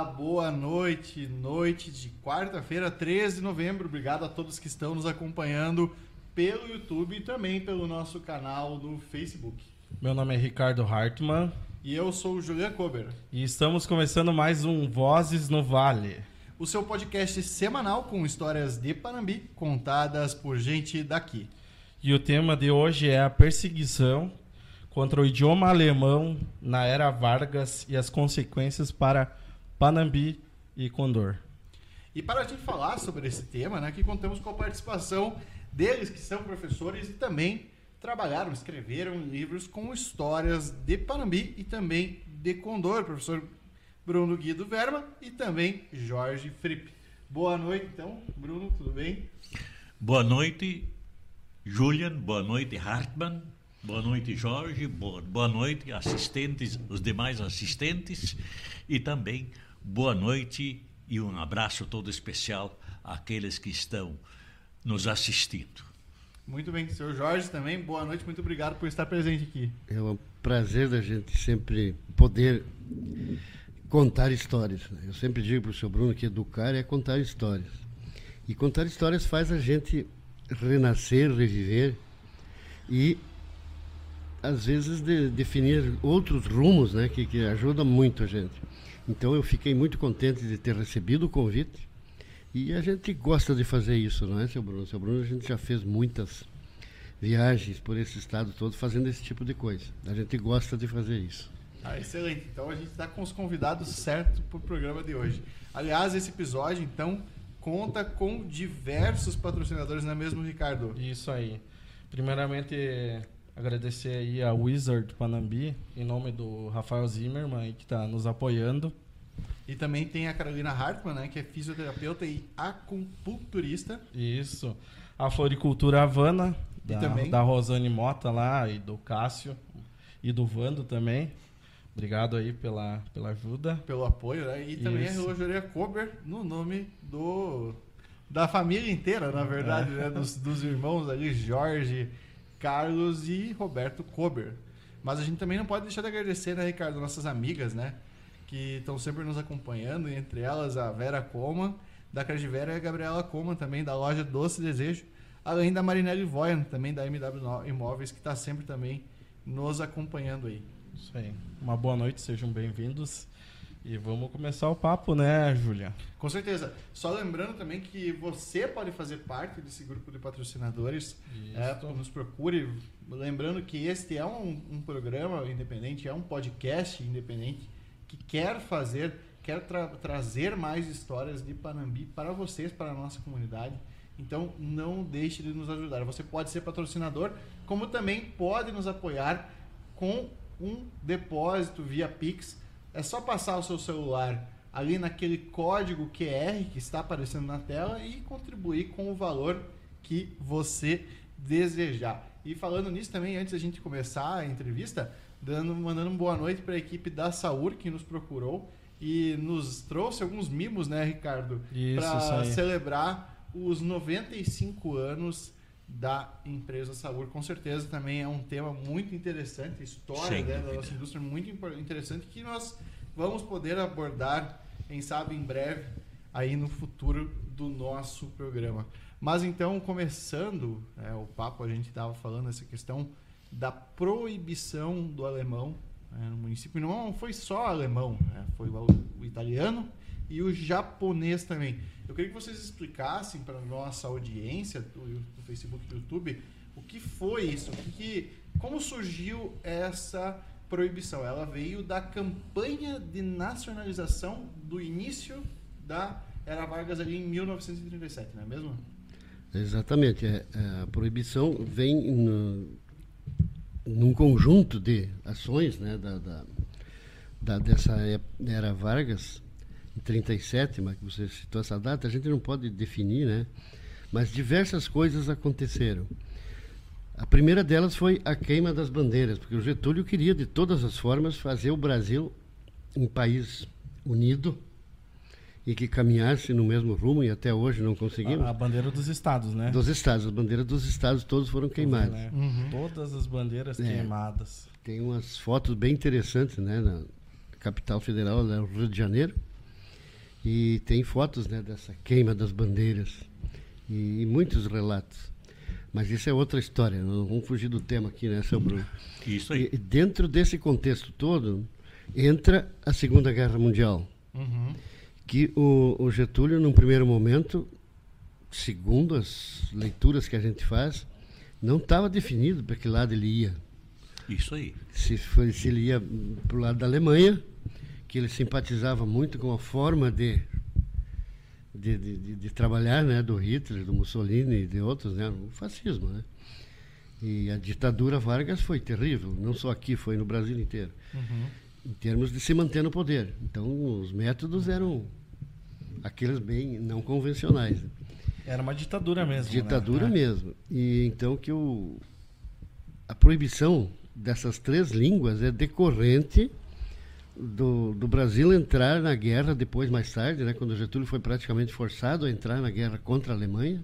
Boa noite, noite de quarta-feira, 13 de novembro. Obrigado a todos que estão nos acompanhando pelo YouTube e também pelo nosso canal no Facebook. Meu nome é Ricardo Hartmann. E eu sou o Julian Kober. E estamos começando mais um Vozes no Vale. O seu podcast semanal com histórias de Panambi contadas por gente daqui. E o tema de hoje é a perseguição contra o idioma alemão na era Vargas e as consequências para Panambi e Condor. E para a gente falar sobre esse tema, né, aqui contamos com a participação deles que são professores e também trabalharam, escreveram livros com histórias de Panambi e também de Condor, professor Bruno Guido Verma e também Jorge Fripp. Boa noite, então, Bruno, tudo bem? Boa noite, Julian, boa noite, Hartmann, boa noite, Jorge, boa, boa noite, assistentes, os demais assistentes e também boa noite e um abraço todo especial àqueles que estão nos assistindo. Muito bem, senhor Jorge também, boa noite, muito obrigado por estar presente aqui. É um prazer da gente sempre poder contar histórias. Né? Eu sempre digo para o senhor Bruno que educar é contar histórias. E contar histórias faz a gente renascer, reviver e às vezes de, definir outros rumos, né, que, que ajuda muito a gente. Então eu fiquei muito contente de ter recebido o convite e a gente gosta de fazer isso, não é, seu Bruno? Seu Bruno, a gente já fez muitas viagens por esse estado todo fazendo esse tipo de coisa. A gente gosta de fazer isso. Ah, excelente. Então a gente está com os convidados certos para o programa de hoje. Aliás, esse episódio, então, conta com diversos patrocinadores, não é mesmo, Ricardo? Isso aí. Primeiramente, agradecer aí a Wizard Panambi, em nome do Rafael Zimmermann, que está nos apoiando. E também tem a Carolina Hartmann, né, que é fisioterapeuta e acupunturista. Isso. A Floricultura Havana, da, também? da Rosane Mota lá, e do Cássio, e do Vando também. Obrigado aí pela, pela ajuda. Pelo apoio, né? E também Isso. a relojaria Kober, no nome do da família inteira, na verdade, né? Dos, dos irmãos ali, Jorge, Carlos e Roberto Kober. Mas a gente também não pode deixar de agradecer, né, Ricardo, nossas amigas, né? Que estão sempre nos acompanhando, entre elas a Vera Coma, da Crediveira e a Gabriela Coma, também da loja Doce Desejo, além da Marinelli Voyan, também da MW Imóveis, que está sempre também nos acompanhando aí. Isso aí. Uma boa noite, sejam bem-vindos. E vamos começar o papo, né, Júlia? Com certeza. Só lembrando também que você pode fazer parte desse grupo de patrocinadores. É, nos procure. Lembrando que este é um, um programa independente, é um podcast independente que quer fazer, quer tra- trazer mais histórias de Panambi para vocês, para a nossa comunidade. Então não deixe de nos ajudar. Você pode ser patrocinador, como também pode nos apoiar com um depósito via Pix. É só passar o seu celular ali naquele código QR que está aparecendo na tela e contribuir com o valor que você desejar. E falando nisso também, antes da gente começar a entrevista, dando, mandando uma boa noite para a equipe da Saur que nos procurou e nos trouxe alguns mimos, né, Ricardo? Para celebrar os 95 anos da empresa Saur. Com certeza também é um tema muito interessante, história né, da nossa indústria muito interessante que nós vamos poder abordar, quem sabe em breve, aí no futuro do nosso programa. Mas então, começando né, o papo, a gente estava falando essa questão da proibição do alemão né, no município. Não foi só alemão, né, foi o, o italiano e o japonês também. Eu queria que vocês explicassem para nossa audiência do, do Facebook e do YouTube o que foi isso, o que que- como surgiu essa proibição. Ela veio da campanha de nacionalização do início da Era Vargas ali em 1937, não é mesmo? Exatamente. é, é, a proibição vem no, num conjunto de ações né, da, da, da- dessa era Vargas, 37, mas que você citou essa data, a gente não pode definir, né? Mas diversas coisas aconteceram. A primeira delas foi a queima das bandeiras, porque o Getúlio queria, de todas as formas, fazer o Brasil um país unido e que caminhasse no mesmo rumo, e até hoje não conseguimos. A, a bandeira dos estados, né? Dos estados, as bandeiras dos estados todos foram queimadas. Né? Uhum. Todas as bandeiras É. queimadas. Tem umas fotos bem interessantes, né, na capital federal, lá no Rio de Janeiro. E tem fotos né, dessa queima das bandeiras e, e muitos relatos. Mas isso é outra história, não vamos fugir do tema aqui, né, seu Bruno? Isso aí. E dentro desse contexto todo, entra a Segunda Guerra Mundial. Uhum. Que o, o Getúlio, num primeiro momento, segundo as leituras que a gente faz, não estava definido para que lado ele ia. Isso aí. Se, foi, se ele ia para o lado da Alemanha, que ele simpatizava muito com a forma de, de, de, de- de trabalhar né, do Hitler, do Mussolini e de outros, né, o fascismo. Né? E a ditadura Vargas foi terrível, não só aqui, foi no Brasil inteiro, em termos de se manter no poder. Então, os métodos eram aqueles bem não convencionais. né? Era uma ditadura mesmo. Ditadura né? mesmo. E então que o, a proibição dessas três línguas é decorrente do, do Brasil entrar na guerra depois, mais tarde, né, quando Getúlio foi praticamente forçado a entrar na guerra contra a Alemanha.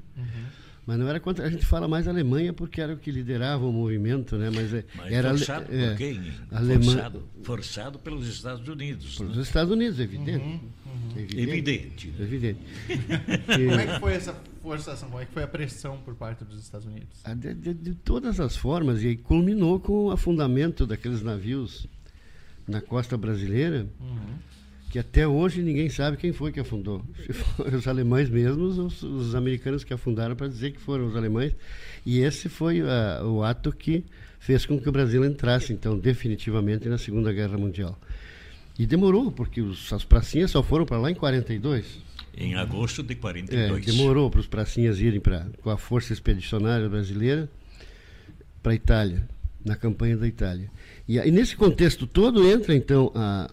Mas não era contra. A gente fala mais Alemanha porque era o que liderava o movimento, né? Mas, é- Mas era forçado é, por quem? Alemã- Forçado, forçado pelos Estados Unidos. Pelos né? Estados Unidos, evidente. Evidente. Evidente. né? Evidente. Como é que foi essa forçação? Como é que foi a pressão por parte dos Estados Unidos? De, de- de todas as formas, e aí culminou com o afundamento daqueles navios na costa brasileira, que até hoje ninguém sabe quem foi que afundou. Se foram os alemães mesmos, os, os americanos que afundaram para dizer que foram os alemães. E esse foi ah, o ato que fez com que o Brasil entrasse, então, definitivamente na Segunda Guerra Mundial. E demorou, porque os, as pracinhas só foram para lá em 42. Em agosto de É, 42. demorou para os pracinhas irem pra, com a Força Expedicionária Brasileira para a Itália, na campanha da Itália. E, aí, nesse contexto todo entra, então, a,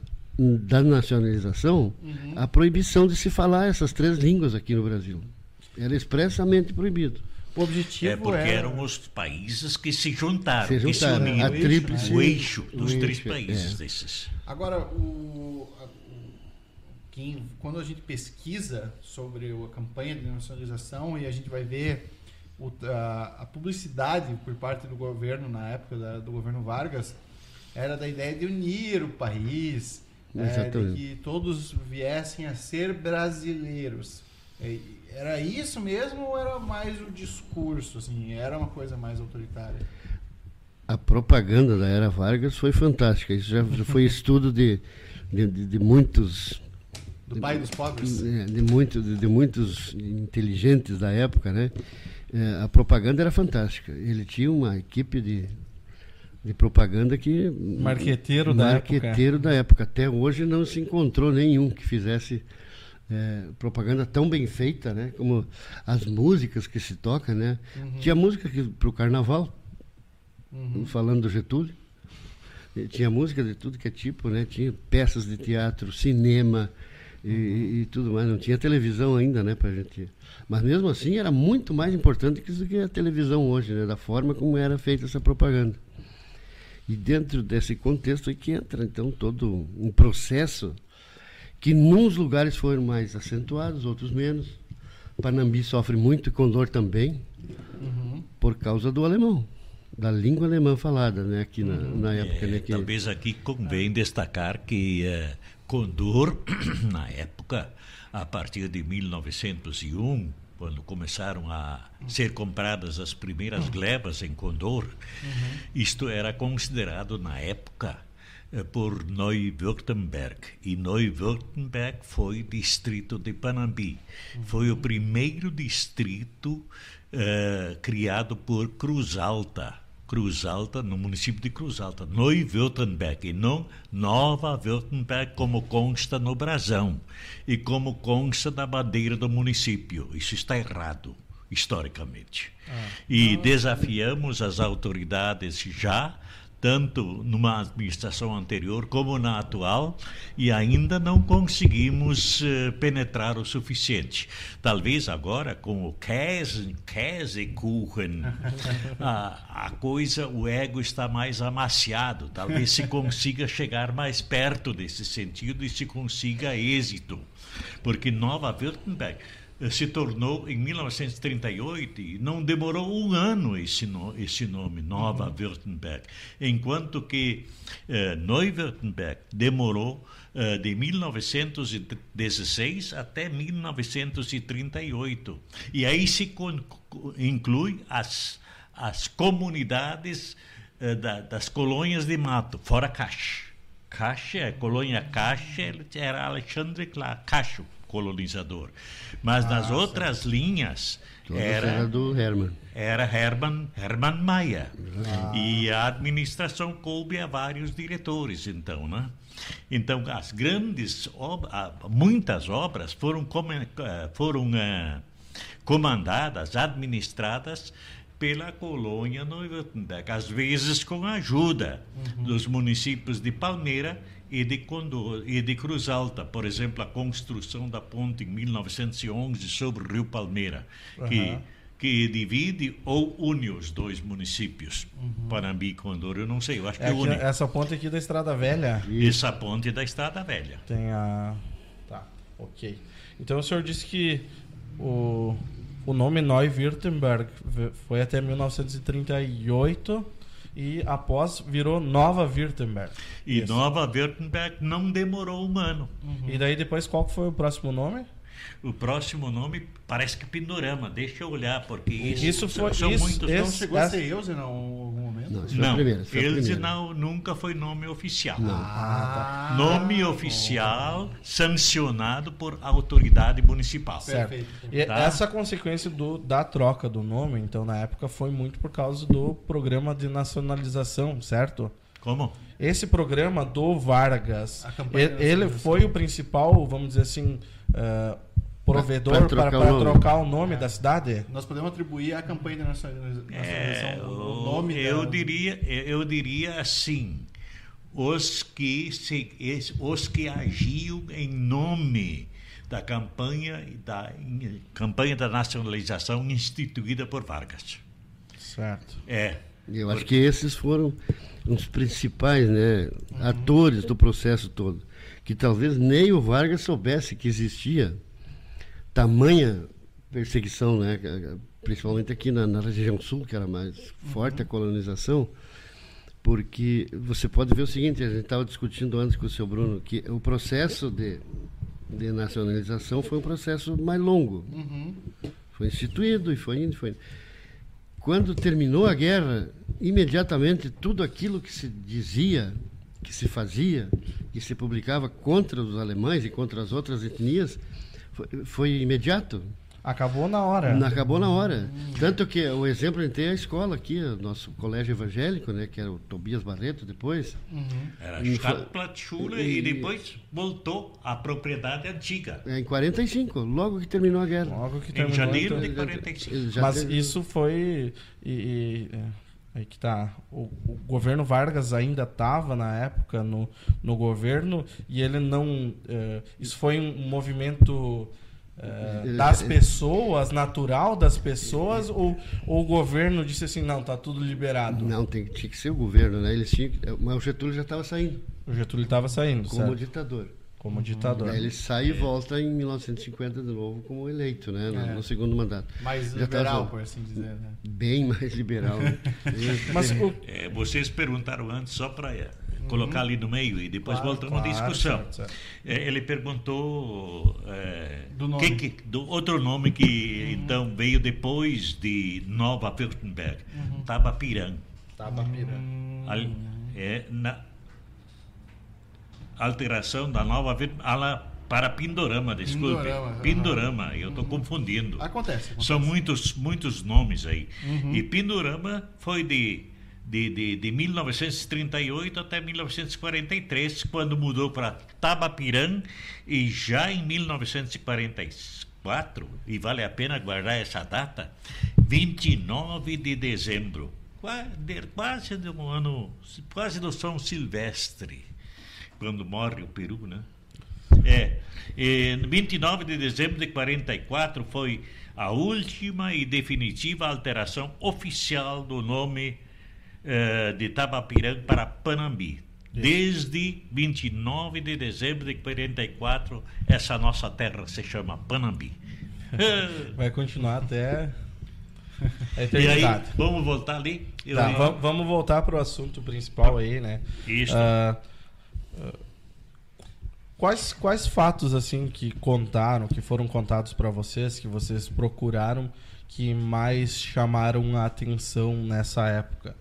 da nacionalização, a proibição de se falar essas três línguas aqui no Brasil. Era expressamente proibido. O objetivo É porque era... eram os países que se juntaram, Se que se juntaram, uniram. a tríplice- o eixo o dos três eixo, países é. desses. Agora, o, a- o- quem, quando a gente pesquisa sobre o- a campanha de nacionalização e a gente vai ver o- a, a publicidade por parte do governo, na época da- do governo Vargas, era da ideia de unir o país, é, de que todos viessem a ser brasileiros. Era isso mesmo ou era mais o discurso? Assim, era uma coisa mais autoritária? A propaganda da Era Vargas foi fantástica. Isso já, já foi estudo de, de, de- de muitos Do pai dos pobres? É, de, muito, de, de muitos inteligentes da época, né? É, a propaganda era fantástica. Ele tinha uma equipe de, de propaganda que Marqueteiro da época. marqueteiro da época. Até hoje não se encontrou nenhum que fizesse é, propaganda tão bem feita, né? Como as músicas que se toca, né? Tinha música para o carnaval, falando do Getúlio. Tinha música de tudo que é tipo, né? Tinha peças de teatro, cinema e, e tudo mais. Não tinha televisão ainda, né? Pra gente. Mas mesmo assim era muito mais importante que isso que a televisão hoje, né? Da forma como era feita essa propaganda. E dentro desse contexto é que entra então todo um processo que nos lugares foram mais acentuados, outros menos. Panambi sofre muito Condor também, por causa do alemão, da língua alemã falada, né? Aqui na, na época, É, né? Que, Talvez aqui convém destacar que eh, Condor, na época, a partir de 1901, quando começaram a ser compradas as primeiras glebas em Condor, isto era considerado na época eh, por Neu-Württemberg. E Neu-Württemberg foi distrito de Panambi. Foi o primeiro distrito eh, criado por Cruz Alta. Cruz Alta, no município de Cruz Alta, Neu-Württemberg, e não Nova Württemberg, como consta no brasão e como consta na bandeira do município. Isso está errado, historicamente. E desafiamos as autoridades já, tanto numa administração anterior como na atual, e ainda não conseguimos eh, penetrar o suficiente. Talvez agora, com o Käse, Käsekuchen, a, a coisa, o ego está mais amaciado. Talvez se consiga chegar mais perto desse sentido e se consiga êxito. Porque Nova Württemberg se tornou em 1938 e não demorou um ano esse, no, esse nome, Nova uhum. Württemberg, enquanto que eh, Neu-Württemberg demorou eh, de 1916 até 1938. E aí se inclui as, as comunidades eh, da, das colônias de mato, fora Caixa. Caixa, a colônia Caixa era Alexandre Cacho, colonizador. Mas nas ah, outras certo. linhas era, era, do Hermann. Era Hermann, Hermann Maia. Ah. E a administração coube a vários diretores, então, né? Então, as grandes obras, muitas obras foram, eh, foram uh, comandadas, administradas pela colônia Neuwürttemberg, às vezes com a ajuda uhum. dos municípios de Palmeira e de, Condor, e de Cruz Alta. Por exemplo, a construção da ponte em 1911 sobre o Rio Palmeira, uhum. que que divide ou une os dois municípios, uhum. Panambi e Condor, eu não sei, eu acho que é une. Essa ponte aqui da Estrada Velha. Essa ponte da Estrada Velha. Tem a... Tá, ok. Então o senhor disse que o, o nome Neu-Württemberg foi até 1938 e após virou Nova Württemberg. E Isso. Nova Württemberg não demorou um ano. Uhum. E daí depois qual foi o próximo nome? O próximo nome parece que Pindorama. Deixa eu olhar, porque isso, isso foi, são isso, muitos. Esse, não chegou essa... a ser Elze, não, em algum momento? Não, não primeiro, Elze não, nunca foi nome oficial. Não. Ah, tá. Nome oficial sancionado por autoridade municipal. Certo. Perfeito. E tá? essa consequência do, da troca do nome, então, na época, foi muito por causa do programa de nacionalização, certo? Como? Esse programa do Vargas, ele, ele foi o principal, vamos dizer assim, uh, provedor para trocar, trocar, o nome é. da cidade? Nós podemos atribuir à campanha de nacionalização é, o nome eu da... diria Eu diria assim, os que, se, os que agiam em nome da campanha da campanha da nacionalização instituída por Vargas. Certo. É. Eu acho que esses foram os principais né, atores do processo todo. Que talvez nem o Vargas soubesse que existia tamanha perseguição, né? principalmente aqui na, na região sul, que era mais forte uhum. a colonização, porque você pode ver o seguinte, a gente estava discutindo antes com o seu Bruno, que o processo de, de nacionalização foi um processo mais longo. Uhum. Foi instituído e foi indo, foi indo. Quando terminou a guerra, imediatamente tudo aquilo que se dizia, que se fazia, que se publicava contra os alemães e contra as outras etnias, foi, foi imediato. Acabou na hora. Acabou na hora. Tanto que o exemplo a gente tem a escola aqui, o nosso colégio evangélico, né, que era o Tobias Barreto depois. Uhum. Era Stadtplatzschule e, e depois voltou à propriedade antiga. É, em 45, logo que terminou a guerra. Logo que terminou. Em janeiro então, de 45. Mas teve... isso foi e, e é, aí que tá. O, o governo Vargas ainda estava na época no, no governo e ele não. É, isso foi um movimento é, das pessoas, natural das pessoas, ou, ou, o governo disse assim, não, tá tudo liberado? Não, tem, tinha que ser o governo, né? Eles tinham, mas o Getúlio já estava saindo. O Getúlio estava saindo, Como certo. ditador. Como ditador. Aí ele sai e volta em 1950 de novo como eleito, né? No, é. no segundo mandato. Mais já liberal, tava, por assim dizer, né? Bem mais liberal. Né? mas, o... é, vocês perguntaram antes só para colocar ali no meio e depois claro, voltamos claro, à discussão. Certo, certo. É, ele perguntou é, do, nome. Que, que, do outro nome que uhum. então veio depois de Nova Württemberg, uhum. Tabapirã. Tabapirã. Uhum. É, na alteração da Nova Württemberg para Pindorama, desculpe. Pindorama, Pindorama eu estou uhum. confundindo. Acontece, acontece, São muitos, muitos nomes aí. Uhum. E Pindorama foi de de, de, de 1938 até 1943, quando mudou para Tabapirã, e já em 1944, e vale a pena guardar essa data, 29 de dezembro, quase do ano, quase do São Silvestre, quando morre o Peru, né? É, e 29 de dezembro de 44 foi a última e definitiva alteração oficial do nome uh, de Tabapiranga para Panambi. Desde 29 de dezembro de 44, essa nossa terra se chama Panambi. Vai continuar até a e aí, eternidade. vamos voltar ali? Tá, va- vamos voltar pro assunto principal aí, né? Isso. Ah, quais, quais fatos, assim, que contaram, que foram contados para vocês, que vocês procuraram, que mais chamaram a atenção nessa época?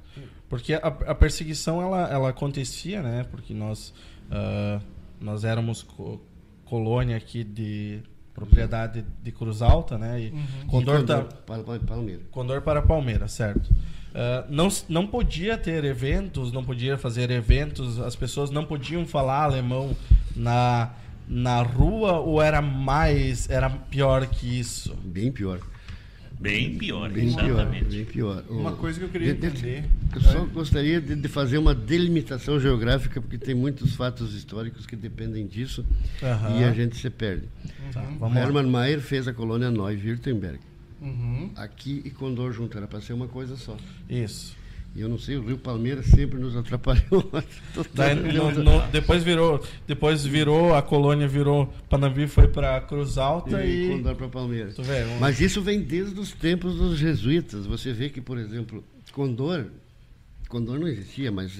Porque a, a perseguição, ela, ela acontecia, né? Porque nós, ah, nós éramos co- colônia aqui de propriedade de Cruz Alta, né? E Condor, E tá- Condor, Pal- Palmeiras. Condor para Palmeiras, certo. Ah, não, não podia ter eventos, não podia fazer eventos, as pessoas não podiam falar alemão na, na rua ou era mais, era pior que isso? Bem pior. Bem pior, Bem pior. exatamente. Bem pior. Uma coisa que eu queria de- de- entender. Eu só gostaria de, de fazer uma delimitação geográfica, porque tem muitos fatos históricos que dependem disso e a gente se perde. Tá, vamos lá. Hermann Mayer fez a colônia Neu-Württemberg. Uhum. Aqui e Condor junto, era para ser uma coisa só. Isso. E eu não sei, o Rio Palmeiras sempre nos atrapalhou. Daí, no- no- depois virou, depois virou a colônia virou Panambi foi para Cruz Alta e e, Condor para Palmeiras. vê, um- Mas isso vem desde os tempos dos jesuítas. Você vê que, por exemplo, Condor, Condor não existia, mas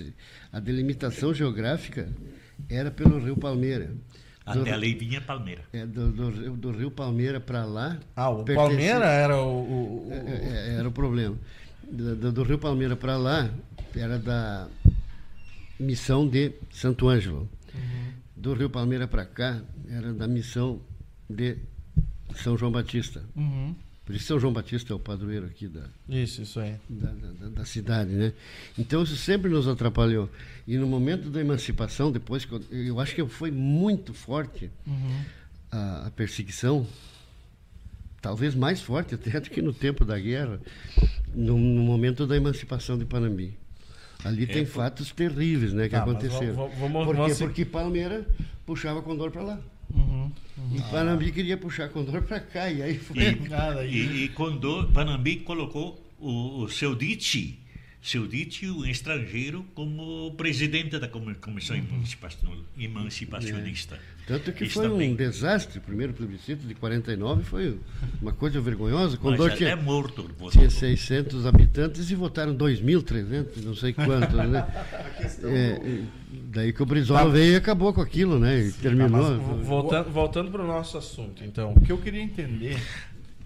a delimitação geográfica era pelo Rio Palmeira. Do, Até a Leivinha Palmeira. é, do, do rio- do Rio Palmeira para lá. ah, o pertencia- Palmeira era o, o- o- É, é, era o problema. Do, do- do Rio Palmeira para lá era da missão de Santo Ângelo. Do Rio Palmeira para cá era da missão de São João Batista. Uhum. Por isso São João Batista é o padroeiro aqui da, isso, isso aí. da, da- da cidade, né? Então isso sempre nos atrapalhou. E no momento da emancipação, depois que eu, acho que foi muito forte a, a perseguição, talvez mais forte até do que no tempo da guerra, no, no momento da emancipação de Panambi. Ali tem fatos terríveis, né, que Tá, aconteceram. vamos- vamos- Por quê? vamos- Porque Palmeira puxava Condor para lá. Uhum. E Panambi queria puxar Condor para cá. E aí foi. Daí- E, e quando Panambi colocou o, o seu Diti, seu Diti, um estrangeiro, como presidente da comi- Comissão Emancipacion- Emancipacionista. Tanto que Isso foi também. um desastre. O primeiro plebiscito de 49 foi uma coisa vergonhosa. Mas Condor até tinha, morto. votou. tinha 600 habitantes e votaram 2.300, não sei quantos, né? É, e daí que o Brizola veio e acabou com aquilo, né? E Tá, terminou. mas vo- voltando, voltando para o nosso assunto, então. O que eu queria entender,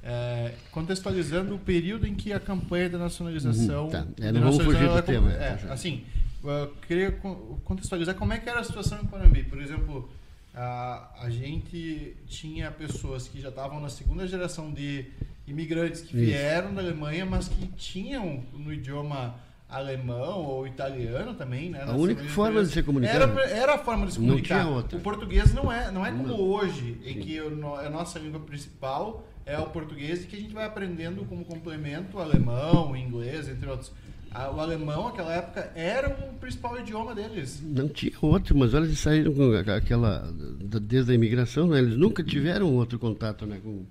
é, contextualizando o período em que a campanha da nacionalização. Uhum, tá. É, de não vamos fugir do ela- tema, é, tá certo. assim, eu queria co- contextualizar como é que era a situação em Panambi. Por exemplo, a, a gente tinha pessoas que já estavam na segunda geração de imigrantes que Isso. vieram da Alemanha, mas que tinham no idioma alemão ou italiano também, né? A única forma de se comunicar. Era, era a forma de se Não comunicar. tinha outra. O português não é, não é como Não. hoje, em que o a nossa língua principal é o português e que a gente vai aprendendo como complemento o alemão, o inglês, entre outros. O alemão, naquela época, era o principal idioma deles. Não tinha outro, mas olha, eles saíram com aquela. Desde a imigração, né? eles nunca tiveram outro contato né? com,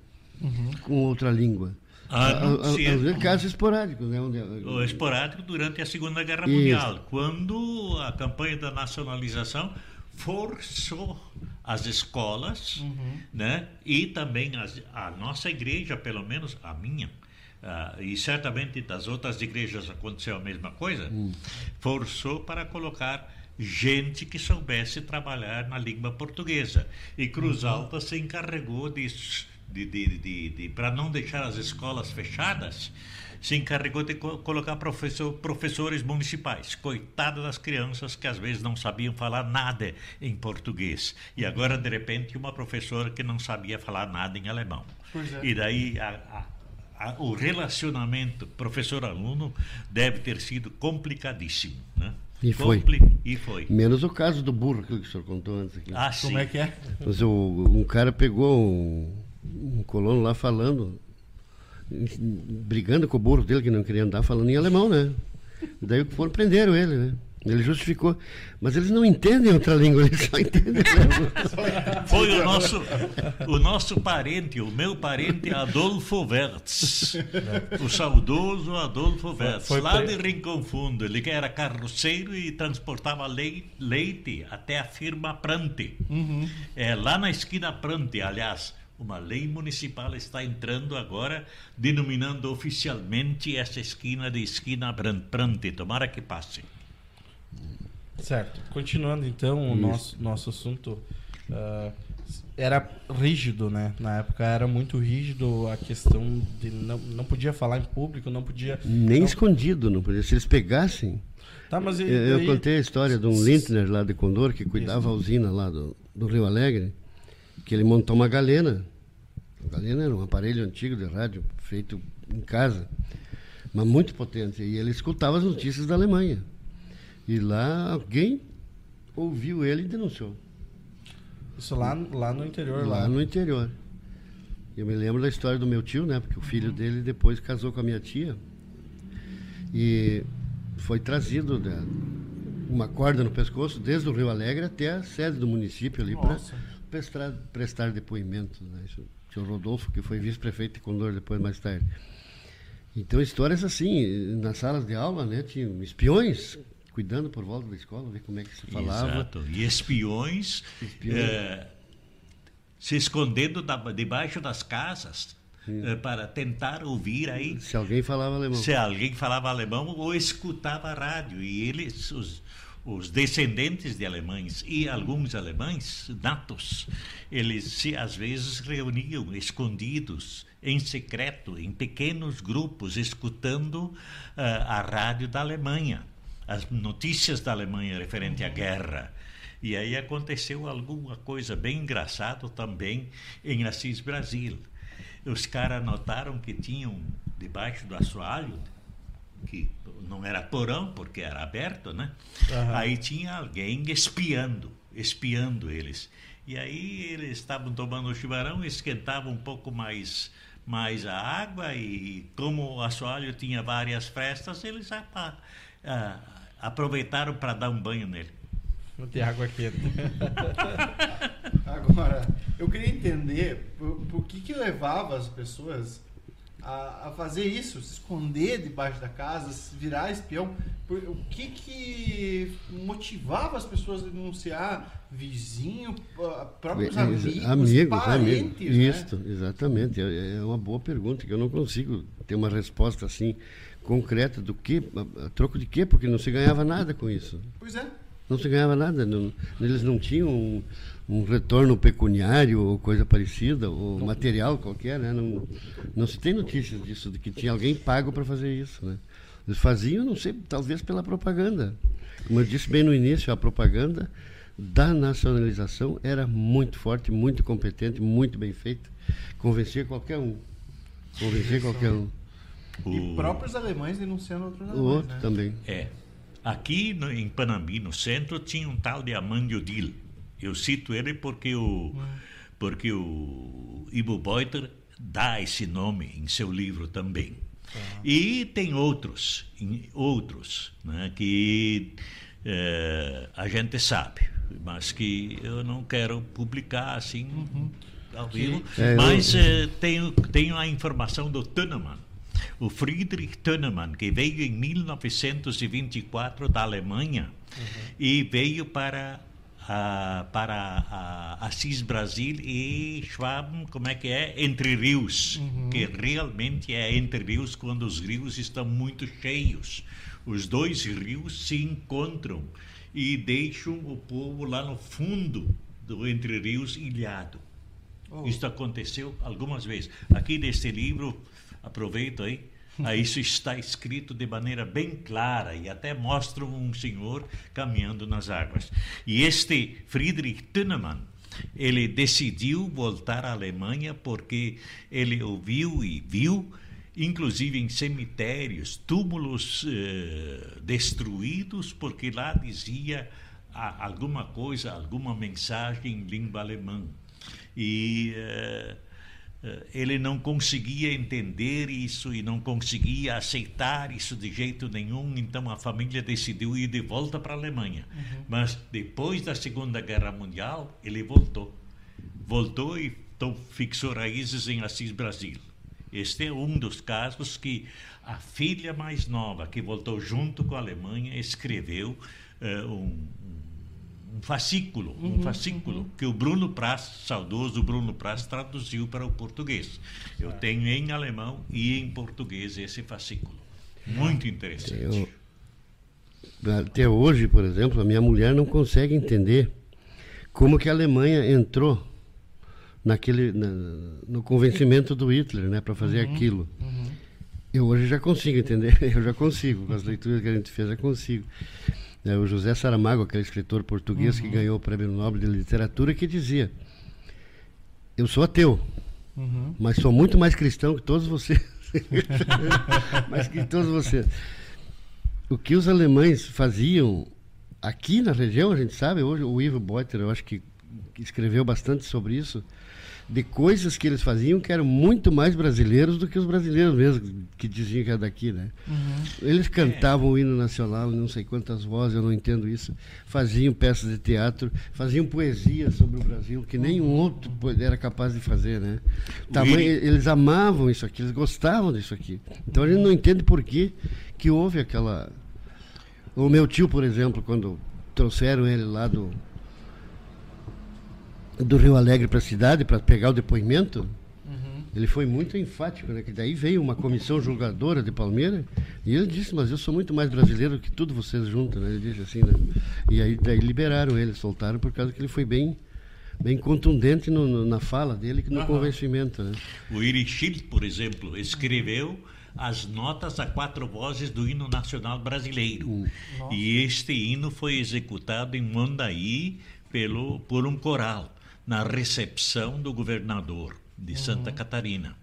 com outra língua. A não A- a- ser- Às vezes casos esporádicos, né? Onde, esporádico durante a Segunda Guerra Isso. Mundial, quando a campanha da nacionalização forçou as escolas, né, e também as- a nossa igreja, pelo menos a minha, ah, e certamente das outras igrejas aconteceu a mesma coisa, forçou para colocar gente que soubesse trabalhar na língua portuguesa. E Cruz Alta se encarregou disso, de, de, de, de, para não deixar as escolas fechadas, se encarregou de co- colocar professor, professores municipais. Coitado das crianças que às vezes não sabiam falar nada em português. E agora, de repente, uma professora que não sabia falar nada em alemão. Pois é. E daí a- a- a- o relacionamento professor-aluno deve ter sido complicadíssimo. Né? E foi. Compli- E foi. Menos o caso do burro que o senhor contou antes aqui. Ah, sim. Como é que é? Mas o, um cara pegou um, um colono lá falando, brigando com o burro dele que não queria andar, falando em alemão, né? Daí foram prenderam ele, né? Ele justificou. Mas eles não entendem outra língua, eles só entendem. Foi o nosso, o nosso parente, o meu parente Adolfo Wertz. O saudoso Adolfo Wertz, foi lá pre- de Rincão Fundo. Ele que era carroceiro e transportava lei- leite até a firma Prante. É, lá na esquina Prante, aliás, uma lei municipal está entrando agora, denominando oficialmente essa esquina de esquina Prante. Tomara que passe. Certo. Continuando então o nosso, nosso assunto. Uh, era rígido, né? Na época era muito rígido a questão de não, não podia falar em público, não podia. Nem não... escondido, não podia. Se eles pegassem. Tá, mas e, eu, eu contei a história de um Lintner lá de Condor que cuidava a usina lá do, do Rio Alegre, que ele montou uma galena. A galena era um aparelho antigo de rádio feito em casa, mas muito potente. E ele escutava as notícias da Alemanha. E lá alguém ouviu ele e denunciou. Isso lá, lá no interior? Lá, lá no interior. Eu me lembro da história do meu tio, né? Porque o filho uhum. dele depois casou com a minha tia. E foi trazido né, uma corda no pescoço desde o Rio Alegre até a sede do município ali para prestar, prestar depoimento. Né? Isso, o senhor Rodolfo, que foi vice-prefeito de Condor depois, mais tarde. Então, histórias assim, nas salas de aula, né? Tinham espiões cuidando por volta da escola, ver como é que se falava. Exato. E espiões, espiões. É, se escondendo da, debaixo das casas é, para tentar ouvir aí. Se alguém falava alemão. Se alguém falava alemão ou escutava rádio. E eles, os, os descendentes de alemães e alguns alemães natos, eles se às vezes reuniam escondidos, em secreto, em pequenos grupos, escutando uh, a rádio da Alemanha as notícias da Alemanha referente à guerra. E aí aconteceu alguma coisa bem engraçada também em Assis Brasil. Os caras notaram que tinham debaixo do assoalho, que não era porão porque era aberto, né? Uhum. Aí tinha alguém espiando, espiando eles. E aí eles estavam tomando o chimarrão, esquentavam um pouco mais mais a água e como o assoalho tinha várias frestas, eles ah, ah, aproveitaram para dar um banho nele. Não tem água quente. Agora, eu queria entender por, por que, que levava as pessoas a, a, fazer isso, se esconder debaixo da casa, se virar espião. Por, o que, que motivava as pessoas a denunciar vizinho, próprios amigos, amigos parentes? Amigos. Né? Isso, exatamente. É, é uma boa pergunta que eu não consigo ter uma resposta assim concreta do que, a troco de quê? Porque não se ganhava nada com isso. Pois é. Não se ganhava nada. Não, eles não tinham um, um, retorno pecuniário ou coisa parecida, ou não. material qualquer, né? Não, não se tem notícias disso, de que tinha alguém pago para fazer isso, né? Eles faziam, não sei, talvez pela propaganda. Como eu disse bem no início, a propaganda da nacionalização era muito forte, muito competente, muito bem feita. Convencia qualquer um. Convencia qualquer um. E próprios alemães denunciando outros alemães. O outro né? também. É. Aqui no, em Panambi, no centro, tinha um tal de Amandio Dil. Eu cito ele porque o, porque o Ivo Beuter dá esse nome em seu livro também. Uhum. E tem outros, outros né, que é, a gente sabe, mas que eu não quero publicar assim uhum. ao vivo. É, mas eu... é, tenho, tenho a informação do Tuneman o Friedrich Tönnemann, que veio em 1924 da Alemanha uhum. e veio para para Assis Brasil e Schwab, como é que é? Entre Rios, uhum. que realmente é entre rios quando os rios estão muito cheios. Os dois rios se encontram e deixam o povo lá no fundo do Entre Rios ilhado. Oh. Isso aconteceu algumas vezes. Aqui neste livro aproveito aí isso está escrito de maneira bem clara e até mostra um senhor caminhando nas águas. E este Friedrich Tünnemann, ele decidiu voltar à Alemanha porque ele ouviu e viu, inclusive em cemitérios, túmulos eh, destruídos, porque lá dizia alguma coisa, alguma mensagem em língua alemã. E eh, ele não conseguia entender isso e não conseguia aceitar isso de jeito nenhum, então a família decidiu ir de volta para a Alemanha. Uhum. Mas depois da Segunda Guerra Mundial, ele voltou. Voltou e fixou raízes em Assis Brasil. Este é um dos casos que a filha mais nova, que voltou junto com a Alemanha, escreveu uh, um, um fascículo, um fascículo que o Bruno Praz, saudoso Bruno Praz, traduziu para o português. Eu tenho em alemão e em português esse fascículo. Muito interessante. Eu- até hoje, por exemplo, a minha mulher não consegue entender como que a Alemanha entrou naquele na- no convencimento do Hitler, né, para fazer aquilo. Eu hoje já consigo entender, eu já consigo, com as leituras que a gente fez, já consigo. É, o José Saramago, aquele escritor português que ganhou o Prêmio Nobel de Literatura, que dizia: Eu sou ateu, mas sou muito mais cristão que todos vocês. mais que todos vocês. O que os alemães faziam aqui na região, a gente sabe, hoje o Ivo Beuter, eu acho que escreveu bastante sobre isso, de coisas que eles faziam que eram muito mais brasileiros do que os brasileiros mesmo, que diziam que era daqui, né? Eles cantavam o hino nacional, não sei quantas vozes, eu não entendo isso. Faziam peças de teatro, faziam poesia sobre o Brasil, que nenhum outro po- era capaz de fazer, né? Tamanho, eles amavam isso aqui, eles gostavam disso aqui. Então a gente não entende por que, que houve aquela. O meu tio, por exemplo, quando trouxeram ele lá do, do Rio Alegre para a cidade para pegar o depoimento, ele foi muito enfático, né? Que daí veio uma comissão julgadora de Palmeira e ele disse, mas eu sou muito mais brasileiro que tudo vocês juntos, né? Ele disse assim, né? E aí daí liberaram ele, soltaram por causa que ele foi bem bem contundente no- no- na fala dele que no convencimento, né? O Iri Schild, por exemplo, escreveu as notas a quatro vozes do hino nacional brasileiro. E este hino foi executado em Mondaí pelo, por um coral, na recepção do governador de Santa Catarina.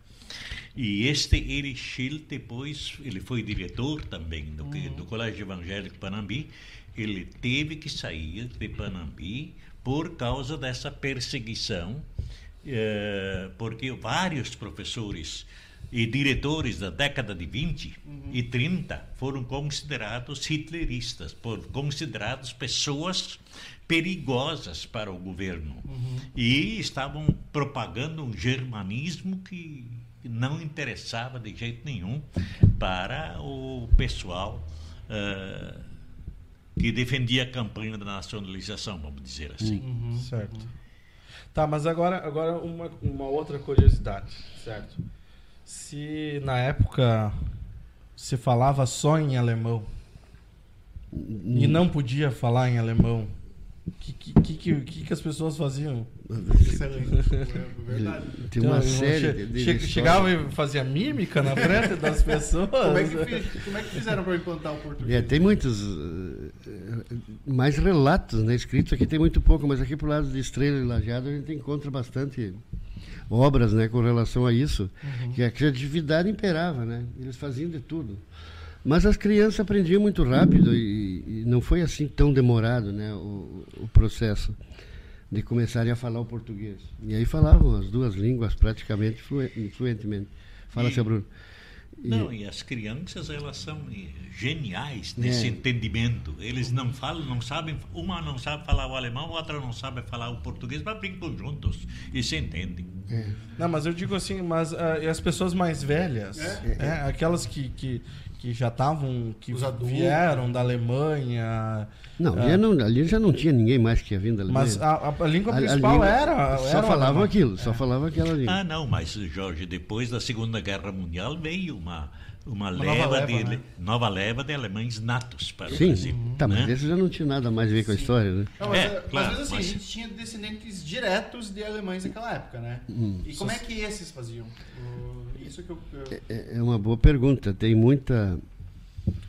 E este Eri Schild, depois, ele foi diretor também do, que- do Colégio Evangélico Panambi, ele teve que sair de Panambi por causa dessa perseguição, eh, porque vários professores e diretores da década de 20 e 30 foram considerados hitleristas, por, considerados pessoas perigosas para o governo. E estavam propagando um germanismo que não interessava de jeito nenhum para o pessoal eh, que defendia a campanha da nacionalização, vamos dizer assim. Certo. Tá, mas agora, agora uma, uma outra curiosidade, certo? Se na época se falava só em alemão e não podia falar em alemão, que, que, que, que, as pessoas faziam? Excelente. É verdade. Tem uma Então, série che- chegava e fazia mímica na frente das pessoas. Como é, que, como é que fizeram para implantar o português? É, tem muitos eh, mais relatos né, escritos aqui tem muito pouco, mas aqui pro lado de Estrela e Lajeado a gente encontra bastante obras né, com relação a isso, que a criatividade imperava, né? Eles faziam de tudo. Mas as crianças aprendiam muito rápido e, e não foi assim tão demorado né, o, o processo de começarem a falar o português. E aí falavam as duas línguas praticamente fluen- fluentemente. Fala, E- seu Bruno. E- Não, e as crianças elas são geniais nesse É. entendimento. Eles não falam, não sabem, uma não sabe falar o alemão, a outra não sabe falar o português, mas brincam juntos e se entendem. Não, mas eu digo assim, mas e as pessoas mais velhas, é, aquelas que, que, que já estavam, que vieram da Alemanha. Não, ah, ali, não, ali já não tinha ninguém mais que tinha vindo da Alemanha. mas a, a- a língua A- a principal língua- era, Só era falavam aquilo, só falava aquela língua. Ah, não, mas Jorge, depois da Segunda Guerra Mundial veio uma uma, nova leva, leva, de né? nova leva de alemães natos para o Sim, Brasil. tá, mas né? esse já não tinha nada mais a ver com a história, né? Não, mas, É, é, claro, mas mesmo assim, mas- a gente tinha descendentes diretos de alemães naquela época, né? Hum. E como é que esses faziam? O- Isso que eu. eu- É, é uma boa pergunta. Tem muita.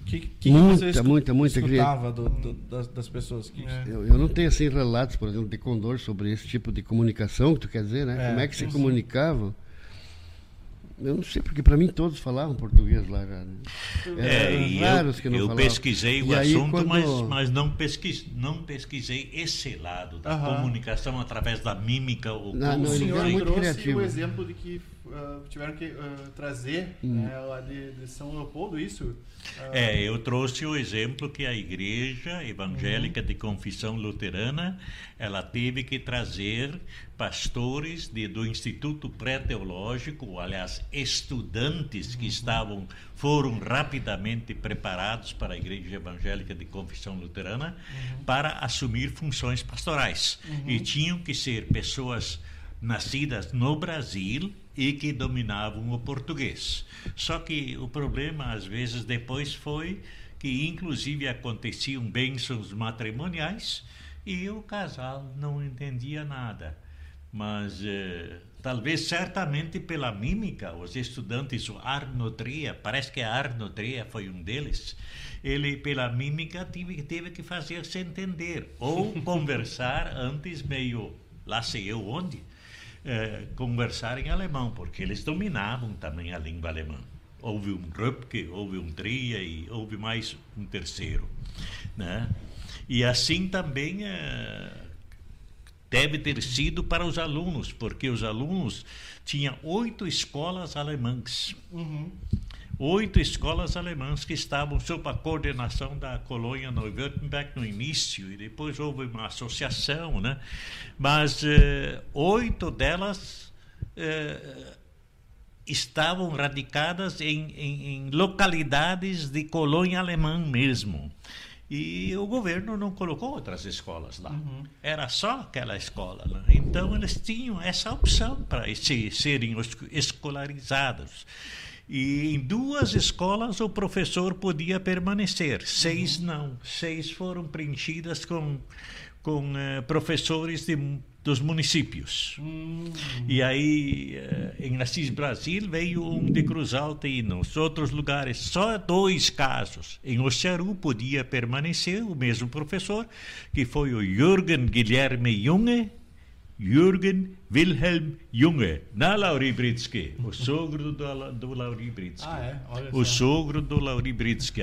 Que, que, que Muita, você escu- muita, muita escutava do- do- das, das pessoas? Que, É. Eu, eu não tenho assim relatos, por exemplo, de Condor sobre esse tipo de comunicação que tu quer dizer, né? É, Como é que se comunicavam? Eu não sei, porque para mim todos falavam português lá. Já, né? É, e raros eu, que não eu falavam. pesquisei o E aí, assunto, quando- mas, mas não, pesquis, não pesquisei esse lado da Aham. comunicação através da mímica ou Não, o não, ele senhor era muito trouxe criativo. o exemplo de que uh, tiveram que uh, trazer hum. né, lá de, de, São Leopoldo isso. É, eu trouxe o exemplo que a igreja evangélica uhum. de confissão luterana ela teve que trazer pastores de, do Instituto Pré-Teológico, aliás, estudantes que uhum. estavam foram rapidamente preparados para a igreja evangélica de confissão luterana uhum. para assumir funções pastorais uhum. e tinham que ser pessoas nascidas no Brasil e que dominavam o português. Só que o problema, às vezes, depois foi que, inclusive, aconteciam bênçãos matrimoniais e o casal não entendia nada. Mas, eh, talvez, certamente pela mímica, os estudantes, o Arno Tria, parece que Arno Tria foi um deles, ele, pela mímica, teve que fazer-se entender ou conversar antes meio, lá sei eu onde, é, conversar em alemão, porque eles dominavam também a língua alemã. Houve um Röpke, houve um Tria e houve mais um terceiro. Né? E assim também é, deve ter sido para os alunos, porque os alunos tinham oito escolas alemãs. Uhum oito escolas alemãs que estavam sob a coordenação da colônia Neuwürttemberg no início, e depois houve uma associação, né? mas eh, oito delas eh, estavam radicadas em, em, em localidades de colônia alemã mesmo. E o governo não colocou outras escolas lá. Uhum. Era só aquela escola. Né? Então, eles tinham essa opção para serem escolarizados. E em duas escolas o professor podia permanecer, seis uhum. não. Seis foram preenchidas com, com uh, professores de, dos municípios. Uhum. E aí, uh, em Assis Brasil, veio um de Cruz Alta e nos outros lugares, só dois casos. Em Ocearu podia permanecer o mesmo professor, que foi o Jürgen Guilherme Junge, Jürgen Wilhelm Junge, na Lauri Britsky, o sogro do, do Lauri Britsky. Ah, é? Olha o só. sogro do Lauri Britsky.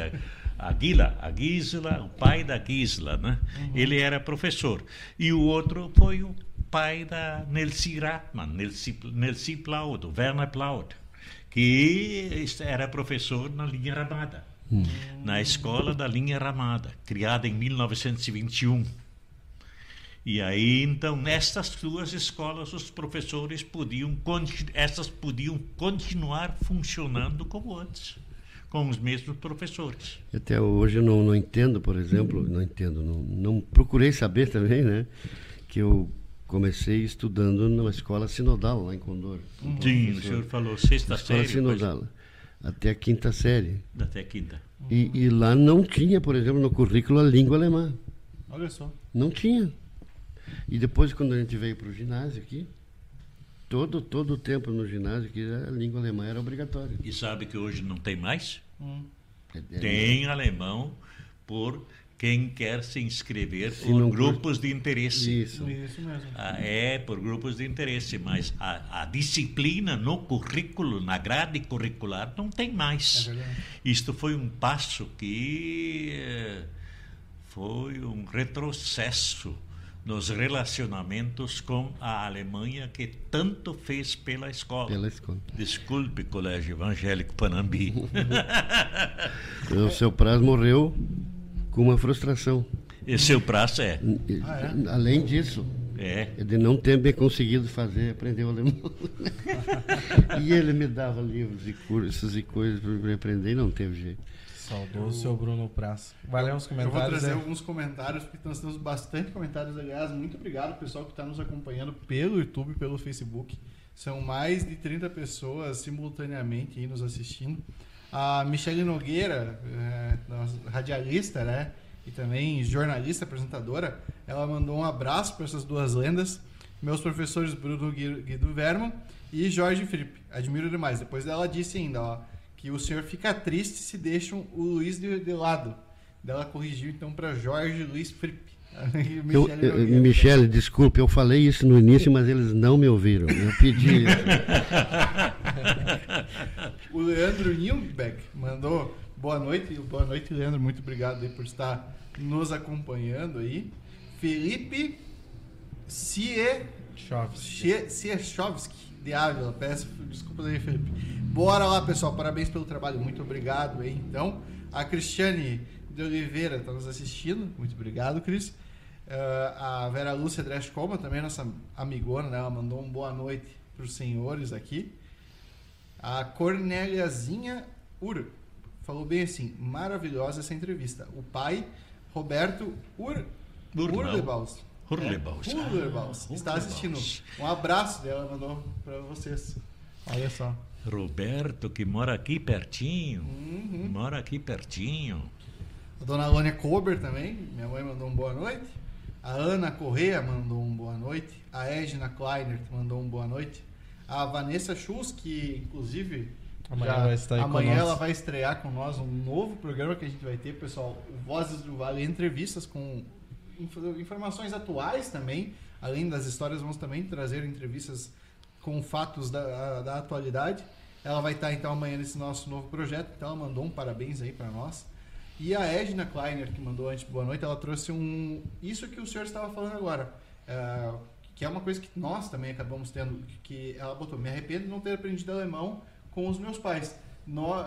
A Gila, a Gisela, o pai da Gisela, né? Uhum. Ele era professor. E o outro foi o pai da Nelsi Ratman, Nelsi, Nelsi Plaud, Werner Plaud, que era professor na linha Ramada, uhum. na escola da linha Ramada, criada em 1921. E aí, então, nestas duas escolas, os professores podiam, essas podiam continuar funcionando como antes, com os mesmos professores. Até hoje eu não, não entendo, por exemplo, não entendo, não, não procurei saber também, né, que eu comecei estudando numa escola sinodal lá em Condor. Uhum. Sim, o senhor falou sexta escola série. sinodal, até a quinta série. Até a quinta. E, e lá não tinha, por exemplo, no currículo a língua alemã. Olha só. Não tinha. E depois, quando a gente veio para o ginásio aqui, todo, todo o tempo no ginásio que a língua alemã era obrigatória. E sabe que hoje não tem mais? Hum. É, é tem alemão por quem quer se inscrever se por grupos de interesse. Isso. Isso mesmo. Ah, é, por grupos de interesse, mas a, a, disciplina no currículo, na grade curricular, não tem mais. É Isto foi um passo que eh, foi um retrocesso nos relacionamentos com a Alemanha que tanto fez pela escola. Pela escola. Desculpe, Colégio Evangélico Panambi. o seu prazo morreu com uma frustração. E seu prazo é. Ah, é? Além disso, é. de não ter bem conseguido fazer, aprender o alemão. e ele me dava livros e cursos e coisas para aprender e não teve jeito. Saudoso seu Bruno Praça. Valeu os comentários. Eu vou trazer aí. alguns comentários, porque nós temos bastante comentários, aliás. Muito obrigado, pessoal, que está nos acompanhando pelo YouTube, pelo Facebook. São mais de 30 pessoas simultaneamente aí nos assistindo. A Michele Nogueira, é, radialista, né? E também jornalista, apresentadora, ela mandou um abraço para essas duas lendas. Meus professores Bruno Guido Verman e Jorge Felipe. Admiro demais. Depois ela disse ainda, ó que o senhor fica triste se deixam o Luiz de, de lado. Ela corrigiu então para Jorge Luiz Fripp. Eu, eu, Michele, desculpe, eu falei isso no início, mas eles não me ouviram. Eu pedi isso. o Leandro Nilbeck mandou boa noite. Boa noite, Leandro. Muito obrigado por estar nos acompanhando aí. Felipe Siechovski, de Ávila. Peço desculpas aí, Felipe. Bora lá, pessoal. Parabéns pelo trabalho. Muito obrigado. Então, a Cristiane de Oliveira está nos assistindo. Muito obrigado, Cris. Uh, a Vera Lúcia Dreschcoma, também nossa amigona, né? ela mandou um boa noite para os senhores aqui. A Cornéliazinha Ur falou bem assim: maravilhosa essa entrevista. O pai, Roberto Ur, Urlebaus. Hurlebaus. É, Hurlebaus. Está assistindo. Um abraço dela, mandou para vocês. Olha só. Roberto, que mora aqui pertinho. Uhum. Mora aqui pertinho. A dona Lônia Kober também, minha mãe mandou um boa noite. A Ana Correa mandou um boa noite. A Edna Kleiner mandou um boa noite. A Vanessa Schultz, que inclusive Amanhã já- vai estar amanhã ela vai estrear com nós um novo programa que a gente vai ter, pessoal. Vozes do Vale, entrevistas com informações atuais também. Além das histórias, vamos também trazer entrevistas com fatos da, da atualidade. Ela vai estar então amanhã nesse nosso novo projeto. Então ela mandou um parabéns aí para nós. E a Edna Kleiner, que mandou antes boa noite, ela trouxe um. Isso que o senhor estava falando agora. é, que é uma coisa que nós também acabamos tendo. Que ela botou: me arrependo de não ter aprendido alemão com os meus pais.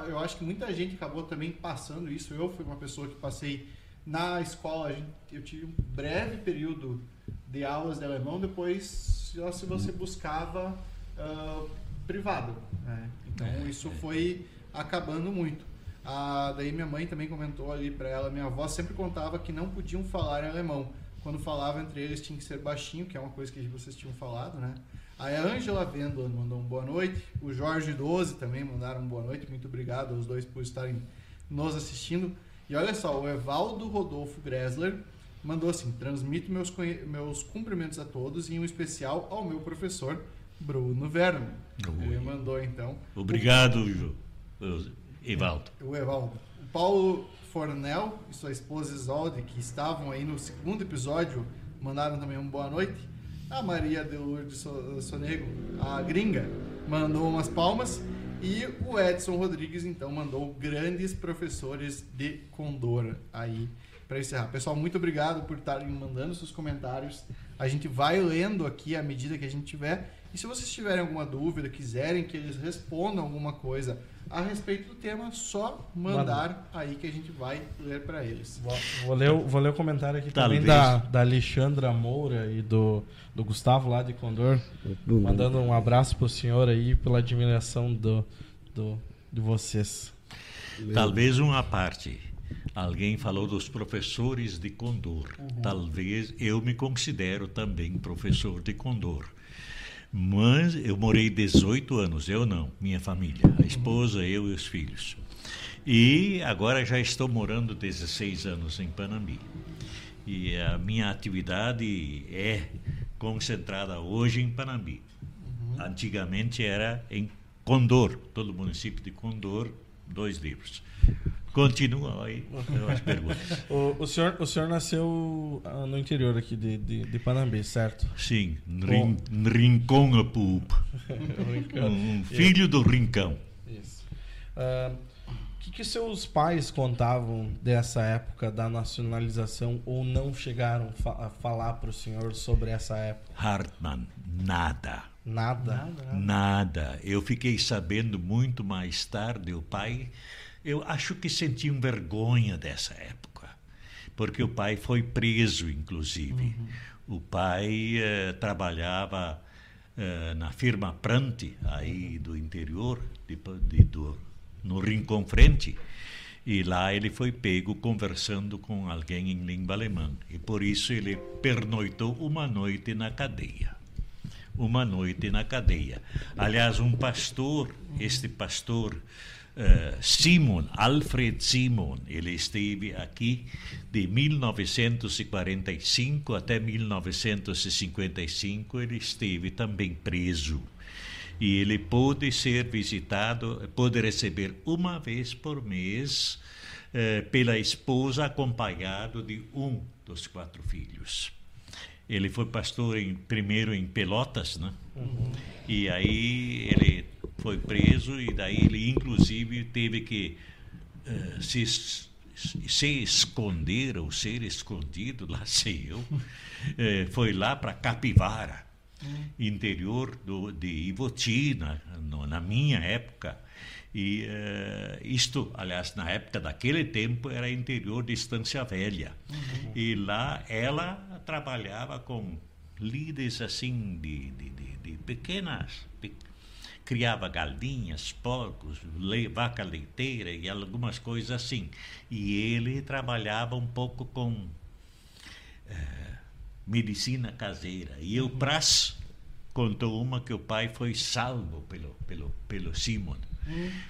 Eu acho que muita gente acabou também passando isso. Eu fui uma pessoa que passei na escola. a gente- Eu tive um breve período de aulas de alemão, depois só se você buscava ah, privado. né? Então É, isso é. foi acabando muito. Ah, daí minha mãe também comentou ali para ela, minha avó sempre contava que não podiam falar em alemão. Quando falava entre eles tinha que ser baixinho, que é uma coisa que vocês tinham falado, né? Aí a Ângela Vendola mandou um boa noite. O Jorge 12 também mandaram um boa noite. Muito obrigado aos dois por estarem nos assistindo. E olha só, o Evaldo Rodolfo Gressler mandou assim: transmito meus, meus cumprimentos a todos e em um especial ao meu professor Bruno Verno. Ele mandou então. Obrigado, Ju- eh, Evaldo. O Evaldo. O Paulo Fornel e sua esposa Isolde, que estavam aí no segundo episódio, mandaram também um boa noite. A Maria de Lourdes So- Sonego, a gringa, mandou umas palmas. E o Edson Rodrigues, então, mandou grandes professores de Condor aí para encerrar. Pessoal, muito obrigado por estarem mandando seus comentários. A gente vai lendo aqui à medida que a gente tiver. E se vocês tiverem alguma dúvida, quiserem que eles respondam alguma coisa a respeito do tema, só mandar aí que a gente vai ler para eles. Vou, vou ler, o- vou ler o comentário aqui Talvez. também da, da Alexandra Moura e do, do Gustavo lá de Condor. Mandando um abraço pro senhor aí pela admiração do, do, de vocês. Talvez uma parte. Alguém falou dos professores de Condor. Uhum. Talvez eu me considero também professor de Condor. Mas eu morei 18 anos, eu não, minha família, Uhum. a esposa, eu e os filhos. E agora já estou morando 16 anos em Panambi. E a minha atividade é concentrada hoje em Panambi. Uhum. Antigamente era em Condor, todo o município de Condor, dois livros. Continua aí as perguntas. O, o, senhor, o senhor nasceu ah, no interior aqui de, de, de Panambi, certo? Sim, rin, Rincão Apup. Um filho do Rincão. Isso. Ah, O que, que seus pais contavam dessa época da nacionalização ou não chegaram fa- a falar para o senhor sobre essa época? Hartmann, nada. Nada. Nada. Eu fiquei sabendo muito mais tarde. O pai, eu acho que sentiam vergonha dessa época, porque o pai foi preso, inclusive. O pai eh, trabalhava eh, na firma Prante, aí do interior, de, de- do, no Rincão Frente. E lá ele foi pego conversando com alguém em língua alemã. E por isso ele pernoitou uma noite na cadeia uma noite na cadeia. Aliás, um pastor, este pastor eh, Simon, Alfred Simon, ele esteve aqui de 1945 até 1955, ele esteve também preso. E ele pôde ser visitado, pôde receber uma vez por mês eh, pela esposa, acompanhado de um dos quatro filhos. Ele foi pastor em, primeiro em Pelotas, né? E aí ele foi preso e daí ele inclusive teve que eh, se, se esconder ou ser escondido, lá sei eu, eh, foi lá para Capivara. interior do, de Ivotina, no, na minha época. E uh, isto, aliás, na época daquele tempo, era interior de Estância Velha. Uhum. E lá ela trabalhava com líderes assim de, de, de, de pequenas. Criava galinhas, porcos, le, vaca leiteira e algumas coisas assim. E ele trabalhava um pouco com uh, medicina caseira. E o Praz contou uma que o pai foi salvo pelo, pelo, pelo Simon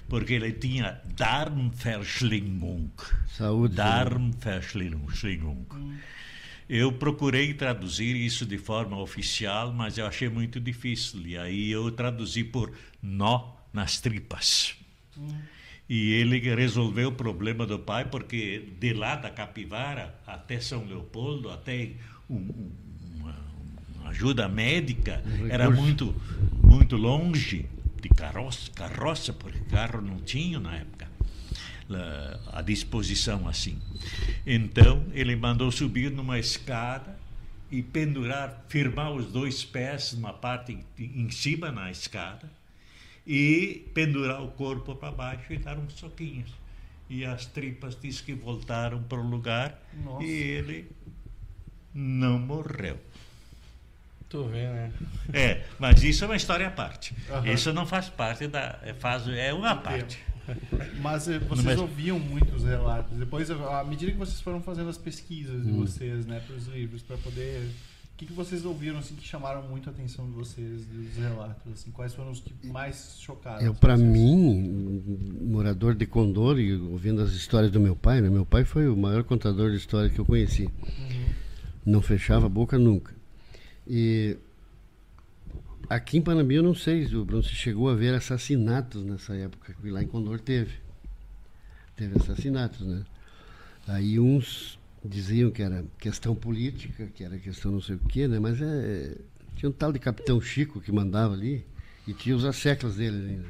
porque ele tinha Darmverschlingung. Saúde. Darmverschlingung. Hum. Eu procurei traduzir isso de forma oficial, mas eu achei muito difícil. E aí eu traduzi por nó nas tripas. Hum. E ele resolveu o problema do pai, porque de lá da Capivara até São Leopoldo, até um, uma, uma ajuda médica, um era muito, muito longe de carroça, carroça, porque carro não tinha na época à disposição assim. Então ele mandou subir numa escada e pendurar, firmar os dois pés numa parte em cima na escada e pendurar o corpo para baixo e dar uns soquinhos. E as tripas diz que voltaram para o lugar Nossa. e ele não morreu. Tu vê, né? É, mas isso é uma história à parte. Uhum. Isso não faz parte da. É, faz, é uma parte. Mas eh, vocês mas... ouviam muitos relatos. Depois, à medida que vocês foram fazendo as pesquisas de hum. vocês, né, para os livros, para poder. O que, que vocês ouviram assim que chamaram muito a atenção de vocês, dos relatos? Assim, quais foram os que mais chocaram? Eu, para mim, morador de Condor e ouvindo as histórias do meu pai, né? meu pai foi o maior contador de histórias que eu conheci. Uhum. Não fechava a boca nunca. E aqui em Panambi eu não sei, o Bruno, se chegou a ver assassinatos nessa época, que lá em Condor teve. Teve assassinatos, né? Aí uns diziam que era questão política, que era questão não sei o quê, né? Mas é, tinha um tal de Capitão Chico que mandava ali e tinha os asseclas dele né?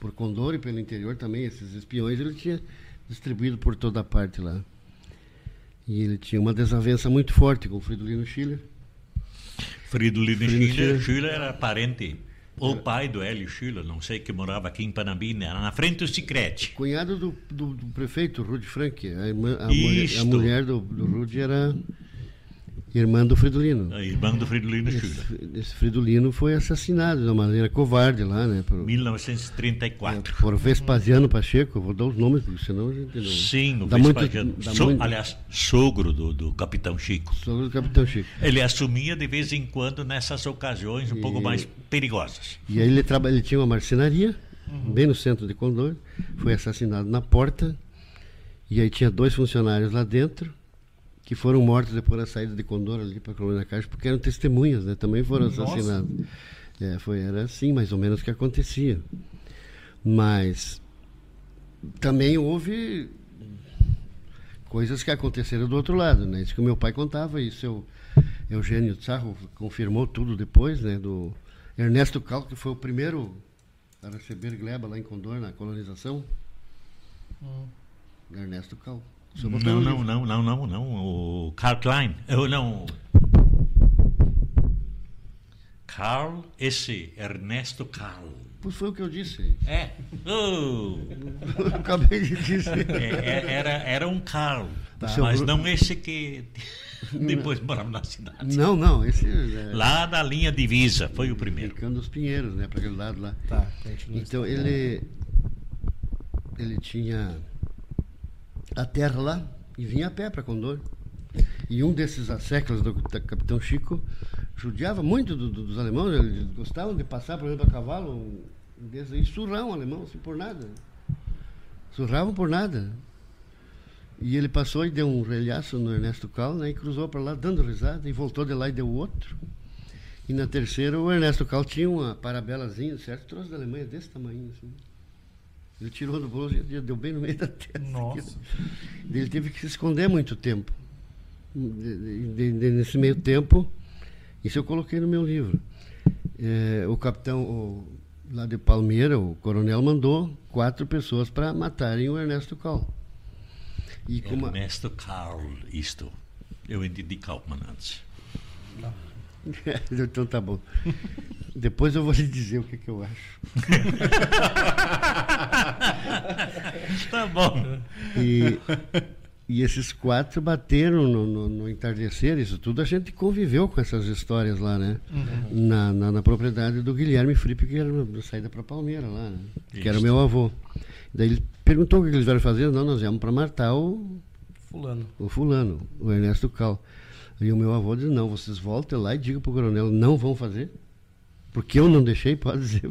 por Condor e pelo interior também, esses espiões ele tinha distribuído por toda parte lá. E ele tinha uma desavença muito forte com o Fridolino Schiller Fridolino Schiller, Schiller. Era parente. Ou pai do Hélio Schiller, não sei, que morava aqui em Panambina, era na frente do Sicrete. Cunhado do, do, do prefeito, Rudy Frank. A, irmã, a, mulher, a mulher do, do Rudy era Irmã do Fridolino. A irmã do Fridolino Schiller. Esse, esse Fridolino foi assassinado de uma maneira covarde lá, né? Por, 1934. É, por Vespasiano Pacheco, vou dar os nomes, porque senão a gente não... Sim, o dá Vespasiano. Muito, so, muito... Aliás, sogro do, do Capitão Chico. Sogro do Capitão Chico. Ele assumia de vez em quando nessas ocasiões um e... pouco mais perigosas. E aí ele, traba... ele tinha uma marcenaria, uhum. bem no centro de Condor, foi assassinado na porta, e aí tinha dois funcionários lá dentro, que foram mortos depois da saída de Condor ali para a Colônia Caixa, porque eram testemunhas, né? Também foram assassinados. É, foi, era assim, mais ou menos, que acontecia. Mas também houve coisas que aconteceram do outro lado, né? Isso que o meu pai contava, e seu Eugênio Tsarro confirmou tudo depois, né? Do Ernesto Cal, que foi o primeiro a receber gleba lá em Condor, na colonização. Hum. Ernesto Cal. Não, não, não, não, não, não. O Carl Klein. Eu não. Carl, esse Ernesto Carl. Pois foi o que eu disse. É. Oh. acabei de dizer. É, é, era, era um Carl. Tá. Mas não esse que depois morava na cidade. Não, não. Esse, é... Lá da linha divisa, foi o primeiro. Ficando dos Pinheiros, né? Para aquele lado lá. Tá, então ele. Ele tinha a terra lá e vinha a pé para Condor. E um desses asseclas do, do capitão Chico judiava muito do, do, dos alemães, eles gostavam de passar, por exemplo, a cavalo, um desses aí, surrar um alemão, assim, por nada. Surravam por nada. E ele passou e deu um relhaço no Ernesto Cal, né, e cruzou para lá dando risada, e voltou de lá e deu outro. E na terceira, o Ernesto Cal tinha uma parabelazinha, certo? Trouxe da Alemanha desse tamanho, assim. Ele tirou do bolso e deu bem no meio da testa. Nossa. Ele teve que se esconder muito tempo. De, de, de, nesse meio tempo, isso eu coloquei no meu livro. É, o capitão o, lá de Palmeira, o coronel, mandou quatro pessoas para matarem o Ernesto Cal. E Ernesto Carl, isto. Eu entendi Kaufmann antes. Não. então tá bom. Depois eu vou lhe dizer o que, que eu acho. tá bom. E, e esses quatro bateram no, no, no, entardecer, isso tudo a gente conviveu com essas histórias lá, né? Uhum. Na, na, na, propriedade do Guilherme Frippe, que era na saída para Palmeira lá, né? que era o meu avô. Daí ele perguntou o que eles vieram fazer. Não, nós viemos para matar o fulano. O fulano, o Ernesto Cal. E o meu avô disse, não, vocês voltem lá e digam para o coronel, não vão fazer. Porque eu não deixei, pode dizer.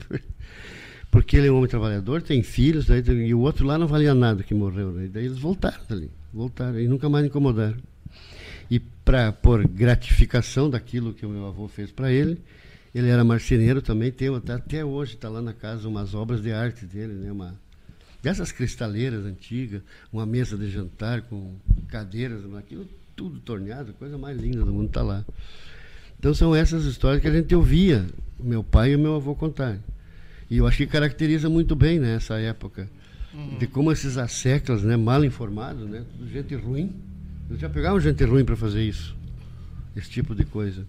Porque ele é um homem trabalhador, tem filhos, daí, e o outro lá não valia nada que morreu. Daí, daí eles voltaram ali, voltaram e nunca mais incomodaram. E para por gratificação daquilo que o meu avô fez para ele, ele era marceneiro também, tem até hoje está lá na casa umas obras de arte dele, né, uma dessas cristaleiras antigas, uma mesa de jantar com cadeiras, aquilo tudo torneado, coisa mais linda do mundo está lá. Então são essas histórias que a gente ouvia meu pai e meu avô contar. E eu acho que caracteriza muito bem né, essa época. Uhum. De como esses asseclas, né, mal informados, né, gente ruim. Eles já pegavam gente ruim para fazer isso. Esse tipo de coisa.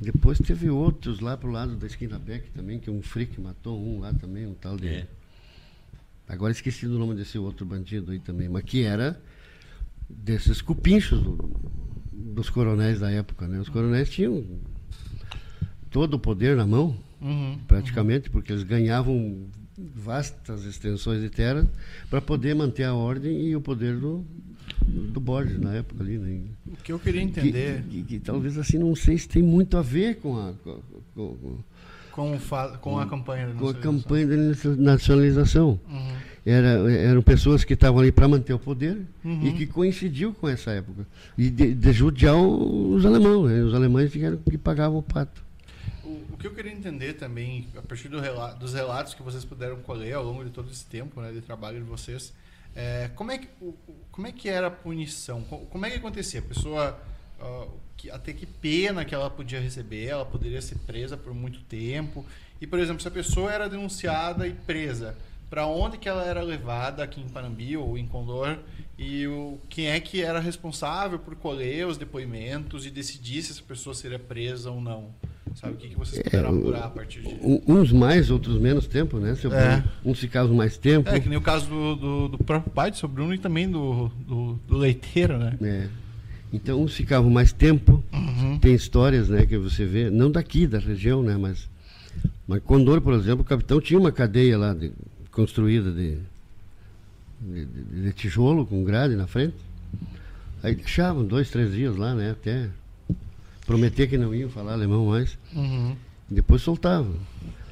Depois teve outros lá pro lado da esquina Beck também, que um freak matou um lá também, um tal de. É. Agora esqueci do nome desse outro bandido aí também, mas que era desses cupinchos do, dos coronéis da época, né? Os coronéis tinham todo o poder na mão, uhum, praticamente, uhum. porque eles ganhavam vastas extensões de terra para poder manter a ordem e o poder do, do Borges na época ali. Né? O que eu queria entender. Que, que, que, talvez assim, não sei se tem muito a ver com a. Com, com, com, com a campanha da Com a campanha da nacionalização. Uhum. Era, eram pessoas que estavam ali para manter o poder uhum. e que coincidiu com essa época. E de, de judiar os alemães. Né? Os alemães que, que pagavam o pato. O, o, que eu queria entender também, a partir do relato, dos relatos que vocês puderam colher ao longo de todo esse tempo né, de trabalho de vocês, é, como, é que, como é que era a punição? Como é que acontecia? A pessoa uh, que, até que pena que ela podia receber, ela poderia ser presa por muito tempo. E, por exemplo, se a pessoa era denunciada e presa, para onde que ela era levada aqui em Panambi ou em Condor e o, quem é que era responsável por colher os depoimentos e decidir se essa pessoa seria presa ou não? Sabe o que, que vocês é, puderam é, apurar a partir de... Uns mais, outros menos tempo, né? Seu é. Bruno, uns ficavam mais tempo. É, que nem o caso do, do, do próprio pai do seu Bruno e também do, do, do leiteiro, né? É. Então, uns ficavam mais tempo. Uhum. Tem histórias, né, que você vê, não daqui, da região, né, mas... Mas Condor, por exemplo, o capitão tinha uma cadeia lá, de, construída de, de, de, tijolo, com grade na frente. Aí deixavam dois, três dias lá, né, até prometer que não iam falar alemão mais. Uhum. Depois soltavam.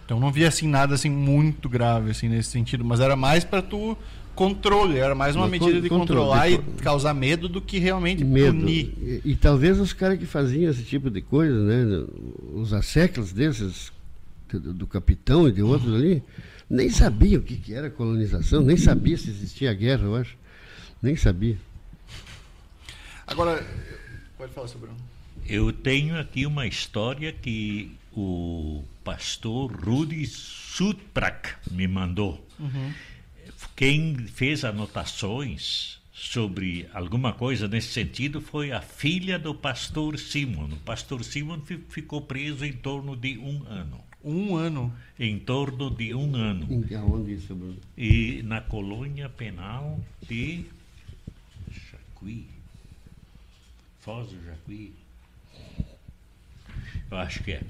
Então não via assim nada assim muito grave assim nesse sentido, mas era mais para tu controle, era mais uma medida de controlar de... e causar medo do que realmente medo. punir. E, e, talvez os caras que faziam esse tipo de coisa, né, os asseclas desses, do, do capitão e de outros ali, nem sabiam o que, que era colonização, nem sabia se existia guerra, eu acho. Nem sabia. Agora, pode falar sobre Eu tenho aqui uma história que o pastor Rudy Sutprak me mandou. Uhum quem fez anotações sobre alguma coisa nesse sentido foi a filha do pastor Simon. O pastor Simon ficou preso em torno de um ano. Um ano? Em torno de um ano. Em onde isso, Bruno? E na colônia penal de Jacuí. Foz do Jacuí. Eu acho que é.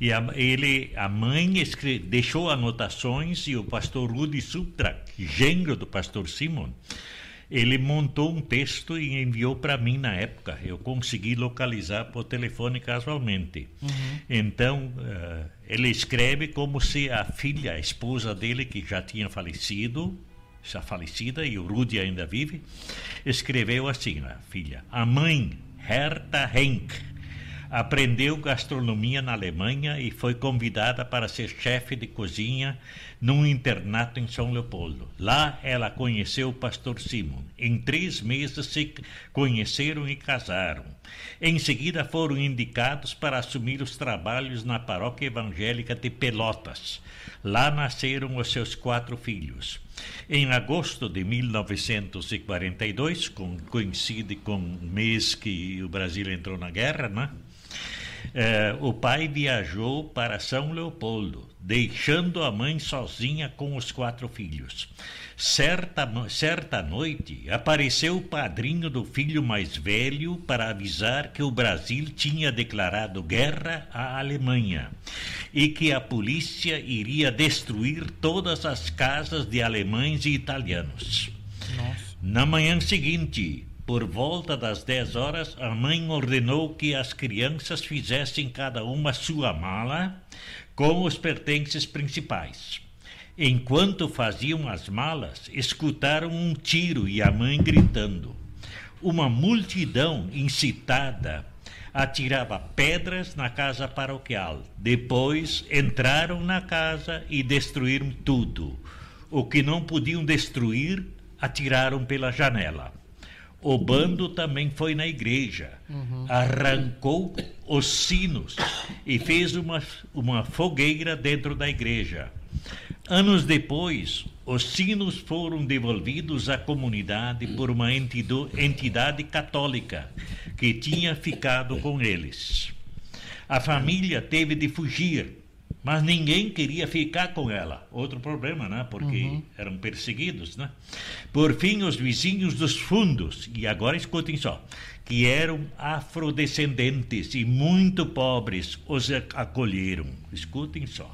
E a, ele, a mãe escreve, deixou anotações e o pastor Rudy Sutra, genro do pastor Simon, ele montou um texto e enviou para mim na época. Eu consegui localizar por telefone casualmente. Uhum. Então, uh, ele escreve como se a filha, a esposa dele, que já tinha falecido, já falecida, e o Rudy ainda vive, escreveu assim, a filha, a mãe, Herta Henk, Aprendeu gastronomia na Alemanha e foi convidada para ser chefe de cozinha num internato em São Leopoldo. Lá ela conheceu o pastor Simon. Em três meses se conheceram e casaram. Em seguida foram indicados para assumir os trabalhos na paróquia evangélica de Pelotas. Lá nasceram os seus quatro filhos. Em agosto de 1942, coincide com o mês que o Brasil entrou na guerra, né? Eh, o pai viajou para São Leopoldo, deixando a mãe sozinha com os quatro filhos. Certa, certa noite, apareceu o padrinho do filho mais velho para avisar que o Brasil tinha declarado guerra à Alemanha e que a polícia iria destruir todas as casas de alemães e italianos. Nossa. Na manhã seguinte, por volta das 10 horas, a mãe ordenou que as crianças fizessem cada uma sua mala com os pertences principais. Enquanto faziam as malas, escutaram um tiro e a mãe gritando. Uma multidão incitada atirava pedras na casa paroquial. Depois entraram na casa e destruíram tudo. O que não podiam destruir, atiraram pela janela. O bando também foi na igreja, uhum. arrancou os sinos e fez uma, uma fogueira dentro da igreja. Anos depois, os sinos foram devolvidos à comunidade por uma entidade católica que tinha ficado com eles. A família teve de fugir, mas ninguém queria ficar com ela. Outro problema, né? Porque uhum. eram perseguidos, né? Por fim, os vizinhos dos fundos, e agora escutem só, que eram afrodescendentes e muito pobres, os acolheram. Escutem só.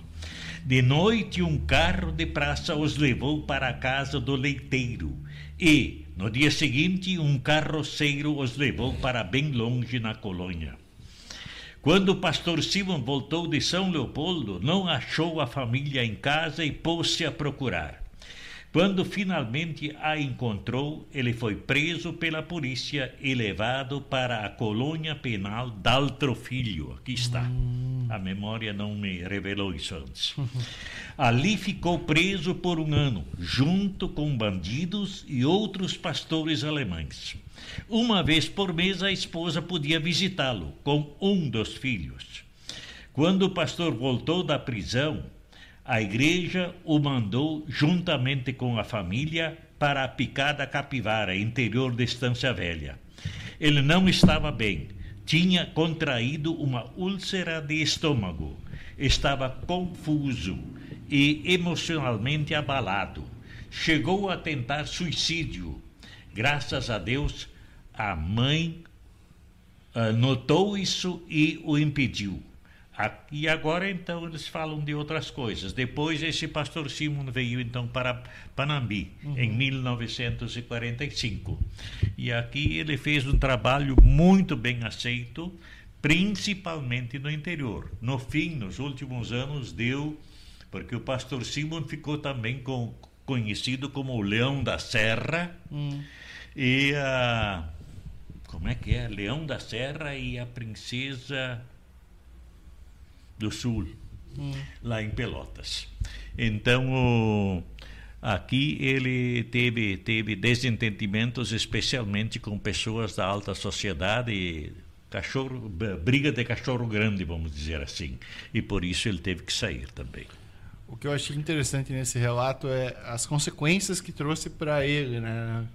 De noite, um carro de praça os levou para a casa do leiteiro. E, no dia seguinte, um carroceiro os levou para bem longe na colônia. Quando o pastor Simon voltou de São Leopoldo, não achou a família em casa e pôs-se a procurar. Quando finalmente a encontrou, ele foi preso pela polícia e levado para a colônia penal Daltro Filho. Aqui está. Hum. A memória não me revelou isso antes. Ali ficou preso por um ano, junto com bandidos e outros pastores alemães. Uma vez por mês a esposa podia visitá-lo com um dos filhos. Quando o pastor voltou da prisão, a igreja o mandou juntamente com a família para a picada capivara, interior de Estância Velha. Ele não estava bem, tinha contraído uma úlcera de estômago, estava confuso e emocionalmente abalado. Chegou a tentar suicídio. Graças a Deus, a mãe uh, notou isso e o impediu. E agora então eles falam de outras coisas. Depois esse pastor Simon veio então para Panambi uhum. em 1945. E aqui ele fez um trabalho muito bem aceito, principalmente no interior. No fim, nos últimos anos deu porque o pastor Simon ficou também com, conhecido como o Leão da Serra. Uhum. E a como é que é? Leão da Serra e a princesa do Sul, hum. lá em Pelotas. Então, o, aqui ele teve, teve desentendimentos, especialmente com pessoas da alta sociedade, cachorro, briga de cachorro grande, vamos dizer assim. E por isso ele teve que sair também. O que eu achei interessante nesse relato é as consequências que trouxe para ele, né?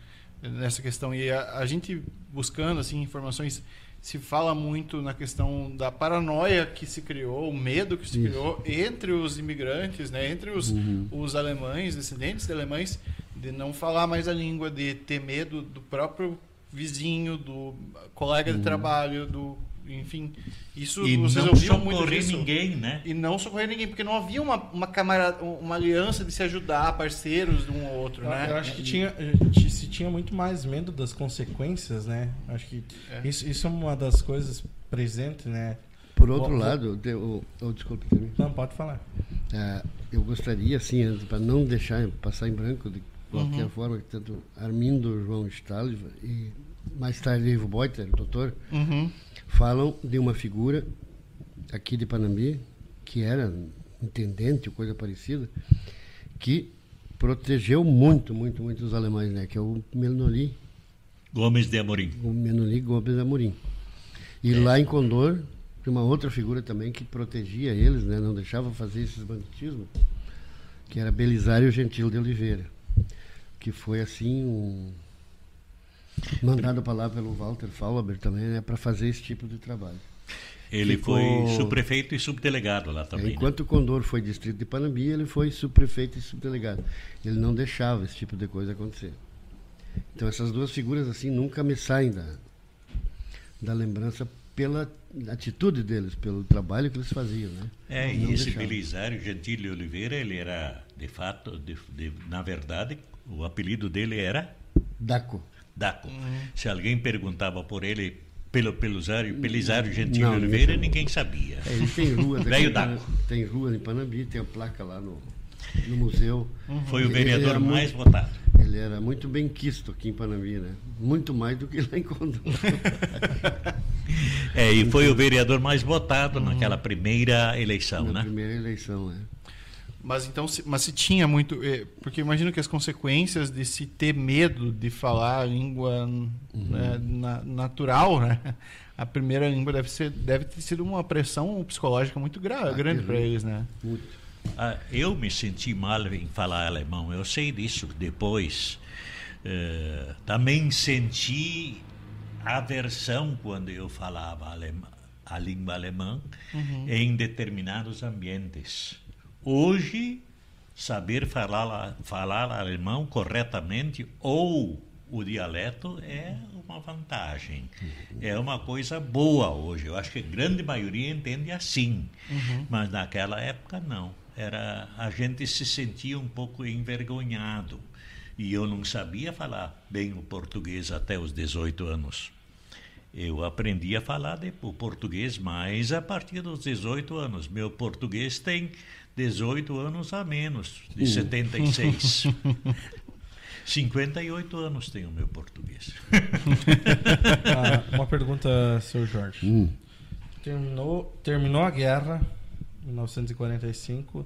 Nessa questão. E a, a gente buscando assim informações se fala muito na questão da paranoia que se criou, o medo que se Isso. criou entre os imigrantes, né? entre os, uhum. os alemães, descendentes de alemães, de não falar mais a língua, de ter medo do próprio vizinho, do colega uhum. de trabalho, do enfim, isso e vocês não ouviram muito disso. ninguém, né? E não socorrer ninguém, porque não havia uma, uma camarada, uma aliança de se ajudar, parceiros de um ou outro, eu, né? Eu acho que tinha, se tinha muito mais medo das consequências, né? Acho que é. isso, isso é uma das coisas presentes, né? Por outro lado, eu, eu, desculpe também. Não, pode falar. É, eu gostaria, assim, para não deixar passar em branco de qualquer uhum. forma, tanto Armindo João Stalva e mais tarde Ivo Boiter, doutor, uhum falam de uma figura aqui de Panambi, que era intendente ou coisa parecida, que protegeu muito, muito, muito os alemães, né? Que é o Menoli Gomes de Amorim. O Menoli Gomes de Amorim. E é. lá em Condor, tem uma outra figura também que protegia eles, né? Não deixava fazer esses banditismos, que era Belisário Gentil de Oliveira, que foi assim um mandado para lá pelo Walter Fauber também, né, para fazer esse tipo de trabalho. Ele ficou- foi subprefeito e subdelegado lá também. né? Enquanto o Condor foi distrito de Panambi, ele foi subprefeito e subdelegado. Ele não deixava esse tipo de coisa acontecer. Então essas duas figuras assim nunca me saem da, da lembrança pela atitude deles, pelo trabalho que eles faziam, né? É, Não e esse deixava. Belisário Gentili Oliveira, ele era, de fato, de- de- na verdade, o apelido dele era Daco. Daco. Se alguém perguntava por ele, pelo Belisário, Belisário Gentili Não, Oliveira, ninguém sabia. É, ele tem ruas aqui Daco. tem rua em Panambi, tem a placa lá no, no museu. Foi o vereador mais muito- votado. Ele era muito bem quisto aqui em Panambi, né? Muito mais do que lá em Condor. É, e foi o vereador mais votado naquela primeira eleição, na né? primeira eleição, né? Mas então, se, mas se tinha muito, eh, porque imagino que as consequências de se ter medo de falar a língua né, na- natural, né? A primeira língua deve ser, deve ter sido uma pressão psicológica muito gra- Ah, grande para eles, né? Muito. Ah, eu me senti mal em falar alemão, eu sei disso depois. Eh, também senti aversão quando eu falava alema- a língua alemã em determinados ambientes. Hoje, saber falar, falar alemão corretamente ou o dialeto é uma vantagem. É uma coisa boa hoje. Eu acho que a grande maioria entende assim. Mas naquela época não. Era a gente se sentia um pouco envergonhado. E eu não sabia falar bem o português até os 18 anos. Eu aprendi a falar de, o português mais a partir dos 18 anos. Meu português tem 18 anos a menos, de 76. 58 anos tem o meu português. Ah, uma pergunta, senhor Jorge. Hum. Terminou, terminou a guerra, em 1945.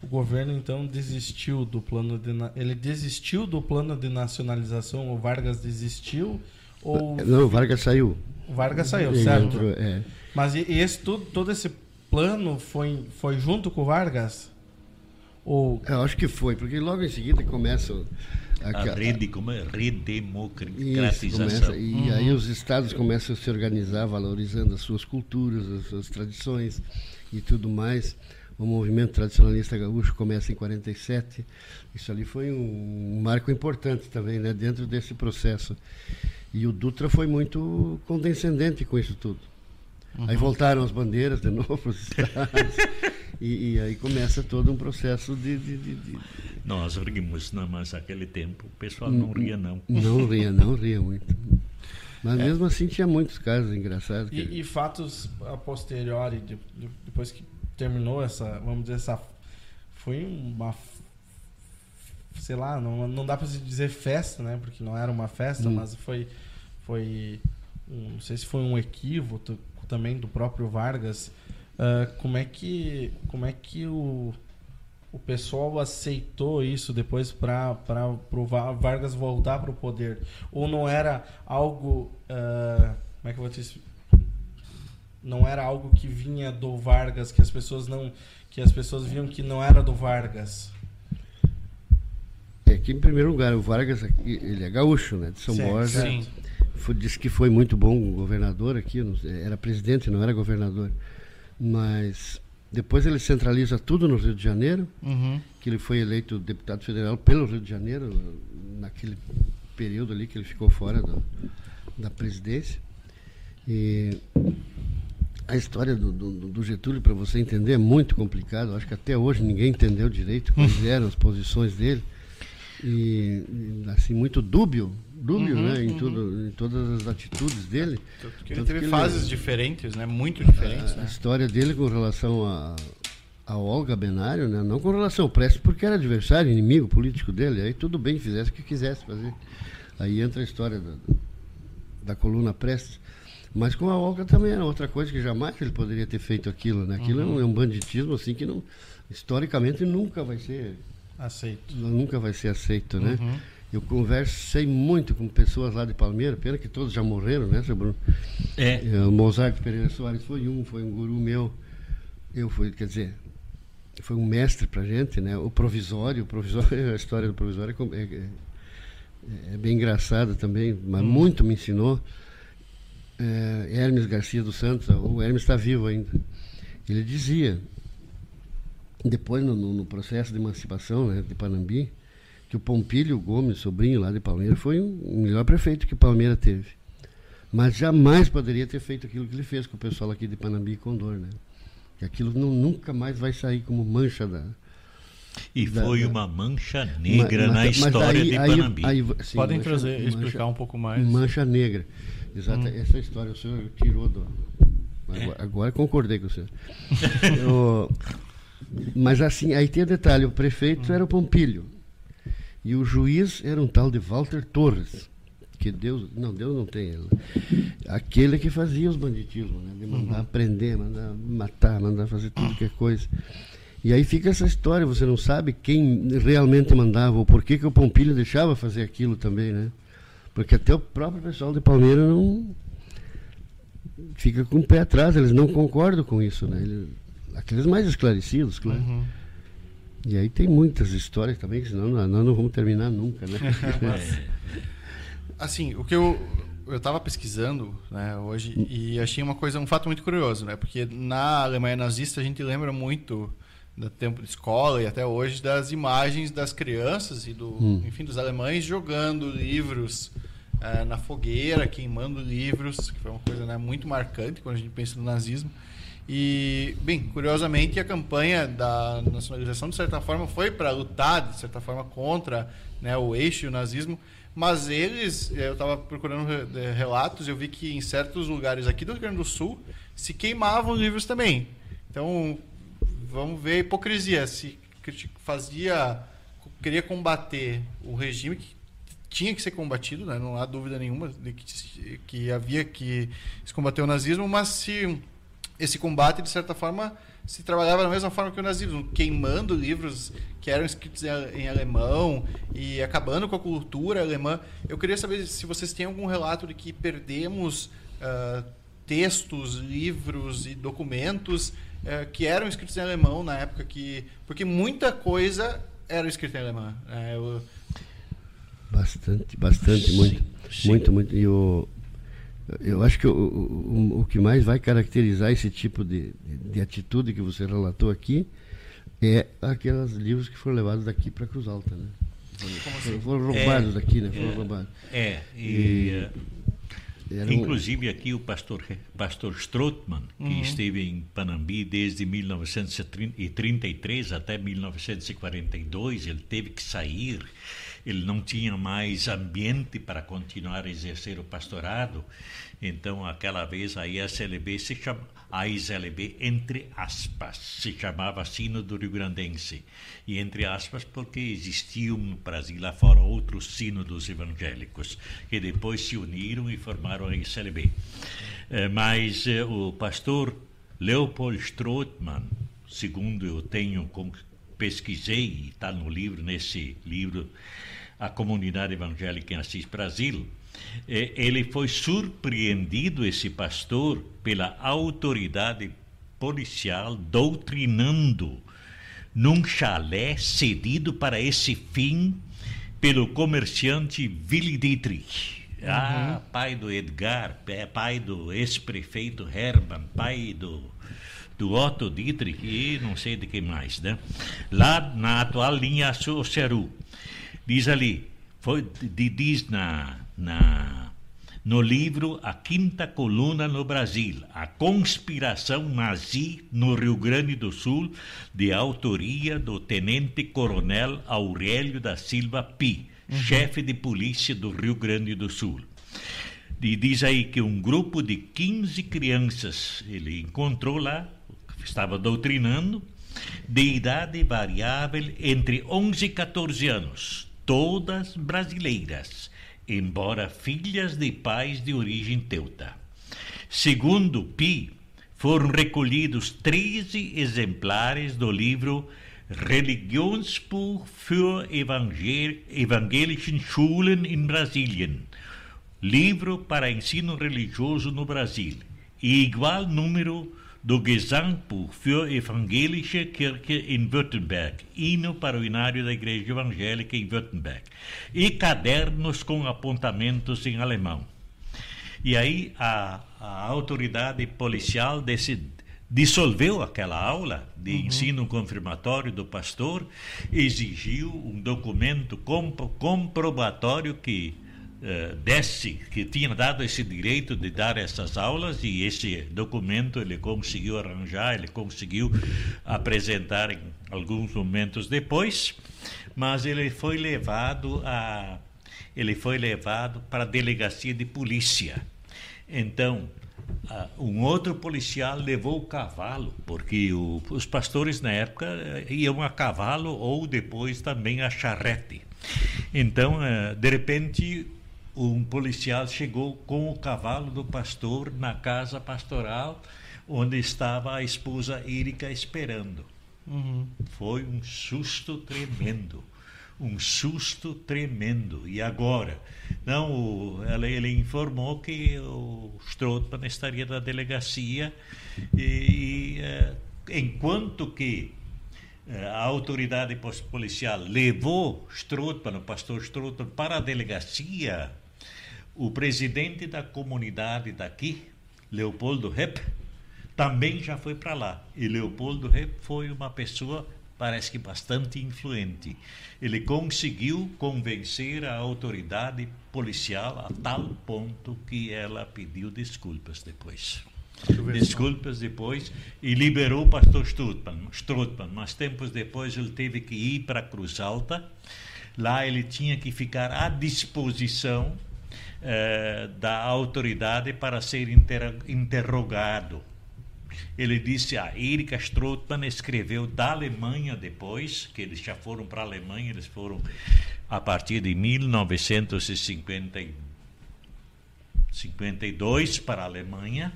O governo então desistiu do plano de ele desistiu do plano de nacionalização. O Vargas desistiu ou Não, o Vargas saiu. o Vargas saiu, Ele certo? entrou, é. Mas esse tudo, todo esse plano foi foi junto com o Vargas? Ou Eu acho que foi, porque logo em seguida começa A aquela- rede, como é? Isso, redemocratização. começa, e aí os estados começam a se organizar valorizando as suas culturas, as suas tradições e tudo mais. O movimento tradicionalista gaúcho começa em 47. Isso ali foi um marco importante também, né, dentro desse processo. E o Dutra foi muito condescendente com isso tudo. Aí voltaram as bandeiras de novo, os estados. e, e aí começa todo um processo de- de- de- de, Nós rimos, não, mas naquele tempo o pessoal não ria, não. Não ria, não ria muito. Mas mesmo assim tinha muitos casos engraçados. que- E, e fatos a posteriori, de- de- depois que terminou essa, vamos dizer, essa. Foi uma. Sei lá, não, não dá pra se dizer festa, né? Porque não era uma festa, Hum. mas foi. Foi. um- não sei se foi um equívoco também do próprio Vargas. Ah, como é que. Como é que o. O pessoal aceitou isso depois para o Vargas voltar para o poder? Ou não era algo. ah, como é que eu vou te explicar? não era algo que vinha do Vargas que as pessoas não que as pessoas viam que não era do Vargas É que, em primeiro lugar, o Vargas, ele é gaúcho, né? De São Borja. Sim. Foi, disse que foi muito bom governador aqui, era presidente, não era governador. Mas depois ele centraliza tudo no Rio de Janeiro, Uhum. que ele foi eleito deputado federal pelo Rio de Janeiro, naquele período ali que ele ficou fora do- da presidência. E a história do, do- do Getúlio, para você entender, é muito complicado. Acho que até hoje ninguém entendeu direito quais eram as posições dele. E, assim, muito dúbio, dúbio Uhum, né, em, tudo, em todas as atitudes dele. Porque ele Tanto teve que ele- fases diferentes, né? Muito diferentes, A né? história dele com relação a, a Olga Benário, né? não com relação ao Prestes, porque era adversário, inimigo político dele. Aí tudo bem, fizesse o que quisesse fazer. Aí entra a história da, da coluna Prestes. Mas com a Olga também era outra coisa que jamais ele poderia ter feito aquilo. Né? Aquilo é um- é um banditismo assim que não, historicamente nunca vai ser aceito nunca vai ser aceito, né? Uhum. Eu conversei muito com pessoas lá de Palmeira, pena que todos já morreram, né, seu Bruno? É, É, O Mozart Pereira Soares foi um, foi um guru meu. Eu fui, quer dizer, foi um mestre pra gente, né? O provisório, o provisório, a história do provisório é é, é- é bem engraçada também, mas muito me ensinou. é, Hermes Garcia dos Santos, o Hermes está vivo ainda, ele dizia, depois no, no, no processo de emancipação né, de Panambi, que o Pompílio Gomes, sobrinho lá de Palmeiras, foi o melhor prefeito que Palmeiras teve. Mas jamais poderia ter feito aquilo que ele fez com o pessoal aqui de Panambi e Condor, né? Que aquilo não, nunca mais vai sair como mancha da. E da, foi da... uma mancha negra mas, na mas, história aí, de aí, Panambi. Aí, sim, Podem mancha, trazer, mancha, explicar um pouco mais. Mancha negra. Exato, hum. essa história o senhor tirou do. Agora, é. agora concordei com o senhor. Eu, mas assim, aí tem o detalhe: o prefeito hum. era o Pompílio. E o juiz era um tal de Walter Torres. Que Deus. Não, Deus não tem ele. Aquele que fazia os banditismos, né? De mandar uhum. prender, mandar matar, mandar fazer tudo que é coisa. E aí fica essa história, você não sabe quem realmente mandava, ou por que, que o Pompilho deixava fazer aquilo também, né? Porque até o próprio pessoal de Palmeiras não fica com o pé atrás, eles não concordam com isso, né? Eles, aqueles mais esclarecidos, claro. Uhum. E aí tem muitas histórias também, que senão nós não vamos terminar nunca, né? assim, o que eu eu estava pesquisando né, hoje e achei uma coisa, um fato muito curioso, né? Porque na Alemanha nazista a gente lembra muito do tempo de escola e até hoje das imagens das crianças e do, hum. enfim, dos alemães jogando livros é, na fogueira, queimando livros, que foi uma coisa né, muito marcante quando a gente pensa no nazismo. E, bem, curiosamente, a campanha da nacionalização, de certa forma, foi para lutar, de certa forma, contra né, o eixo e o nazismo. Mas eles, eu estava procurando relatos, eu vi que em certos lugares aqui do Rio Grande do Sul se queimavam livros também. Então, vamos ver a hipocrisia. Se fazia, queria combater o regime que tinha que ser combatido, né? não há dúvida nenhuma de que, que havia que se combater o nazismo, mas se esse combate, de certa forma, se trabalhava da mesma forma que o nazismo, queimando livros que eram escritos em alemão e acabando com a cultura alemã. Eu queria saber se vocês têm algum relato de que perdemos uh, textos, livros e documentos uh, que eram escritos em alemão na época que, porque muita coisa era escrita em alemão. Né? Eu... Bastante, bastante, muito, sim. muito, muito. E o eu acho que o, o, o, que mais vai caracterizar esse tipo de, de, atitude que você relatou aqui é aqueles livros que foram levados daqui para Cruz Alta, né? Foram, foram roubados é, daqui, né? Foram é, roubados. É, e, e um... inclusive aqui o pastor pastor Strootman, que uhum. esteve em Panambi desde 1933 até 1942, ele teve que sair ele não tinha mais ambiente para continuar a exercer o pastorado. Então, aquela vez, a ISLB se chama, a ISLB, entre aspas, se chamava Sínodo Rio Grandense. E entre aspas, porque existiam no Brasil lá fora outros sínodos evangélicos, que depois se uniram e formaram a ISLB. Eh, mas eh, o pastor Leopold Strootman, segundo eu tenho pesquisei, está no livro, nesse livro, a comunidade evangélica em Assis Brasil, ele foi surpreendido, esse pastor, pela autoridade policial doutrinando num chalé cedido para esse fim pelo comerciante Willy Dietrich. Uhum. Ah, pai do Edgar, pai do ex-prefeito Hermann, pai do, do Otto Dietrich e não sei de quem mais, né? Lá na atual linha Ceru. Diz ali, foi, diz na, na, no livro A Quinta Coluna no Brasil, a conspiração nazi no Rio Grande do Sul, de autoria do Tenente Coronel Aurélio da Silva Pi, uhum. chefe de polícia do Rio Grande do Sul. E diz aí que um grupo de 15 crianças ele encontrou lá, estava doutrinando, de idade variável entre 11 e 14 anos, todas brasileiras, embora filhas de pais de origem teuta. Segundo Pi, foram recolhidos 13 exemplares do livro Religionsbuch für Evangel evangelischen Schulen in Brasilien, livro para ensino religioso no Brasil, e igual número do Gesangbuch für Evangelische Kirche in Württemberg, hino para o inário da Igreja Evangélica em Württemberg, e cadernos com apontamentos em alemão. E aí a, a autoridade policial decide, dissolveu aquela aula de uhum. ensino confirmatório do pastor, exigiu um documento comprobatório que uh, desse, que tinha dado esse direito de dar essas aulas e esse documento ele conseguiu arranjar, ele conseguiu apresentar em alguns momentos depois, mas ele foi levado a ele foi levado para a delegacia de polícia. Então, um outro policial levou o cavalo, porque o, os pastores na época uh, iam a cavalo ou depois também a charrete. Então, uh, de repente, um policial chegou com o cavalo do pastor na casa pastoral, onde estava a esposa Írica esperando. Uhum. Foi um susto tremendo um susto tremendo. E agora? Não, o, ela, ele informou que o Strootman estaria na delegacia e, e é, enquanto que é, a autoridade policial levou Strootman, o pastor Strootman, para a delegacia, o presidente da comunidade daqui, Leopoldo Repp, também já foi para lá. E Leopoldo Repp foi uma pessoa parece que bastante influente. Ele conseguiu convencer a autoridade policial a tal ponto que ela pediu desculpas depois. Desculpas depois e liberou o pastor Strutman, Strutman, mas tempos depois ele teve que ir para Cruz Alta. Lá ele tinha que ficar à disposição eh, da autoridade para ser interrogado ele disse a Erika Strootman escreveu da Alemanha depois, que eles já foram para a Alemanha, eles foram a partir de 1952 para a Alemanha.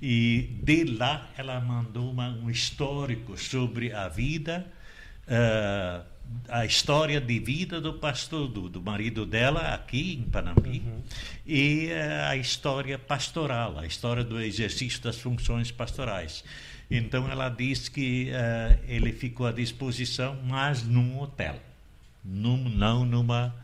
E de lá ela mandou uma, um histórico sobre a vida uh, a história de vida do pastor, do, do marido dela aqui em Panambi, uhum. e uh, a história pastoral, a história do exercício das funções pastorais. Então ela diz que uh, ele ficou à disposição, mas num hotel, num, não numa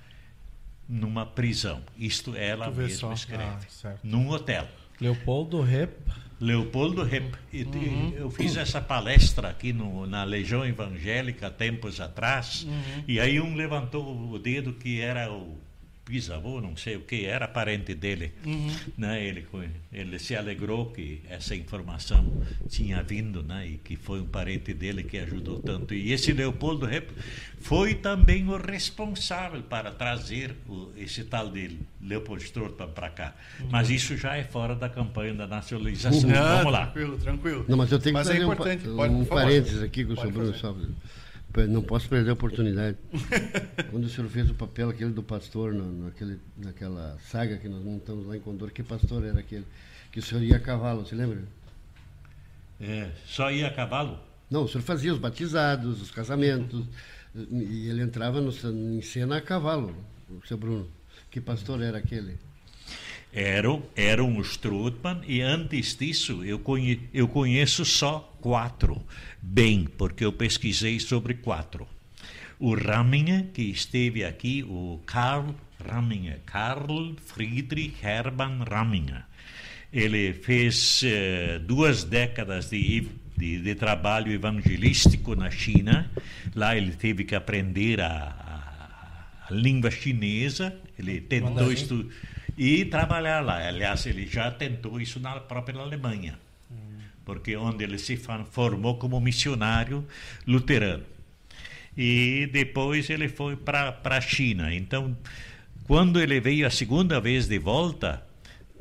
numa prisão. Isto ela mesma escreve. Ah, num hotel. Leopoldo Rep Leopoldo Rep. Uhum. Eu fiz essa palestra aqui no, na Legião Evangélica tempos atrás, uhum. e aí um levantou o dedo que era o bisavô, não sei o que, era parente dele. Uhum. Né? Ele, ele se alegrou que essa informação tinha vindo né? e que foi um parente dele que ajudou tanto. E esse Leopoldo Rep foi também o responsável para trazer o, esse tal de Leopold Strootman para cá. Uhum. Mas isso já é fora da campanha da nacionalização. Uhum. Vamos lá. Tranquilo, tranquilo. Não, mas eu tenho que mas é fazer é importante. um, Pode, um parênteses aqui com o seu Bruno Salve. Não posso perder a oportunidade. Quando o senhor fez o papel aquele do pastor no, naquele, naquela saga que nós montamos lá em Condor, que pastor era aquele? Que o senhor ia a cavalo, você lembra? É, só ia a cavalo? Não, o senhor fazia os batizados, os casamentos, e ele entrava no, em cena a cavalo, o seu Bruno. Que pastor era aquele? Era, era um Strutman, e antes disso eu, conhe, eu conheço só quatro bem, porque eu pesquisei sobre quatro. O Ramminger, que esteve aqui, o Karl Ramminger, Karl Friedrich Hermann Ramminger. Ele fez uh, duas décadas de, de, de, trabalho evangelístico na China. Lá ele teve que aprender a, a, a língua chinesa. Ele tentou estudar e trabalhar lá. Aliás, ele já tentou isso na própria Alemanha porque onde ele se formou como missionário luterano. E depois ele foi para a China. Então, quando ele veio a segunda vez de volta,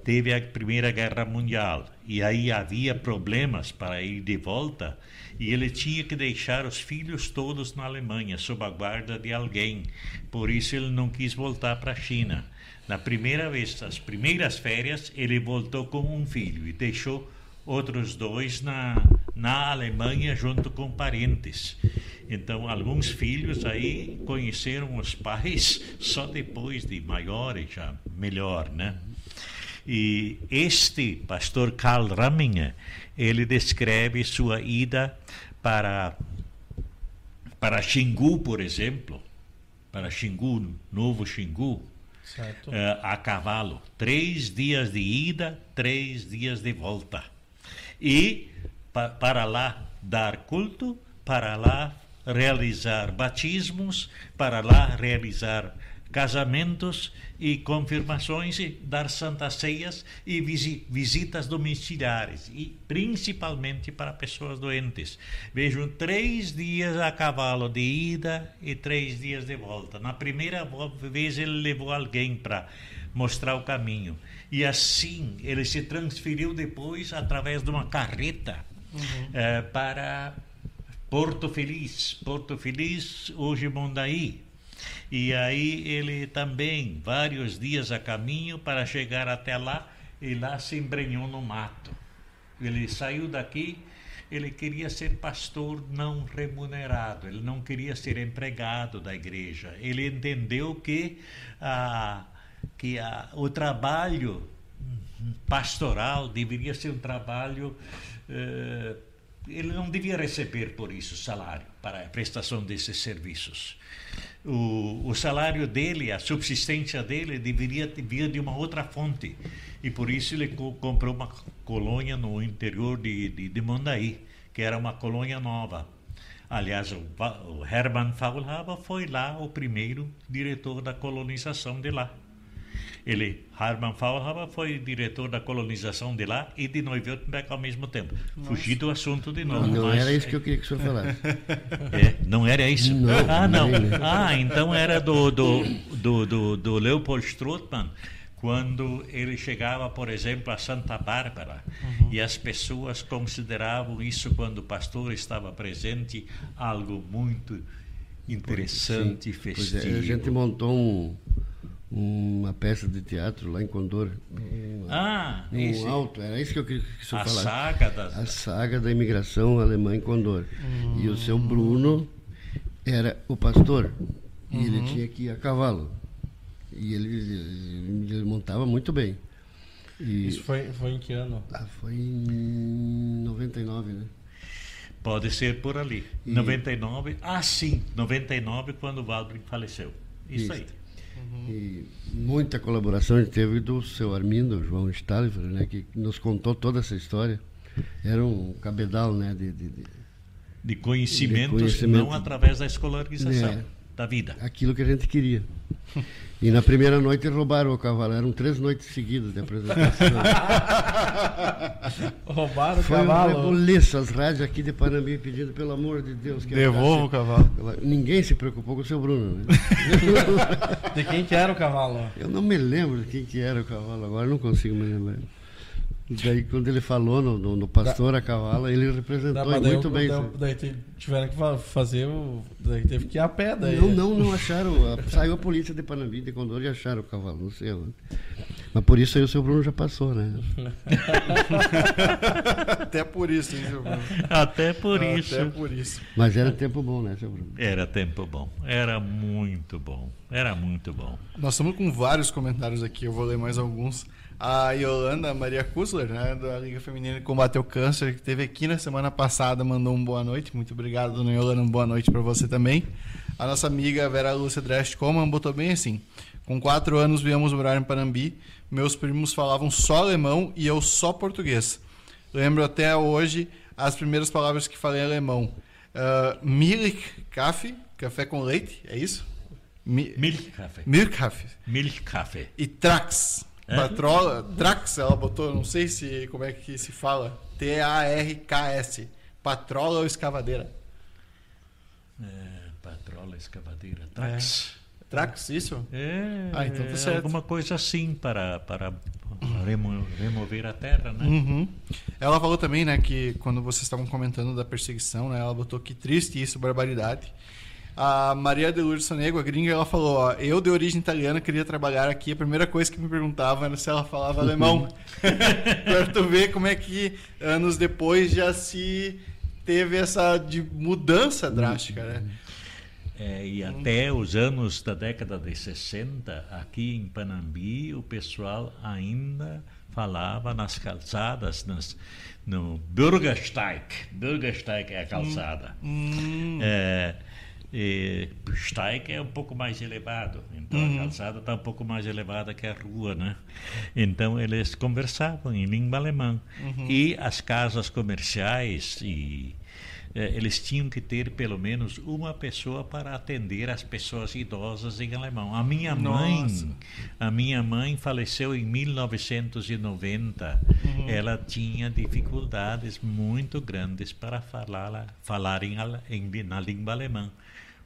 teve a Primeira Guerra Mundial. E aí havia problemas para ir de volta. E ele tinha que deixar os filhos todos na Alemanha, sob a guarda de alguém. Por isso ele não quis voltar para a China. Na primeira vez, as primeiras férias, ele voltou com um filho e deixou outros dois na, na Alemanha junto com parentes. Então, alguns filhos aí conheceram os pais só depois de maiores, já melhor, né? E este pastor Karl Ramminger, ele descreve sua ida para para Xingu, por exemplo, para Xingu, Novo Xingu, uh, a cavalo. Três dias de ida, três dias de volta. E pa, para lá dar culto, para lá realizar batismos, para lá realizar casamentos e confirmações, e dar santas ceias e visitas domiciliares, e principalmente para pessoas doentes. Vejam, três dias a cavalo de ida e três dias de volta. Na primeira vez ele levou alguém para mostrar o caminho. E assim ele se transferiu depois através de uma carreta uhum. eh, para Porto Feliz. Porto Feliz, hoje Mondaí. E aí ele também, vários dias a caminho para chegar até lá, e lá se embrenhou no mato. Ele saiu daqui, ele queria ser pastor não remunerado, ele não queria ser empregado da igreja. Ele entendeu que, ah, que ah, o trabalho pastoral deveria ser um trabalho. Eh, ele não devia receber por isso salário para a prestação desses serviços o, o salário dele, a subsistência dele deveria vir de uma outra fonte. E por isso ele co comprou uma colônia no interior de, de, de Mondaí, que era uma colônia nova. Aliás, o, o Hermann Faulhaber foi lá o primeiro diretor da colonização de lá. Ele, Harman Faulhaber, foi diretor da colonização de lá e de Neuwürttemberg ao mesmo tempo. Nossa. Fugi do assunto de novo. Não, não mas... era isso que eu queria que o senhor falasse. É, não era isso? Não, ah, não. Ah, então era do, do, do, do, do Leopold Strothmann quando ele chegava, por exemplo, a Santa Bárbara uhum. e as pessoas consideravam isso quando o pastor estava presente algo muito interessante e festivo. É, a gente montou um, uma peça de teatro lá em Condor. ah, um esse, alto, era isso que eu queria que o senhor a falasse. Saga das... A saga da imigração alemã em Condor. Hum. E o seu Bruno era o pastor. E uhum. ele tinha que ir a cavalo. E ele, ele, ele montava muito bem. E, isso foi, foi em que ano? Ah, foi em 99, né? Pode ser por ali. E... 99. Ah, sim, 99 quando o Waldrin faleceu. Isso, isso. aí. Uhum. E muita colaboração a gente teve do seu Armindo, João Stalver, né, que nos contou toda essa história. Era um cabedal né, de, de, de, de conhecimentos, de conhecimento. não através da escolarização. É, da vida. Aquilo que a gente queria. E na primeira noite roubaram o cavalo. Eram três noites seguidas de apresentação. roubaram o cavalo? Foi um as rádios aqui de Panambi pedindo, pelo amor de Deus. Que Devolva o cavalo. Ninguém se preocupou com o seu Bruno. Né? de quem que era o cavalo? Eu não me lembro de quem que era o cavalo agora, não consigo me lembrar. E daí, quando ele falou no, no, no Pastor da, a Cavalo, ele representou daí, muito bem. Daí, daí, tiveram que fazer o. Daí teve que ir a pé. Daí. Não, não, não acharam. Saiu a polícia de Panambi, de Condor e acharam o cavalo, não sei onde. Mas por isso aí o seu Bruno já passou, né? Até por isso, hein, seu Bruno? Até por Até isso. Até por isso. Mas era tempo bom, né, seu Bruno? Era tempo bom. Era muito bom. Era muito bom. Nós estamos com vários comentários aqui, eu vou ler mais alguns a Yolanda Maria Kusler, né, da Liga Feminina de Combate ao Câncer, que teve aqui na semana passada, mandou um boa noite. Muito obrigado, dona Yolanda, uma boa noite para você também. A nossa amiga Vera Lúcia Drest Coman botou bem assim: Com quatro anos viemos morar em Panambi, meus primos falavam só alemão e eu só português. Lembro até hoje as primeiras palavras que falei em alemão. Uh, Milch Kaffee, café com leite, é isso? Mi Milch Kaffee. Milch Kaffee. Milch Kaffee. E Trax. É? Patrola, Trax, ela botou, não sei se como é que se fala. T-A-R-K-S. Patrola ou escavadeira? É, patrola, escavadeira. Trax. É. Trax, isso? É. Ah, então tá certo. Alguma coisa assim para, para remo, remover a terra, né? Uhum. Ela falou também, né, que quando vocês estavam comentando da perseguição, né, ela botou que triste isso, barbaridade. A Maria de Lourdes Sonego, a gringa, ela falou: ó, eu de origem italiana queria trabalhar aqui. A primeira coisa que me perguntava era se ela falava alemão. pra tu ver como é que anos depois já se teve essa de mudança drástica, né? É, e até os anos da década de 60, aqui em Panambi, o pessoal ainda falava nas calçadas, nas, no Bürgersteig. Bürgersteig é a calçada. Hum. É, E Steig é um pouco mais elevado, então Uhum. a calçada está um pouco mais elevada que a rua, né? Então eles conversavam em língua alemã Uhum. e as casas comerciais e eh, eles tinham que ter pelo menos uma pessoa para atender as pessoas idosas em alemão. A minha mãe, Nossa. a minha mãe faleceu em 1990. Uhum. Ela tinha dificuldades muito grandes para falar, falar em, em, na língua alemã,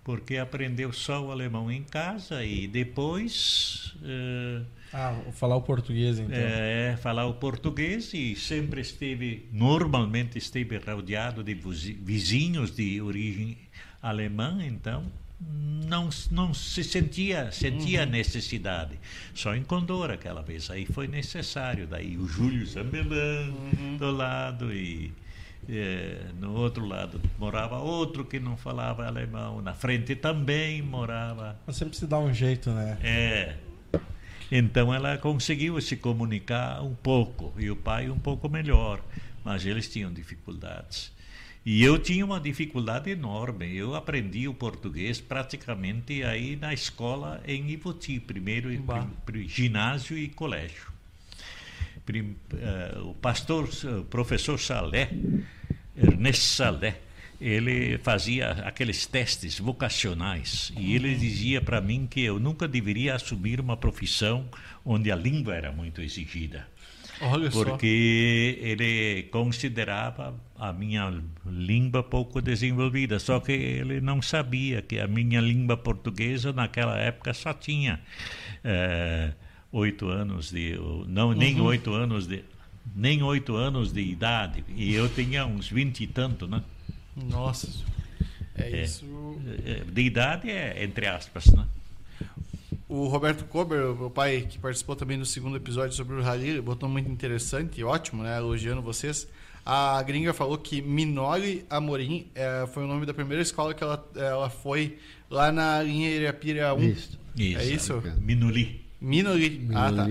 porque aprendeu só o alemão em casa e depois eh, Ah, falar o português então. é, falar o português e sempre esteve, normalmente esteve rodeado de vizi- vizinhos de origem alemã, então não, não se sentia, sentia necessidade. Só em Condor aquela vez, aí foi necessário. Daí o Júlio Zambellan do lado e eh, no outro lado morava outro que não falava alemão, na frente também morava Mas sempre se dá um jeito, né? é. Então ela conseguiu se comunicar um pouco e o pai um pouco melhor, mas eles tinham dificuldades. E eu tinha uma dificuldade enorme. Eu aprendi o português praticamente aí na escola em Ivoti, primeiro prim- ginásio e colégio. Prim- eh, o pastor, o professor Salé, Ernesto Salé, ele fazia aqueles testes vocacionais e ele dizia para mim que eu nunca deveria assumir uma profissão onde a língua era muito exigida Olha só. porque ele considerava a minha língua pouco desenvolvida, só que ele não sabia que a minha língua portuguesa naquela época só tinha eh, oito anos de, não nem oito anos de, nem oito anos de idade e eu tinha uns vinte e tanto, né? Nossa. É, É. isso. Eh, De idade é entre aspas, né? O Roberto Kober, o meu pai, que participou também do segundo episódio sobre o Rally, botou muito interessante ótimo, né? Elogiando vocês. A gringa falou que Minoli Amorim eh, foi o nome da primeira escola que ela, ela foi lá na linha Irapira 1. Isso. Isso. É isso? Minoli. Ah, tá.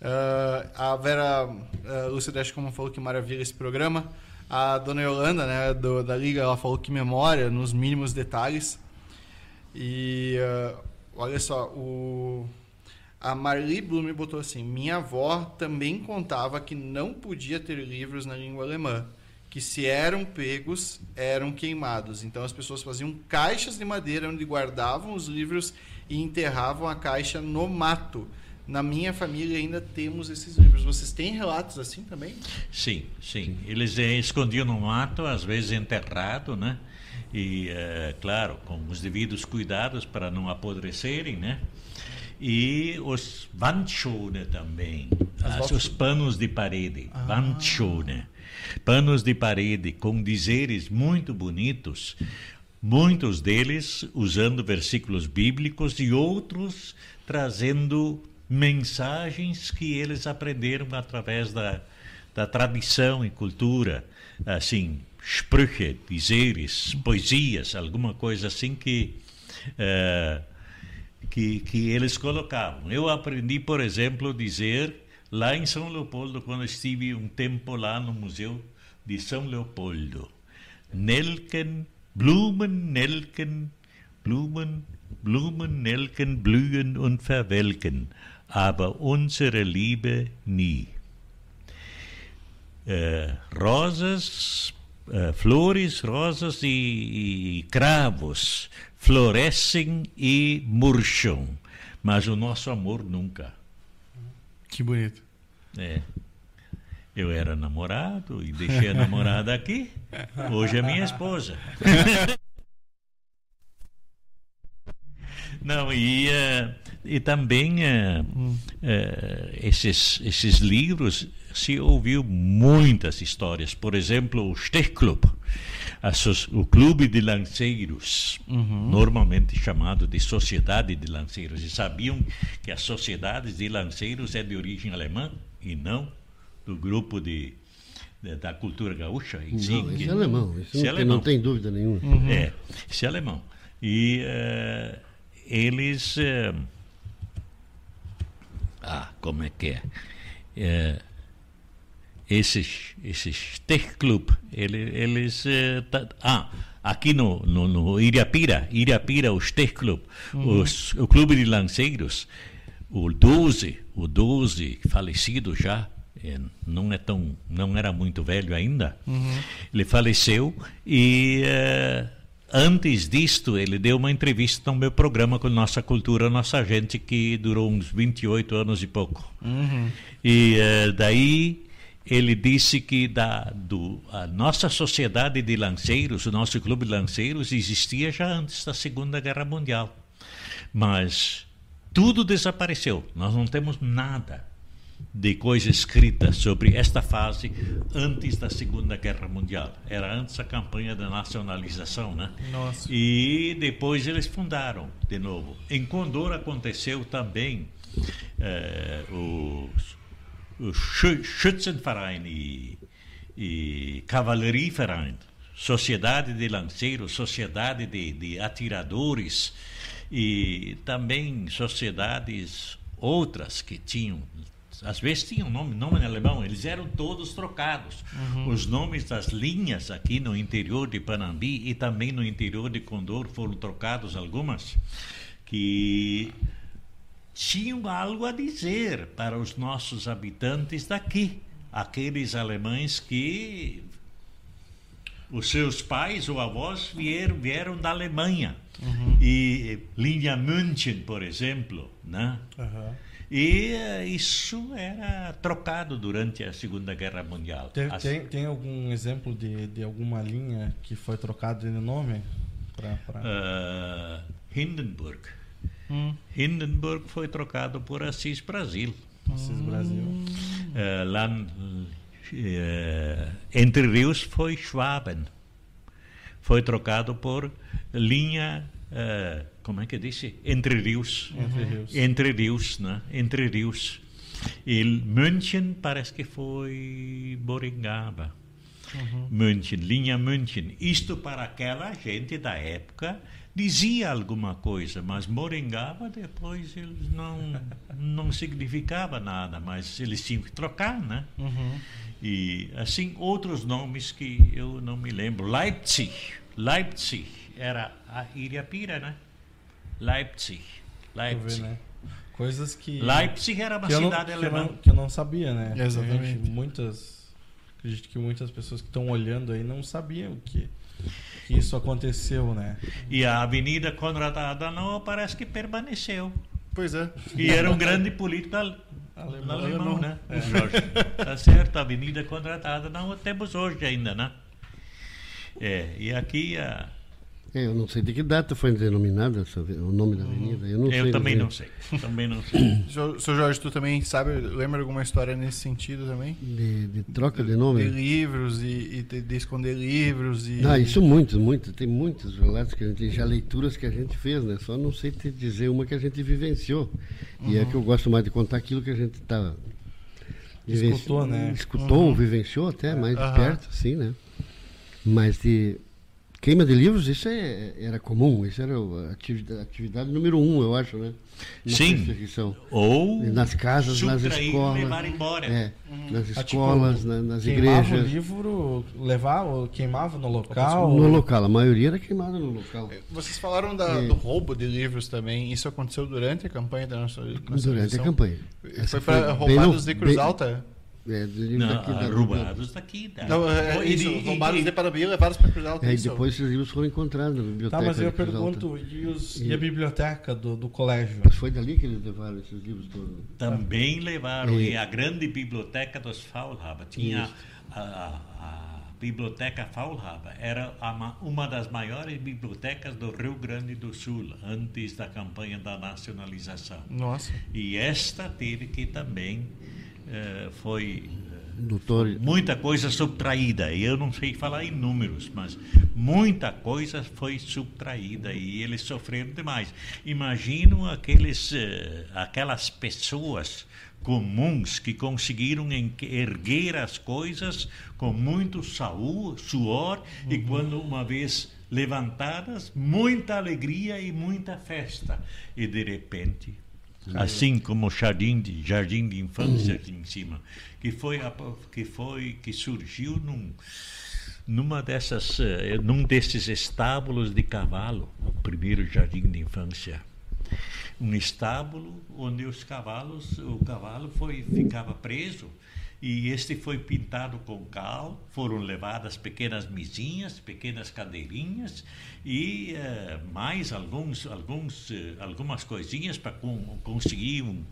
Ah, a Vera uh, Lúcia Dash, como falou que maravilha esse programa. A dona Yolanda, né, do- da Liga, ela falou que memória nos mínimos detalhes. E ah, olha só, o, a Marli Blume botou assim: Minha avó também contava que não podia ter livros na língua alemã, que se eram pegos, eram queimados. Então as pessoas faziam caixas de madeira onde guardavam os livros e enterravam a caixa no mato. Na minha família ainda temos esses livros. Vocês têm relatos assim também? Sim, sim. Eles eh, escondiam no mato, às vezes enterrado, né? E, eh, claro, com os devidos cuidados para não apodrecerem, né? E os Wandschone também, As os panos de parede, Wandschone. Panos de parede com dizeres muito bonitos, muitos deles usando versículos bíblicos e outros trazendo mensagens que eles aprenderam através da, da tradição e cultura, assim, Sprüche, dizeres, poesias, alguma coisa assim que eh, que, que eles colocavam. Eu aprendi, por exemplo, dizer lá em São Leopoldo, quando estive um tempo lá no Museu de São Leopoldo. Nelken, Blumen, Nelken, Blumen, Blumen, Nelken, blühen und verwelken, aber unsere Liebe nie. Eh, rosas, eh, flores, rosas e, e cravos florescem e murcham, mas o nosso amor nunca. Que bonito. É. Eu era namorado e deixei a namorada aqui. Hoje é minha esposa. Não, e, eh, e também eh, eh, esses, esses livros se ouviu muitas histórias. Por exemplo, o Stechclub, a so- o Clube de Lanceiros, normalmente chamado de Sociedade de Lanceiros. E sabiam que as sociedades de lanceiros é de origem alemã e não do grupo de- da cultura gaúcha em si. Não, esse é alemão. Isso Esse é não, tem, alemão. não tem dúvida nenhuma. É, esse é alemão. E eh, eles. eh, ah, como é que é? Eh, esses, esses Tech Club, ele, eles. ta- ah, aqui no, no, no Iriapira, Iriapira, o Stech Club, os, o Clube de Lanceiros, o 12, o 12, falecido já, não é tão, não era muito velho ainda, ele faleceu e eh, antes disto ele deu uma entrevista no meu programa com Nossa Cultura, Nossa Gente, que durou uns 28 anos e pouco. E eh, daí ele disse que da, do, a nossa sociedade de lanceiros, o nosso clube de lanceiros, existia já antes da Segunda Guerra Mundial. Mas tudo desapareceu. Nós não temos nada de coisa escrita sobre esta fase antes da Segunda Guerra Mundial. Era antes da campanha da nacionalização, né? Nossa. E depois eles fundaram de novo. Em Condor aconteceu também eh, o Schü- Schützenverein e, e Cavallerieverein, Sociedade de Lanceiros, Sociedade de, de Atiradores e também sociedades outras que tinham às vezes tinham nome, nome em alemão, eles eram todos trocados. Os nomes das linhas aqui no interior de Panambi e também no interior de Condor foram trocados algumas que tinham algo a dizer para os nossos habitantes daqui, aqueles alemães que os seus pais ou avós vieram, vieram da Alemanha. E linha München, por exemplo, né? Aham. E eh, isso era trocado durante a Segunda Guerra Mundial. Tem, As- tem, tem algum exemplo de, de alguma linha que foi trocado de nome? Pra, pra... Ah, Hindenburg. Hum. Hindenburg foi trocado por Assis Brasil. Assis Brasil. Eh, lá eh, Entre Rios foi Schwaben. Foi trocado por linha, eh, como é que disse? Entre Rios. Entre Rios. Entre Rios, né? Entre Rios. E München parece que foi Boringaba. München, linha München. Isto para aquela gente da época dizia alguma coisa, mas Moringaba depois eles não não significava nada, mas eles tinham que trocar, né? E assim outros nomes que eu não me lembro. Leipzig, Leipzig era a Iriapira, né? Leipzig, Pra ver, Leipzig. né? Coisas que. Leipzig era uma que não, cidade que, eu alemã. não, que eu não sabia, né? Exatamente. Gente, muitas. Acredito que muitas pessoas que estão olhando aí não sabiam que, que isso aconteceu, né? E a Avenida Konrad Adenauer parece que permaneceu. Pois é. E era um grande político al- Alemão. alemão, né? Jorge. Tá certo, a Avenida Konrad Adenauer temos hoje ainda, né? É, e aqui a, É, eu não sei de que data foi denominada essa, o nome da avenida. Eu, não eu sei também dizer. não sei. Também não sei. Seu, seu Jorge, tu também sabe, lembra alguma história nesse sentido também? De, de troca de De nome? livros e, e de, de esconder livros e... Ah, isso muitos, muitos. Tem muitos relatos que a gente, já leituras que a gente fez, né? Só não sei te dizer uma que a gente vivenciou. E é que eu gosto mais de contar aquilo que a gente tá vivenci- Escutou, né? Escutou, vivenciou até mais de Aham. perto, sim, né? Mas de queima de livros, isso é, era comum. Isso era a atividade, atividade número um, eu acho, né? Na Sim. perseguição. Ou Nas casas, nas e escolas. levar embora. É, nas Ah, tipo, escolas, na- nas queimava o igrejas. livro, levava, queimava no local. No local, a maioria era queimada no local. Vocês falaram da- É. do roubo de livros também. Isso aconteceu durante a campanha da nossa Durante a campanha. Foi Essa para bem roubados no- de Cruz bem- Alta? É, Não, daqui da- roubados daqui. Da, Não, é, E- isso, e- roubados e- de e levados para Cruz Alta. É, e depois esses livros foram encontrados na biblioteca. Tá, mas eu pergunto, e, os- e a biblioteca do, do colégio? Mas foi dali que eles levaram esses livros todos. Também levaram. E- E a grande biblioteca dos Faulhaber tinha a, a- a biblioteca Faulhaber era a ma- uma das maiores bibliotecas do Rio Grande do Sul antes da campanha da nacionalização. Nossa. E esta teve que também foi Doutor, muita coisa subtraída. E eu não sei falar em números, mas muita coisa foi subtraída e eles sofreram demais. Imagino aqueles, eh, aquelas pessoas comuns que conseguiram erguer as coisas com muito saú, suor e quando uma vez levantadas, muita alegria e muita festa. E de repente assim como o jardim de jardim de infância aqui em cima que foi que foi que surgiu num numa dessas, eh, num desses estábulos de cavalo, o primeiro jardim de infância. Um estábulo onde os cavalos, o cavalo foi ficava preso e este foi pintado com cal, foram levadas pequenas mesinhas, pequenas cadeirinhas e uh, mais alguns, alguns, uh, algumas coisinhas para com, conseguir um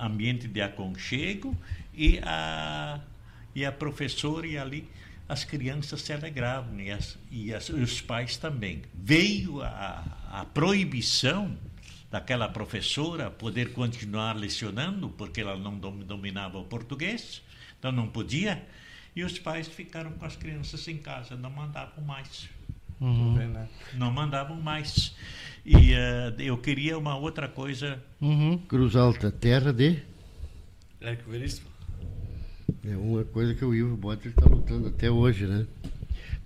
ambiente de aconchego e a, e a professora e ali as crianças se alegravam e, as, e as, os pais também. Veio a, a proibição daquela professora poder continuar lecionando, porque ela não dominava o português, então não podia. E os pais ficaram com as crianças em casa, não mandavam mais. Uhum. Né? Não mandavam mais. E uh, eu queria uma outra coisa. Uhum. Cruz Alta, terra de? Érico Veríssimo. É uma coisa que o Ivo Botter está lutando até hoje, né?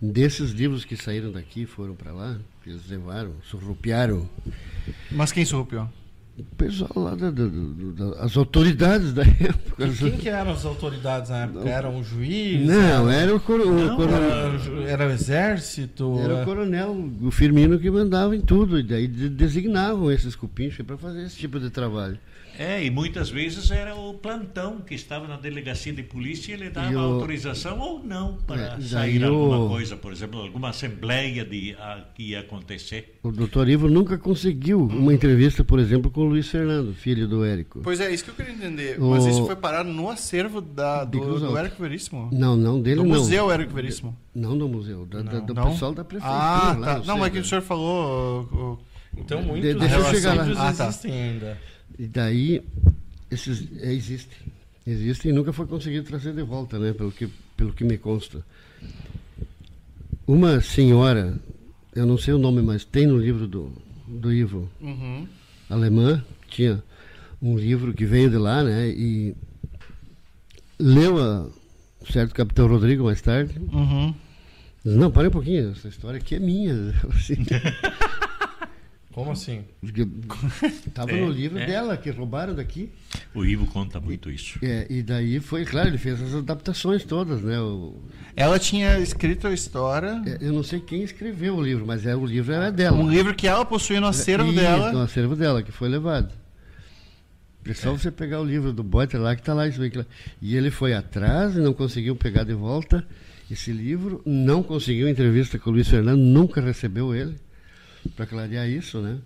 Desses livros que saíram daqui, foram para lá, eles levaram, surrupiaram. Mas quem surrupiou? O pessoal lá das da, da, da, autoridades da época. E quem que eram as autoridades na época? Era um juiz? Não, era, era o, coro, não, coronel. Era, era, o exército? Era o coronel, o Firmino que mandava em tudo. E daí designavam esses cupinchos para fazer esse tipo de trabalho. É, e muitas vezes era o plantão que estava na delegacia de polícia e ele dava o... autorização ou não para é, sair alguma o... coisa, por exemplo, alguma assembleia de, a, que ia acontecer. O doutor Ivo nunca conseguiu uma entrevista, por exemplo, com o Luiz Fernando, filho do Érico. Pois é, isso que eu queria entender. O... Mas isso foi parar no acervo da, do, do Érico Veríssimo? Não, não, dele do não. Do Museu Érico Veríssimo? Não do museu, da, da, do não? pessoal da prefeitura. Ah, lá, tá. Não, mas que o senhor falou... O... Então muitos de, deixa eu chegar lá. Ah, tá. existem ainda. E daí, esses é, existem. Existem e nunca foi conseguido trazer de volta, né? Pelo que, pelo que me consta. Uma senhora, eu não sei o nome, mas tem no livro do, do Ivo, uhum. alemã, tinha um livro que veio de lá, né? E leu a certo Capitão Rodrigo mais tarde. Uhum. Não, para um pouquinho, essa história aqui é minha. Como assim? Estava é, no livro é. dela, que roubaram daqui. O Ivo conta muito isso. É, e daí foi, claro, ele fez as adaptações todas, né? O, ela tinha escrito a história. É, eu não sei quem escreveu o livro, mas é, o livro era dela. Um livro que ela possuía no acervo e, dela. No acervo dela, que foi levado. É só você pegar o livro do Boiter lá, que está lá, isso aí. E ele foi atrás e não conseguiu pegar de volta esse livro, não conseguiu entrevista com o Luiz Fernando, nunca recebeu ele para clarear isso, né?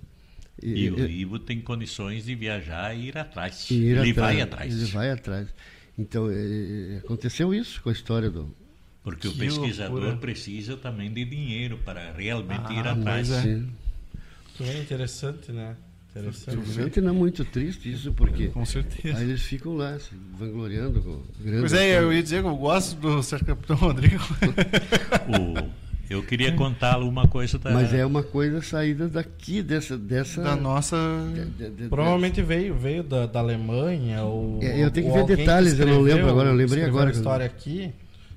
E, e o Ivo tem condições de viajar e ir atrás. Ir ele atrás, vai atrás. Ele vai atrás. Então, é, aconteceu isso com a história do. Porque que o pesquisador loucura. precisa também de dinheiro para realmente ah, ir atrás. É. é interessante, né? Interessante. Interessante não muito triste isso, porque. Com certeza. Aí eles ficam lá, se vangloriando. Com pois é, eu ia dizer que eu gosto do Sérgio Capitão Rodrigo. o eu queria contar uma coisa da... Mas é uma coisa saída daqui, dessa... dessa da nossa... De, de, Provavelmente veio, veio da, da Alemanha ou... É, eu tenho que ver detalhes, que eu não lembro agora, eu lembrei agora. a história aqui,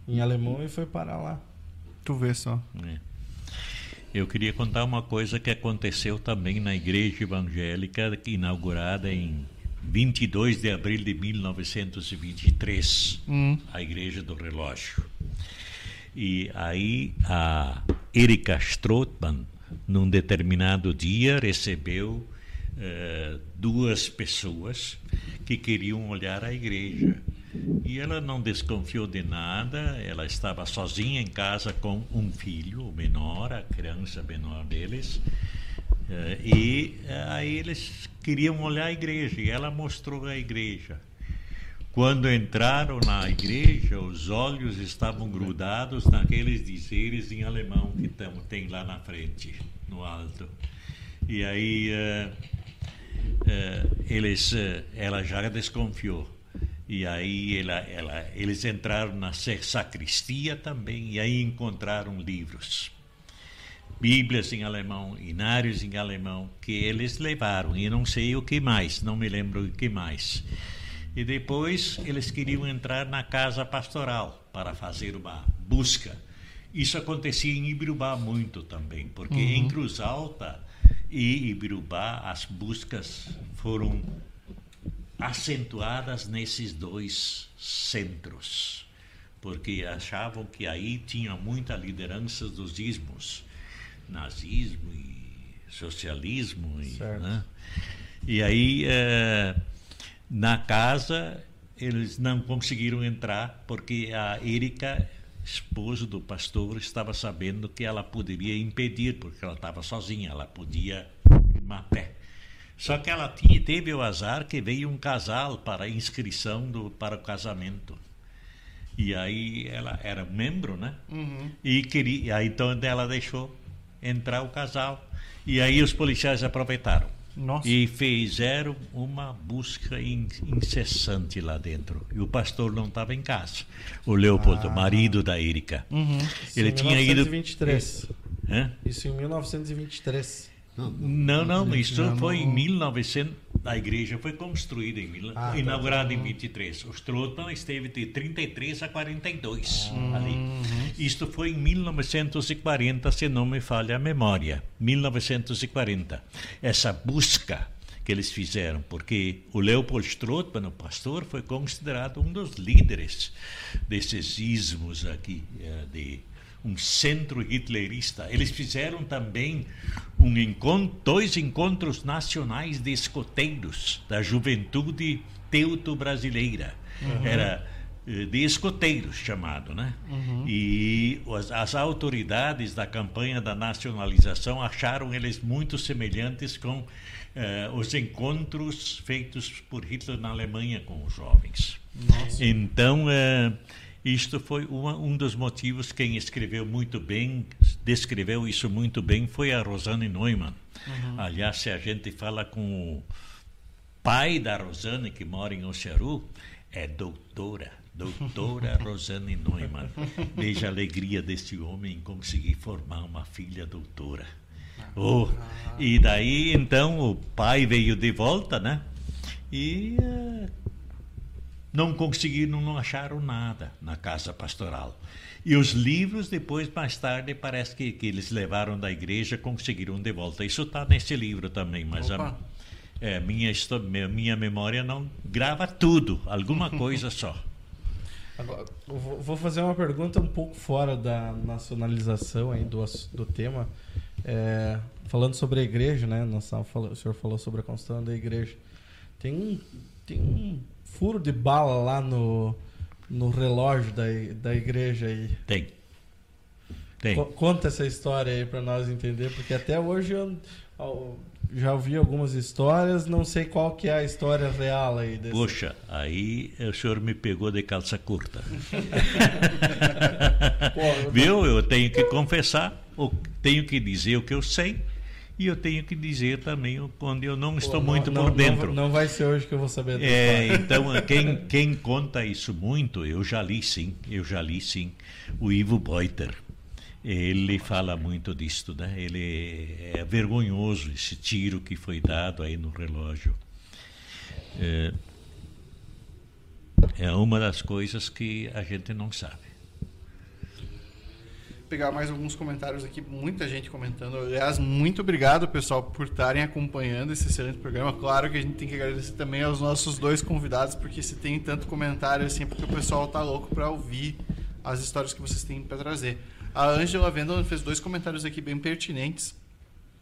em alemão, e foi parar lá. Tu vê só. É. Eu queria contar uma coisa que aconteceu também na igreja evangélica, inaugurada em 22 de abril de 1923, hum. a Igreja do Relógio. E aí a Erika Strothmann, num determinado dia, recebeu uh, duas pessoas que queriam olhar a igreja. E ela não desconfiou de nada, ela estava sozinha em casa com um filho, o menor, a criança menor deles. Uh, e uh, aí eles queriam olhar a igreja e ela mostrou a igreja. Quando entraram na igreja, os olhos estavam grudados naqueles dizeres em alemão que tem lá na frente, no alto. E aí uh, uh, eles, uh, ela já desconfiou. E aí ela, ela, eles entraram na sacristia também e aí encontraram livros. Bíblias em alemão, inários em alemão, que eles levaram. E não sei o que mais, não me lembro o que mais. E depois eles queriam entrar na casa pastoral para fazer uma busca. Isso acontecia em Ibirubá muito também, porque uhum. em Cruz Alta e Ibirubá as buscas foram acentuadas nesses dois centros. porque achavam que aí tinha muita liderança dos ismos, nazismo e socialismo. E, né? e aí, eh, na casa, eles não conseguiram entrar porque a Erika, esposa do pastor, estava sabendo que ela poderia impedir, porque ela estava sozinha, ela podia a pé. Só que ela tinha, teve o azar que veio um casal para a inscrição do, para o casamento. E aí ela era membro, né? E queria, aí então ela deixou entrar o casal. E aí os policiais aproveitaram. Nossa. E fizeram uma busca in- incessante lá dentro. E o pastor não estava em casa. O Leopoldo, marido da Erika. Isso Ele em tinha ido. 1923. Hã? Isso em 1923. Não, não, isso foi em 1900. A igreja foi construída em mil, Ah, tá. inaugurada em 23. O Strootman esteve de 33 a 42 ali. Isto foi em 1940, se não me falha a memória. 1940. Essa busca que eles fizeram, porque o Leopold Strootman, o pastor, foi considerado um dos líderes desses ismos aqui, eh, de um centro hitlerista. Eles fizeram também um encontro, dois encontros nacionais de escoteiros da juventude teuto-brasileira. Era eh, de escoteiros chamado, né? E as, as autoridades da campanha da nacionalização acharam eles muito semelhantes com eh, os encontros feitos por Hitler na Alemanha com os jovens. Então, eh, isto foi uma, um dos motivos. Quem escreveu muito bem, descreveu isso muito bem, foi a Rosane Neumann. Aliás, se a gente fala com o pai da Rosane, que mora em Oxaru, é doutora. Doutora Rosane Neumann. Veja a alegria desse homem em conseguir formar uma filha doutora. Oh, e daí, então, o pai veio de volta, né? E eh, não conseguiram, não acharam nada na casa pastoral. E os livros, depois, mais tarde, parece que, que eles levaram da igreja, conseguiram de volta. Isso está nesse livro também, mas a, é, minha, minha, memória não grava tudo, alguma coisa só. Agora, vou fazer uma pergunta um pouco fora da nacionalização aí do, do tema. É, falando sobre a igreja, né? Falando- o senhor falou sobre a construção da igreja. Tem um, tem um furo de bala lá no, no relógio da, da igreja aí. Tem. Tem. Co- Conta essa história aí para nós entender, porque até hoje eu, eu já ouvi algumas histórias, não sei qual que é a história real aí desse. Poxa, aí o senhor me pegou de calça curta. Pô, eu- Viu? Eu tenho que confessar, tenho que dizer o que eu sei e eu tenho que dizer também quando eu não estou Pô, muito não- por não- dentro. Não, vai ser hoje que eu vou saber É, então, quem, quem conta isso muito, eu já li sim, eu já li sim, o Ivo Boiter. Ele fala muito disto, né? Ele é vergonhoso esse tiro que foi dado aí no relógio. É, é uma das coisas que a gente não sabe. Pegar mais alguns comentários aqui, muita gente comentando. Aliás, muito obrigado, pessoal, por estarem acompanhando esse excelente programa. Claro que a gente tem que agradecer também aos nossos dois convidados, porque se tem tanto comentário assim, porque o pessoal tá louco para ouvir as histórias que vocês têm para trazer. A Angela Vendel fez dois comentários aqui bem pertinentes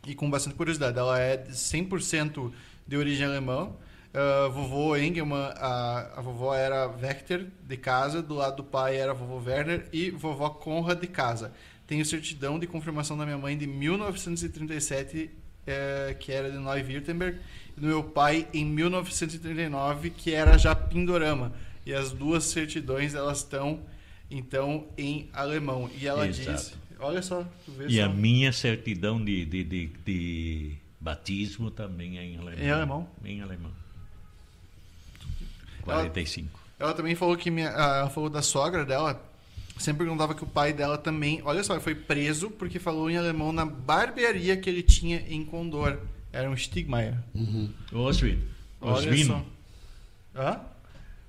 e com bastante curiosidade. Ela é de 100% de origem alemã. Ah, vovô Engelmann, a, a vovó era Wechter de casa, do lado do pai era vovô Werner e vovó Conrad de casa. Tenho certidão de confirmação da minha mãe de 1937, eh, que era de Neu-Württemberg, e do meu pai em 1939, que era já Pindorama. E as duas certidões elas estão então em alemão. E ela Exato. diz, olha só, tu vê E só. a minha certidão de, de, de, de batismo também é em alemão. Em alemão? Em alemão. 45. Ela também falou que minha, ah, ela falou da sogra dela. Sempre perguntava que o pai dela também, olha só, foi preso porque falou em alemão na barbearia que ele tinha em Condor. Era um Stigmeier. Oswin. Olha Oswino. só. Hã?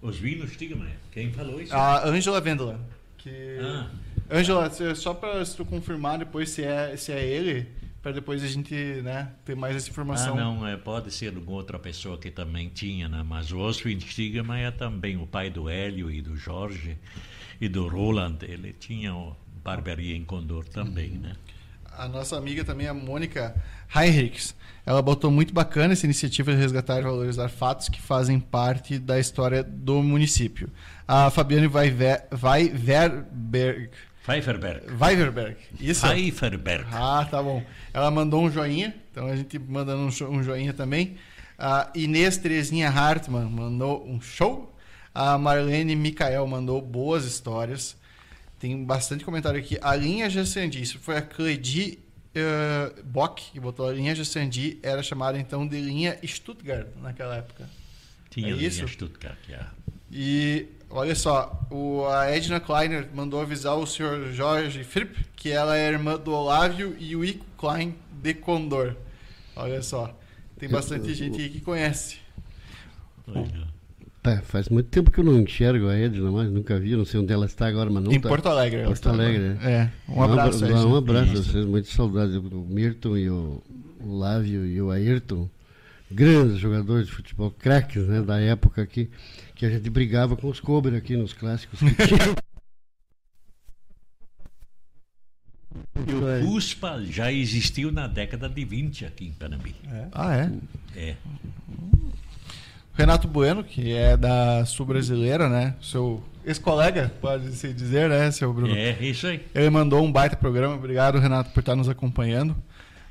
Oswino Stigmaier. Quem falou isso? A Angela Vendela. Que... Ah. Angela, se- só pra se tu confirmar depois se é, se é ele, para depois a gente né, ter mais essa informação. Ah, não, é, pode ser outra pessoa que também tinha, né? mas o Oswald Stigemann é também o pai do Hélio e do Jorge e do Roland. Ele tinha barbearia em Condor também, né? A nossa amiga também, a Mônica Heinrichs, ela botou muito bacana essa iniciativa de resgatar e valorizar fatos que fazem parte da história do município. A Fabiane Weiverberg Pfeifferberg. Weiverberg. Isso. Pfeifferberg. Ah, tá bom. Ela mandou um joinha, então a gente mandando um, joinha também. A Inês Terezinha Hartmann mandou um show. A Marlene Micael mandou boas histórias. Tem bastante comentário aqui. A linha Jassandi, isso foi a Cledi uh, Bock que botou a linha Jassandi, era chamada então de linha Stuttgart naquela época. Tinha é linha isso? Stuttgart, yeah. E olha só, o, a Edna Kleiner mandou avisar o senhor Jorge Fripp que ela é irmã do Olávio e o Ico Klein de Condor. Olha só, tem bastante gente aí que conhece. É, faz muito tempo que eu não enxergo a Edna mais, nunca vi, não sei onde ela está agora, mas não Em tá. Porto Alegre. Porto Alegre, é. é. Um abraço. Um, um abraço a vocês, muito saudade. O Mirton e o, o Lávio e o Ayrton, grandes jogadores de futebol, craques né, da época aqui que a gente brigava com os Cobra aqui nos clássicos que. E o CUSPA já existiu na década de 20 aqui em Panambi. É. Ah, é? É. Renato Bueno, que é da Sul Brasileira, né? Seu ex-colega, pode-se dizer, né, seu Bruno? É, isso aí. Ele mandou um baita programa. Obrigado, Renato, por estar nos acompanhando.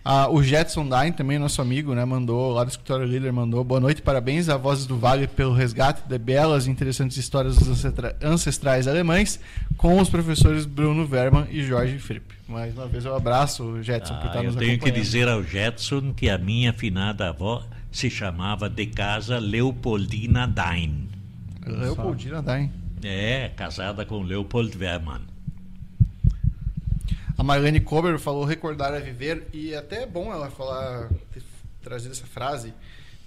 Ah, o Jetson Dine, também nosso amigo, né, mandou, lá do escritório líder, mandou boa noite, parabéns a Vozes do Vale pelo resgate de belas e interessantes histórias dos ancestrais alemães com os professores Bruno Verman e Jorge Fripp. Mais uma vez, um abraço, Jetson, ah, por estar nos. Eu tenho que dizer ao Jetson que a minha finada avó se chamava de casa Leopoldina Dine. Leopoldina Dine. É, casada com Leopold Verman. A Marlene Kober falou recordar é viver e até é bom ela falar ter trazido essa frase,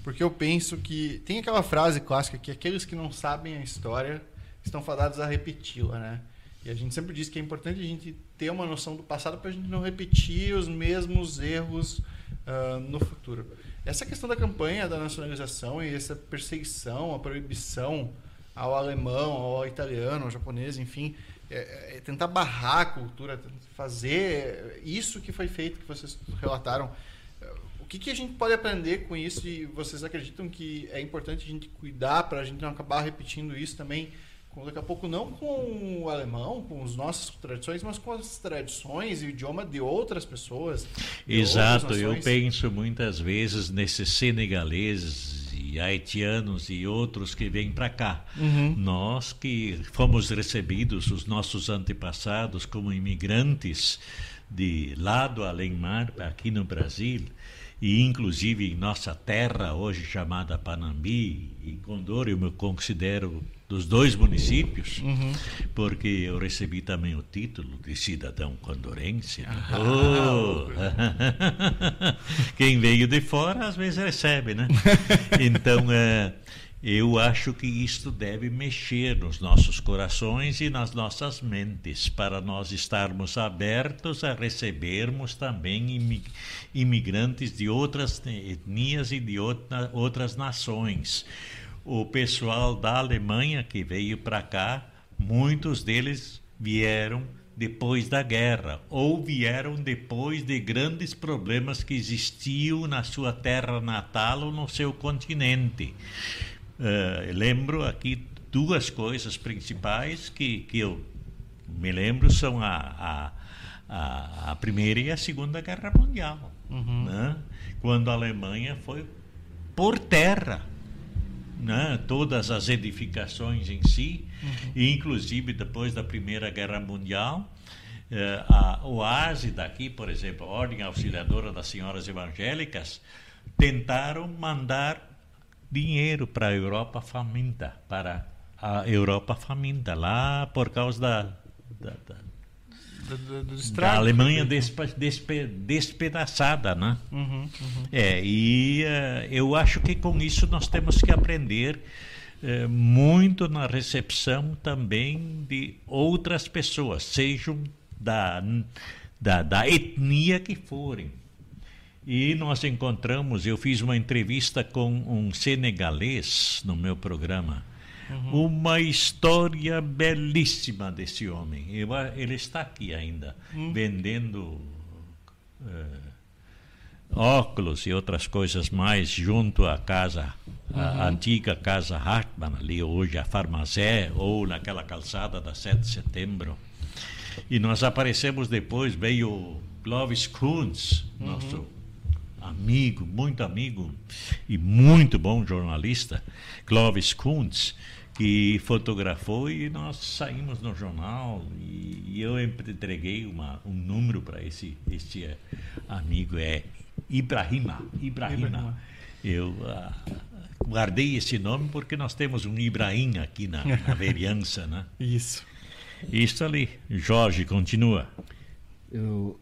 porque eu penso que tem aquela frase clássica que aqueles que não sabem a história estão fadados a repeti-la, né? E a gente sempre diz que é importante a gente ter uma noção do passado para a gente não repetir os mesmos erros uh, no futuro. Essa questão da campanha da nacionalização e essa perseguição, a proibição ao alemão, ao italiano, ao japonês, enfim, é, é tentar barrar a cultura, fazer isso que foi feito, que vocês relataram. O que, que a gente pode aprender com isso e vocês acreditam que é importante a gente cuidar para a gente não acabar repetindo isso também? Com, daqui a pouco não com o alemão, com as nossas tradições, mas com as tradições e o idioma de outras pessoas. De Exato, outras eu penso muitas vezes nesses senegaleses e haitianos e outros que vêm para cá. Uhum. Nós que fomos recebidos, os nossos antepassados, como imigrantes de lado além mar, aqui no Brasil, e inclusive em nossa terra, hoje chamada Panambi, e Condor, eu me considero dos dois municípios, uhum. porque eu recebi também o título de cidadão condorense. Ah, oh! Quem veio de fora às vezes recebe, né? Então, é, eu acho que isto deve mexer nos nossos corações e nas nossas mentes, para nós estarmos abertos a recebermos também imigrantes de outras etnias e de outra, outras nações o pessoal da Alemanha que veio para cá, muitos deles vieram depois da guerra ou vieram depois de grandes problemas que existiam na sua terra natal ou no seu continente. Uh, lembro aqui duas coisas principais que, que eu me lembro são a, a, a, Primeira e a Segunda Guerra Mundial, uhum. né? quando a Alemanha foi por terra né, todas as edificações em si, uhum. e inclusive depois da Primeira Guerra Mundial. Eh, a OASE daqui, por exemplo, a Ordem Auxiliadora das Senhoras Evangélicas, tentaram mandar dinheiro para a Europa faminta, para a Europa faminta, lá por causa da, da, da da Alemanha despe, despe, despedaçada, né? Uhum, uhum. É, e uh, eu acho que com isso nós temos que aprender uh, muito na recepção também de outras pessoas, sejam da, da, da etnia que forem. E nós encontramos, eu fiz uma entrevista com um senegalês no meu programa. Uhum. Uma história belíssima desse homem. Ele está aqui ainda, uhum. vendendo uh, óculos e outras coisas mais junto à casa, uhum. a antiga casa Hartmann, ali hoje a Farmazé, ou naquela calçada da 7 de setembro. E nós aparecemos depois, veio Clovis Kunz, nosso uhum. Amigo, muito amigo e muito bom jornalista, Clovis Kunz, que fotografou e nós saímos no jornal e, e eu entreguei uma, um número para esse este amigo é Ibrahima, Ibrahima. Eu uh, guardei esse nome porque nós temos um Ibrahim aqui na, na vereança, né? Isso. Isso ali. Jorge, continua. Eu,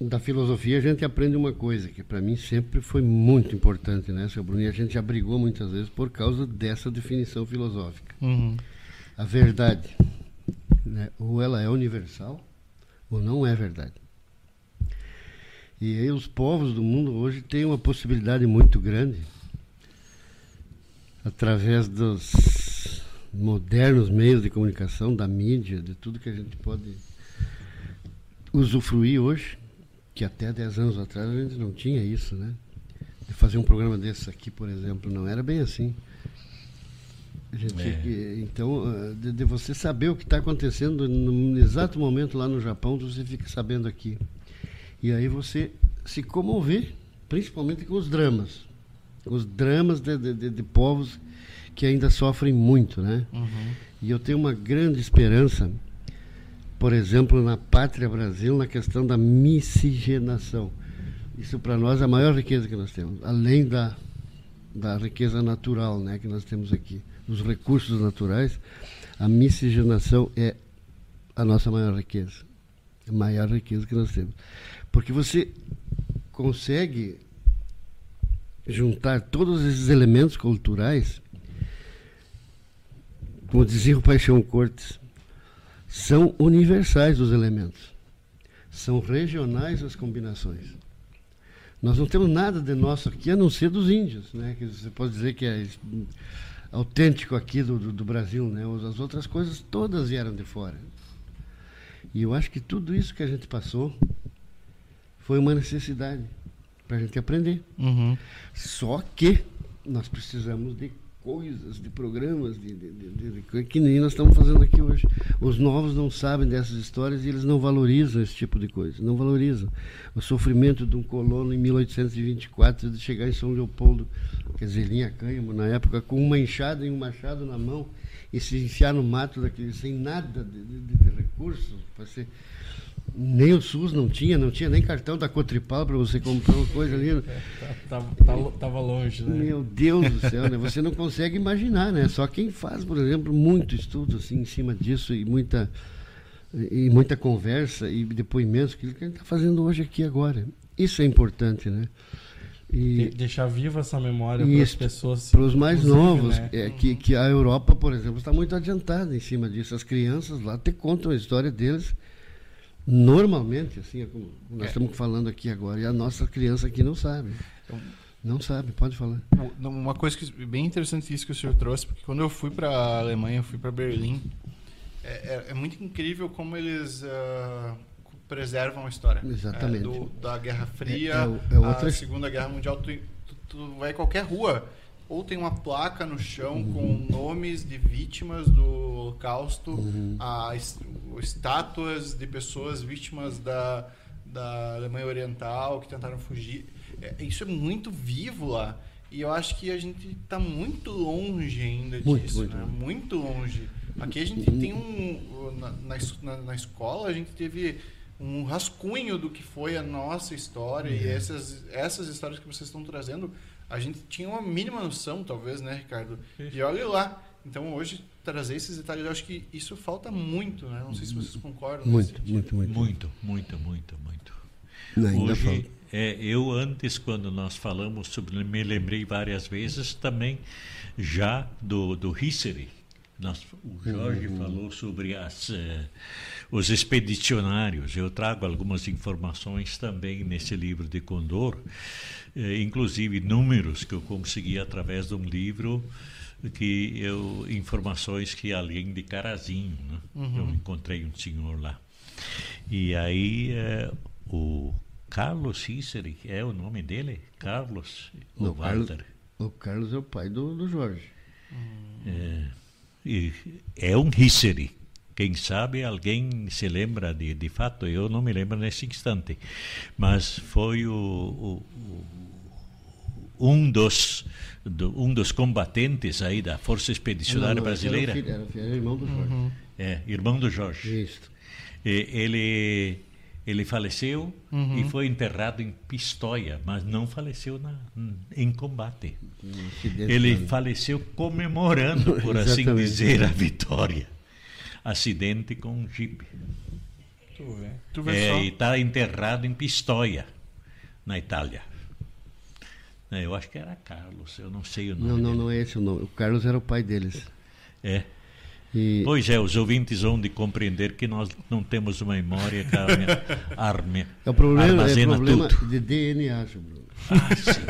da filosofia a gente aprende uma coisa que para mim sempre foi muito importante, né, seu Bruno? E a gente já brigou muitas vezes por causa dessa definição filosófica. Uhum. A verdade, né, ou ela é universal ou não é verdade. E aí os povos do mundo hoje têm uma possibilidade muito grande, através dos modernos meios de comunicação, da mídia, de tudo que a gente pode usufruir hoje, que até 10 anos atrás a gente não tinha isso, né? De fazer um programa desse aqui, por exemplo, não era bem assim. Gente, é. Então, ah, de, de, você saber o que está acontecendo no exato momento lá no Japão, você fica sabendo aqui. E aí você se comover, principalmente com os dramas. Os dramas de, de, de povos que ainda sofrem muito, né? Uhum. E eu tenho uma grande esperança, por exemplo, na Pátria Brasil, na questão da miscigenação. Isso para nós é a maior riqueza que nós temos, além da, da riqueza natural né, que nós temos aqui, dos recursos naturais, a miscigenação é a nossa maior riqueza, a maior riqueza que nós temos. Porque você consegue juntar todos esses elementos culturais, como dizia o Paixão Cortes, são universais os elementos, são regionais as combinações. Nós não temos nada de nosso aqui a não ser dos índios, né? Que você pode dizer que é autêntico aqui do, do, do Brasil, né? As outras coisas todas vieram de fora. E eu acho que tudo isso que a gente passou foi uma necessidade para a gente aprender. Uhum. Só que nós precisamos de coisas, de programas, de, de, de, de, que nem nós estamos fazendo aqui hoje. Os novos não sabem dessas histórias e eles não valorizam esse tipo de coisa. Não valorizam. O sofrimento de um colono em 1824 de chegar em São Leopoldo, quer dizer, linha cânhamo, na época, com uma enxada e um machado na mão e se enfiar no mato daquele, sem nada de, de recursos para ser nem o SUS não tinha, não tinha nem cartão da Cotripal para você comprar uma coisa ali. Tava, tava longe, né? Meu Deus do céu, né? Você não consegue imaginar, né? Só quem faz, por exemplo, muito estudo assim em cima disso e muita e muita conversa e depoimentos que a gente está fazendo hoje aqui agora. Isso é importante, né? E deixar viva essa memória para as pessoas. Para os mais novos, né? é, que, que a Europa, por exemplo, está muito adiantada em cima disso. As crianças lá te contam a história deles Normalmente, assim, é como nós é. estamos falando aqui agora, e a nossa criança aqui não sabe. Então, não sabe, pode falar. Uma coisa que, bem interessante isso que o senhor trouxe, porque quando eu fui para a Alemanha, fui para Berlim, é, é, é, muito incrível como eles uh, preservam a história. Exatamente. É, do, da Guerra Fria, é, é outra... a Segunda Guerra Mundial, tu, tu, tu vai qualquer rua, ou tem uma placa no chão uhum. com nomes de vítimas do Holocausto, uhum. a, estátuas de pessoas vítimas da, da Alemanha Oriental que tentaram fugir. É, isso é muito vivo lá. E eu acho que a gente está muito longe ainda muito, disso, muito, né? muito longe. Aqui a gente tem um. Na, na, na, escola a gente teve um rascunho do que foi a nossa história e essas, essas histórias que vocês estão trazendo a gente tinha uma mínima noção, talvez, né, Ricardo? E olha lá. Então, hoje, trazer esses detalhes, eu acho que isso falta muito, né? Não sei se vocês concordam. Muito, muito, muito. Muito, muito, muito, muito. Ainda hoje. É, eu antes, quando nós falamos sobre, me lembrei várias vezes também já do, do History, nós, o Jorge uhum. falou sobre as, uh, os expedicionários. Eu trago algumas informações também nesse livro de Condor, inclusive números que eu consegui através de um livro que eu informações que alguém de Carazinho, né? uhum. eu encontrei um senhor lá. E aí uh, o Carlos Cícero, é o nome dele? Carlos Não, Walter? Carlos, o Carlos é o pai do, do Jorge. É, é um Hisseri. Quem sabe alguém se lembra de, de fato, eu não me lembro nesse instante. Mas foi o, o, o um dos do, um dos combatentes aí da Força Expedicionária não, não, Brasileira. Era, filho, era, filho, era irmão do Jorge. Uhum. É, irmão do Jorge. Isso. ele ele faleceu uhum. e foi enterrado em Pistoia, mas não faleceu na, em combate. Ele faleceu comemorando, por assim dizer, a vitória. Acidente com um jipe. Tu vê. Tu vê é, e está enterrado em Pistoia, na Itália. É, eu acho que era Carlos, eu não sei o nome. Não, não, dele. não é esse o nome. O Carlos era o pai deles. É. E... Pois é, os ouvintes vão de compreender que nós não temos uma memória que arme, é o problema, é problema tudo. de DNA, Bruno. Ah, sim.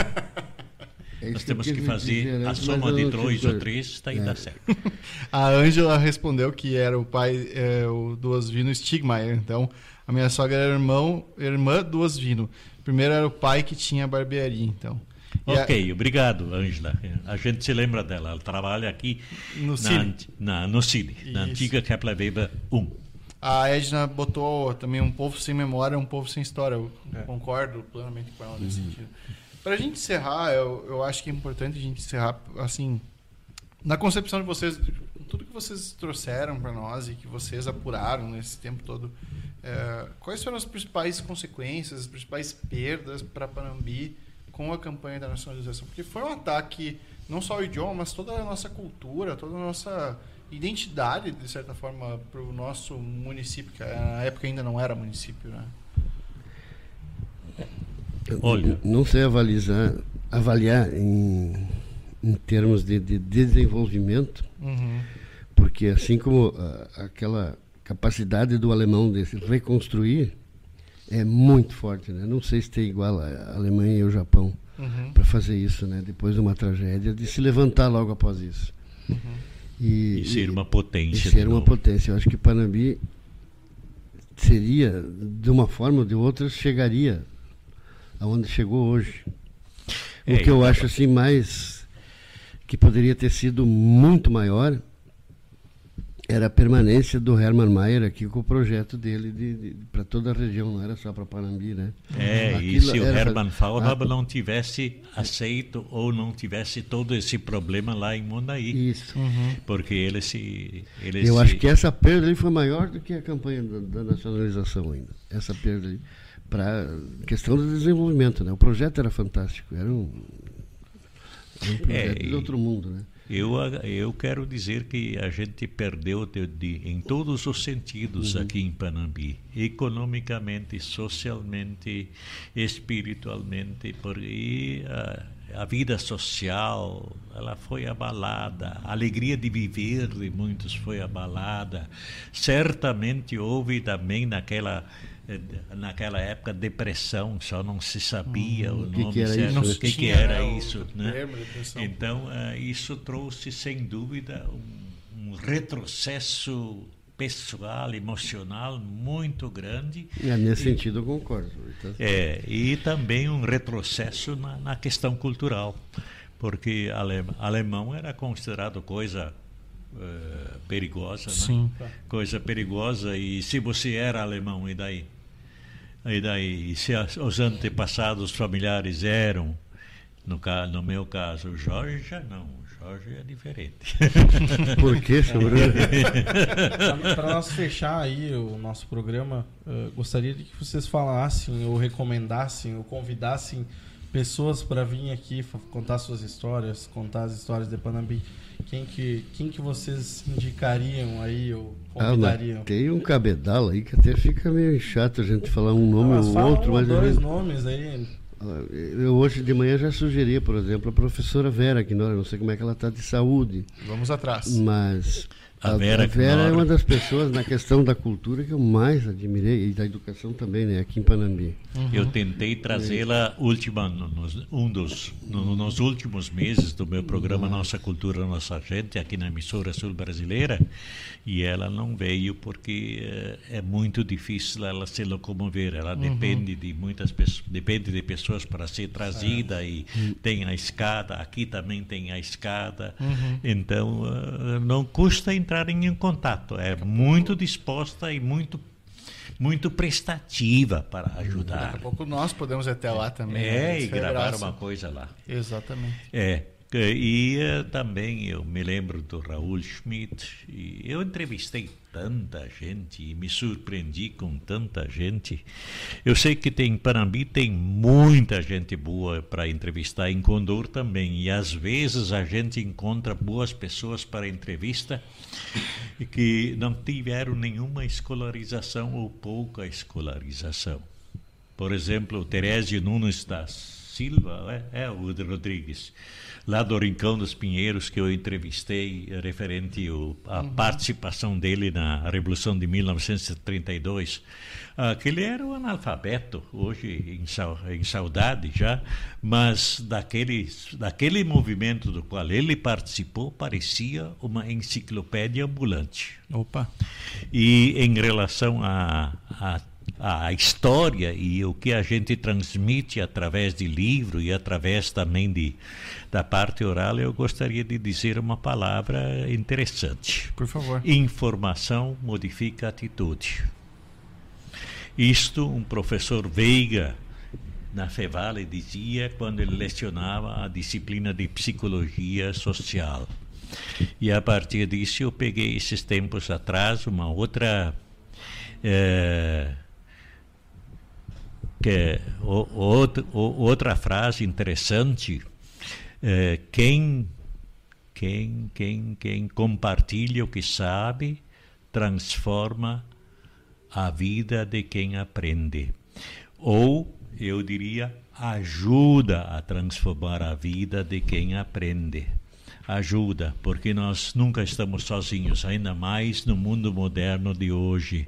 É nós temos que, que fazer a soma de dois ou três, está aí, é. dá certo. A Ângela respondeu que era o pai é, o do Osvino Stigmaier. Então, a minha sogra era irmão, irmã do Osvino. Primeiro era o pai que tinha barbearia, então. Ok, a... obrigado, Ângela. A gente se lembra dela. Ela trabalha aqui no Cine, na, na, no Cine na antiga Kepler Weber 1. A Edna botou também um povo sem memória, um povo sem história. Eu é. concordo plenamente com ela nesse uhum. sentido. Para a gente encerrar, eu, eu acho que é importante a gente encerrar assim, na concepção de vocês, tudo que vocês trouxeram para nós e que vocês apuraram nesse tempo todo, é, quais foram as principais consequências, as principais perdas para Panambi? Com a campanha da nacionalização, porque foi um ataque não só ao idioma, mas toda a nossa cultura, toda a nossa identidade, de certa forma, para o nosso município, que na época ainda não era município, né? Olha, não sei avaliar, avaliar em, em termos de, de desenvolvimento, uhum. porque assim como a, aquela capacidade do alemão de se reconstruir, é muito forte, né? Não sei se tem igual a Alemanha e o Japão uhum. para fazer isso, né? Depois de uma tragédia, de se levantar logo após isso. Uhum. E, e, ser uma potência. E ser uma potência. Eu acho que Panambi seria, de uma forma ou de outra, chegaria aonde chegou hoje. É, o que eu acho assim mais que poderia ter sido muito maior era a permanência do Hermann Mayer aqui com o projeto dele de, de para toda a região, não era só para Panambi, né? É, Aquilo e se o Hermann Faurab ah, não tivesse aceito ou não tivesse todo esse problema lá em Mondaí. Isso. Uhum. Porque ele se... Ele Eu se... acho que essa perda ali foi maior do que a campanha da, da nacionalização ainda. Essa perda ali. Para questão do desenvolvimento, né? O projeto era fantástico, era um, era um projeto é, de outro mundo, né? Eu, eu quero dizer que a gente perdeu de, de, em todos os sentidos uhum. aqui em Panambi, economicamente, socialmente, espiritualmente, porque a, a, vida social ela foi abalada, a alegria de viver de muitos foi abalada. Certamente houve também naquela naquela época depressão só não se sabia hum, o nome que, que certo o que, que era isso né então uh, isso trouxe sem dúvida um, um, retrocesso pessoal emocional muito grande é, nesse e, sentido eu concordo então, é e também um retrocesso na, na questão cultural porque alemão era considerado coisa uh, perigosa, Sim. Né? Coisa perigosa. E se você era alemão, e daí? E daí, se os antepassados familiares eram, no, no meu caso, o Jorge já não, Jorge é diferente. Por que, senhor? Para nós fechar aí o nosso programa, uh, gostaria de que vocês falassem ou recomendassem ou convidassem pessoas para vir aqui contar suas histórias, contar as histórias de Panambi. Quem que, quem que vocês indicariam aí ou convidariam? Ah, tem um cabedal aí que até fica meio chato a gente falar um nome ou outro, um mas dois gente... nomes aí. Eu hoje de manhã já sugeri, por exemplo, a professora Vera, que não, não sei como é que ela está de saúde. Vamos atrás. Mas A Vera a Vera é uma das pessoas na questão da cultura que eu mais admirei e da educação também, né, aqui em Panambi. Eu tentei trazê-la última no- nos, um dos no- nos últimos meses do meu programa Nossa Cultura Nossa Gente aqui na emissora sul brasileira e ela não veio porque eh, é muito difícil ela se locomover. Ela depende de muitas pessoas, depende de pessoas para ser trazida e tem a escada. Aqui também tem a escada. Então eh, não custa entrarem em contato. É muito disposta e muito muito prestativa para ajudar. Daqui a pouco nós podemos ir até lá também. né? É, e Isso é gravar graça. uma coisa lá. Exatamente. É. que- E eh, também eu me lembro do Raul Schmidt. E eu entrevistei tanta gente e me surpreendi com tanta gente. Eu sei que tem em Panambi tem muita gente boa para entrevistar, em Condor também. E às vezes a gente encontra boas pessoas para entrevista e que não tiveram nenhuma escolarização ou pouca escolarização. Por exemplo, o Terésio Nunes da Silva, é, é o Rodrigues, lá do Rincão dos Pinheiros, que eu entrevistei referente à participação dele na Revolução de 1932. Aquele era um analfabeto, hoje em, em saudade já, mas daquele, daquele movimento do qual ele participou, parecia uma enciclopédia ambulante. Opa. E em relação à à à história e o que a gente transmite através de livro e através também de, da parte oral, eu gostaria de dizer uma palavra interessante. Por favor. Informação modifica atitude. Isto um professor Veiga na Fevale dizia quando ele lecionava a disciplina de psicologia social. E a partir disso eu peguei esses tempos atrás uma outra eh, que o, outro, o- outra frase interessante eh, quem quem quem quem compartilha o que sabe transforma a vida de quem aprende. Ou eu diria ajuda a transformar a vida de quem aprende ajuda porque nós nunca estamos sozinhos ainda mais no mundo moderno de hoje.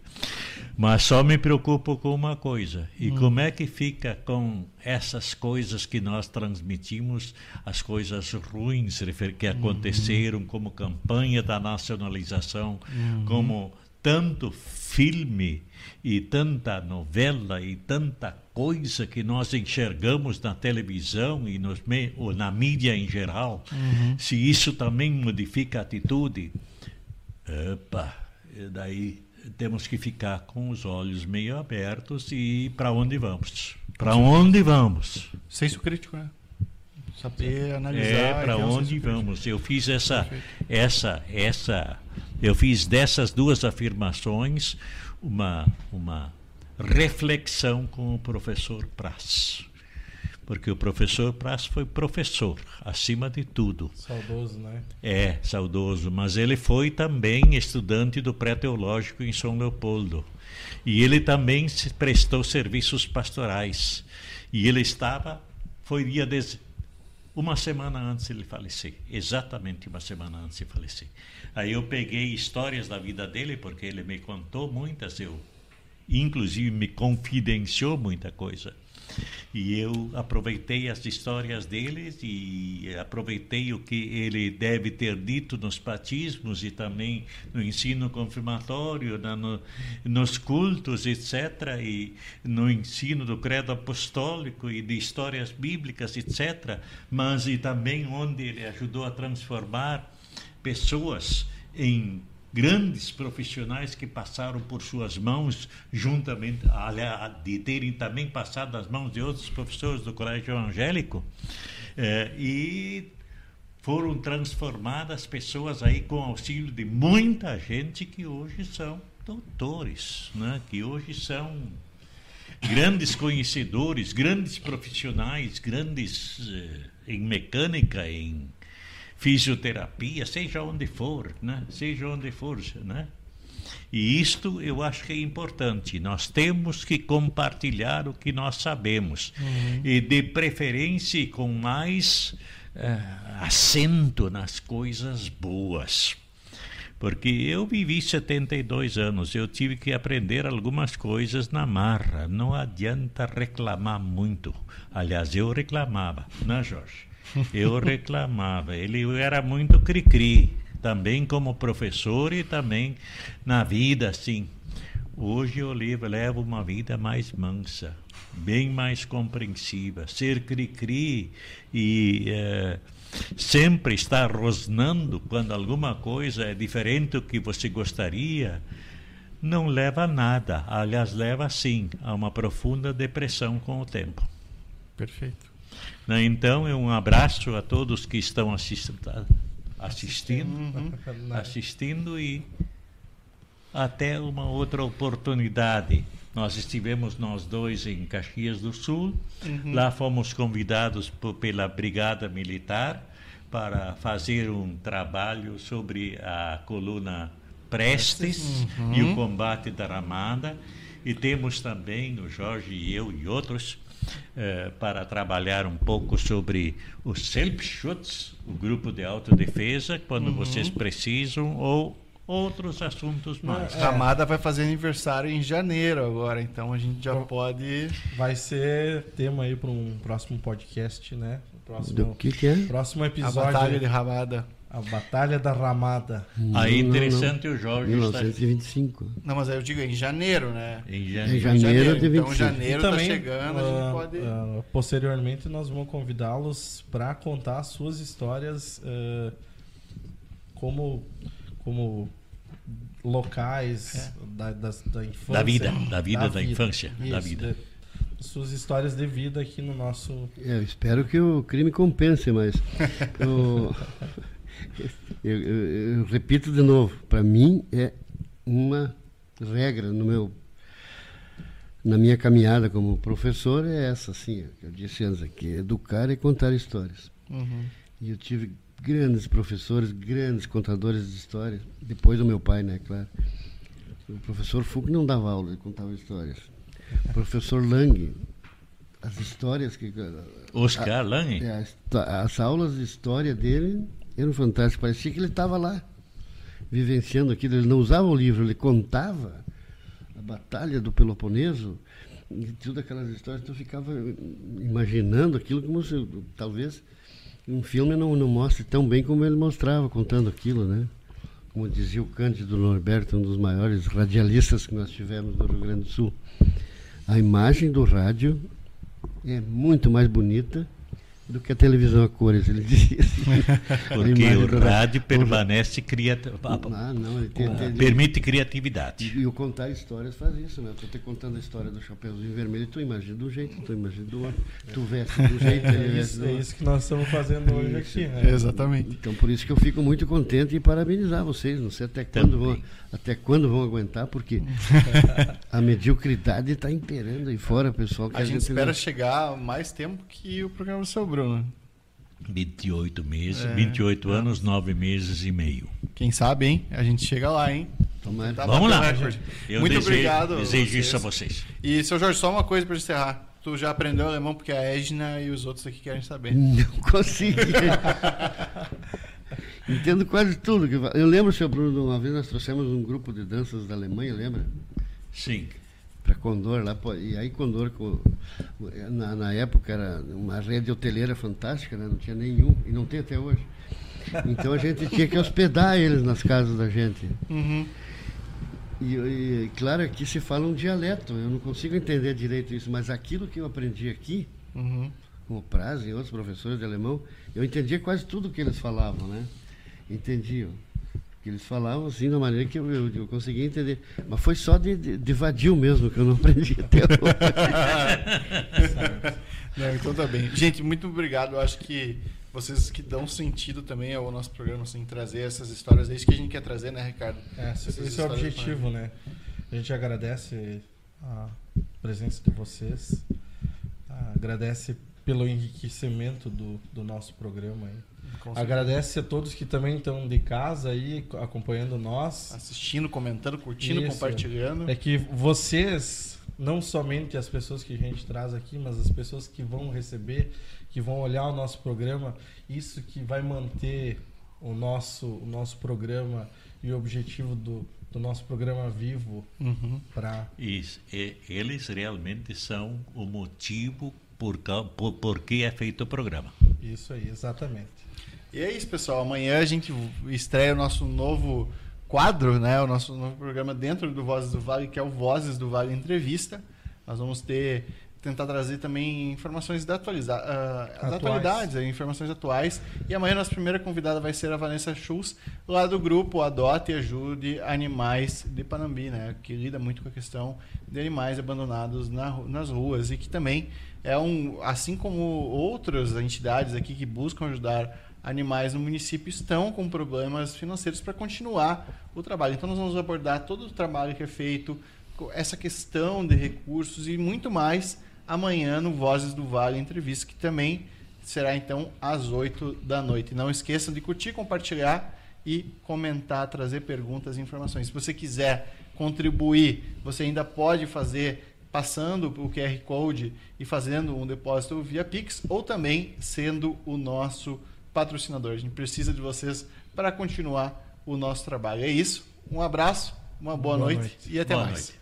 Mas só me preocupo com uma coisa. E como é que fica com essas coisas que nós transmitimos, as coisas ruins que aconteceram, como campanha da nacionalização, como tanto filme e tanta novela e tanta coisa que nós enxergamos na televisão e nos ou na mídia em geral, se isso também modifica a atitude, Epa, e daí temos que ficar com os olhos meio abertos e para onde vamos? Para onde vamos? Senso crítico, né? Saber analisar. É, para onde crítico. vamos? Eu fiz essa, Perfeito. essa, essa, eu fiz dessas duas afirmações uma, uma reflexão com o professor Praz. Porque o professor Praz foi professor, acima de tudo. Saudoso, né? É, saudoso, mas ele foi também estudante do pré-teológico em São Leopoldo. E ele também se prestou serviços pastorais. E ele estava, foi dia uma semana antes de ele falecer, exatamente uma semana antes de falecer. Aí eu peguei histórias da vida dele, porque ele me contou muitas, eu inclusive me confidenciou muita coisa. E eu aproveitei as histórias deles e aproveitei o que ele deve ter dito nos batismos e também no ensino confirmatório, na, no, nos cultos, etc., e no ensino do credo apostólico e de histórias bíblicas, etc., mas e também onde ele ajudou a transformar pessoas em grandes profissionais que passaram por suas mãos, juntamente, aliás, de terem também passado nas mãos de outros professores do Colégio Evangélico, eh, e foram transformadas pessoas aí com auxílio de muita gente que hoje são doutores, né? que hoje são grandes conhecedores, grandes profissionais, grandes eh, em mecânica, em fisioterapia, seja onde for, né? Seja onde for, né? E isto eu acho que é importante. Nós temos que compartilhar o que nós sabemos. Uhum. E de preferência com mais uh, acento nas coisas boas. Porque eu vivi 72 anos, eu tive que aprender algumas coisas na marra. Não adianta reclamar muito. Aliás, eu reclamava, né, Jorge? Eu reclamava. Ele era muito cri-cri, também como professor e também na vida, assim. Hoje eu levo uma vida mais mansa, bem mais compreensiva. Ser cri-cri e. Eh, sempre está rosnando quando alguma coisa é diferente do que você gostaria, não leva a nada. Aliás, leva sim a uma profunda depressão com o tempo. Perfeito. Né, então, um abraço a todos que estão assistindo, assistindo, uhum. assistindo e até uma outra oportunidade. Nós estivemos nós dois em Caxias do Sul. Uhum. Lá fomos convidados por, pela Brigada Militar para fazer um trabalho sobre a coluna Prestes uhum. e o combate da Ramada. E temos também, o Jorge e eu e outros, eh, para trabalhar um pouco sobre os Selbstschutz, o grupo de autodefesa, quando uhum. vocês precisam, ou outros assuntos mais. Ramada vai fazer aniversário em janeiro agora, então a gente já pode. Vai ser tema aí para um próximo podcast, né? Próximo, Do que, que é? Próximo episódio. A Batalha de Ramada. A Batalha da Ramada. Aí interessante não, não. o Jorge 1925. Está... Não, mas aí eu digo em janeiro, né? Em janeiro, em janeiro, de 25. Então janeiro está chegando, uh, a gente pode... Uh, posteriormente nós vamos convidá-los para contar suas histórias uh, como como locais é. da, da, da, infância. Da vida, da vida da, da vida. infância. Isso, da vida. De, suas histórias de vida aqui no nosso. Eu espero que o crime compense, mas. eu, eu, eu, eu repito de novo: para mim é uma regra no meu na minha caminhada como professor é essa, assim, eu disse antes aqui, educar e contar histórias. Uhum. E eu tive grandes professores, grandes contadores de histórias, depois do meu pai, né, claro. O professor Foucault não dava aula, ele contava histórias. O professor Lang, as histórias que... Oscar a, Lang? É, as aulas de história dele eram fantásticas, parecia que ele estava lá, vivenciando aquilo. Ele não usava o livro, ele contava a batalha do Peloponeso, e todas aquelas histórias, então eu ficava imaginando aquilo como se, talvez um filme não, não mostra tão bem como ele mostrava, contando aquilo, né? Como dizia o Cândido Norberto, um dos maiores radialistas que nós tivemos no Rio Grande do Sul. A imagem do rádio é muito mais bonita do que a televisão a cores, ele dizia assim. Porque o rádio permanece criativo. Ah, não, tem, tem, permite criatividade. E, e, o contar histórias faz isso, né? Tu te contando a história do Chapeuzinho Vermelho, tu imagina do jeito, tu imagina do outro, tu veste do jeito, é isso, é isso que nós estamos fazendo hoje aqui, né? Exatamente. Então por isso que eu fico muito contente e parabenizar vocês, não sei até quando vão, até quando vão aguentar, porque a mediocridade está imperando aí fora, pessoal. a, a, gente, gente espera não... chegar mais tempo que o programa sobre Bruno. 28 meses, é, 28 é. anos, 9 meses e meio. Quem sabe, hein? A gente chega lá, hein? Tá Vamos lá. Eu Muito desejo, obrigado. Desejo isso a vocês. E, seu Jorge, só uma coisa para encerrar. Tu já aprendeu alemão porque a Edna e os outros aqui querem saber. Não consegui. Entendo quase tudo. Eu lembro, seu Bruno, uma vez nós trouxemos um grupo de danças da Alemanha, lembra? Sim para Condor lá. E aí Condor, na, na, época, era uma rede hoteleira fantástica, né? não tinha nenhum, e não tem até hoje. Então a gente tinha que hospedar eles nas casas da gente. Uhum. E, e, claro que se fala um dialeto, eu não consigo entender direito isso, mas aquilo que eu aprendi aqui, uhum. com o Praz e outros professores de alemão, eu entendia quase tudo que eles falavam, né? Entendiam que eles falavam assim da maneira que eu, eu, eu conseguia entender. Mas foi só de, de, de vadio mesmo que eu não aprendi até hoje. não, então tá bem. Gente, muito obrigado. Eu acho que vocês que dão sentido também ao nosso programa, assim, trazer essas histórias. É isso que a gente quer trazer, né, Ricardo? É, esse é o objetivo, né? A gente agradece a presença de vocês, agradece pelo enriquecimento do, do nosso programa aí. Agradece a todos que também estão de casa aí acompanhando nós. Assistindo, comentando, curtindo, Isso. compartilhando. É que vocês, não somente as pessoas que a gente traz aqui, mas as pessoas que vão receber, que vão olhar o nosso programa, isso que vai manter o nosso, o nosso programa e o objetivo do, do nosso programa vivo uhum. para isso e, eles realmente são o motivo por, por, por que é feito o programa isso aí exatamente e é isso pessoal amanhã a gente estreia o nosso novo quadro né o nosso novo programa dentro do Vozes do Vale que é o Vozes do Vale Entrevista nós vamos ter tentar trazer também informações da, atualiza uh, da informações atuais. E amanhã nossa primeira convidada vai ser a Vanessa Schultz, lá do grupo Adote e Ajude Animais de Panambi, né? que lida muito com a questão de animais abandonados na, nas ruas e que também é um, assim como outras entidades aqui que buscam ajudar animais no município estão com problemas financeiros para continuar o trabalho. Então nós vamos abordar todo o trabalho que é feito, essa questão de recursos e muito mais amanhã no Vozes do Vale entrevista, que também será então às 8 da noite. Não esqueçam de curtir, compartilhar e comentar, trazer perguntas e informações. Se você quiser contribuir, você ainda pode fazer passando o QR Code e fazendo um depósito via Pix ou também sendo o nosso patrocinador. A gente precisa de vocês para continuar o nosso trabalho. É isso. Um abraço, uma boa, boa noite, noite, e até boa mais. Noite.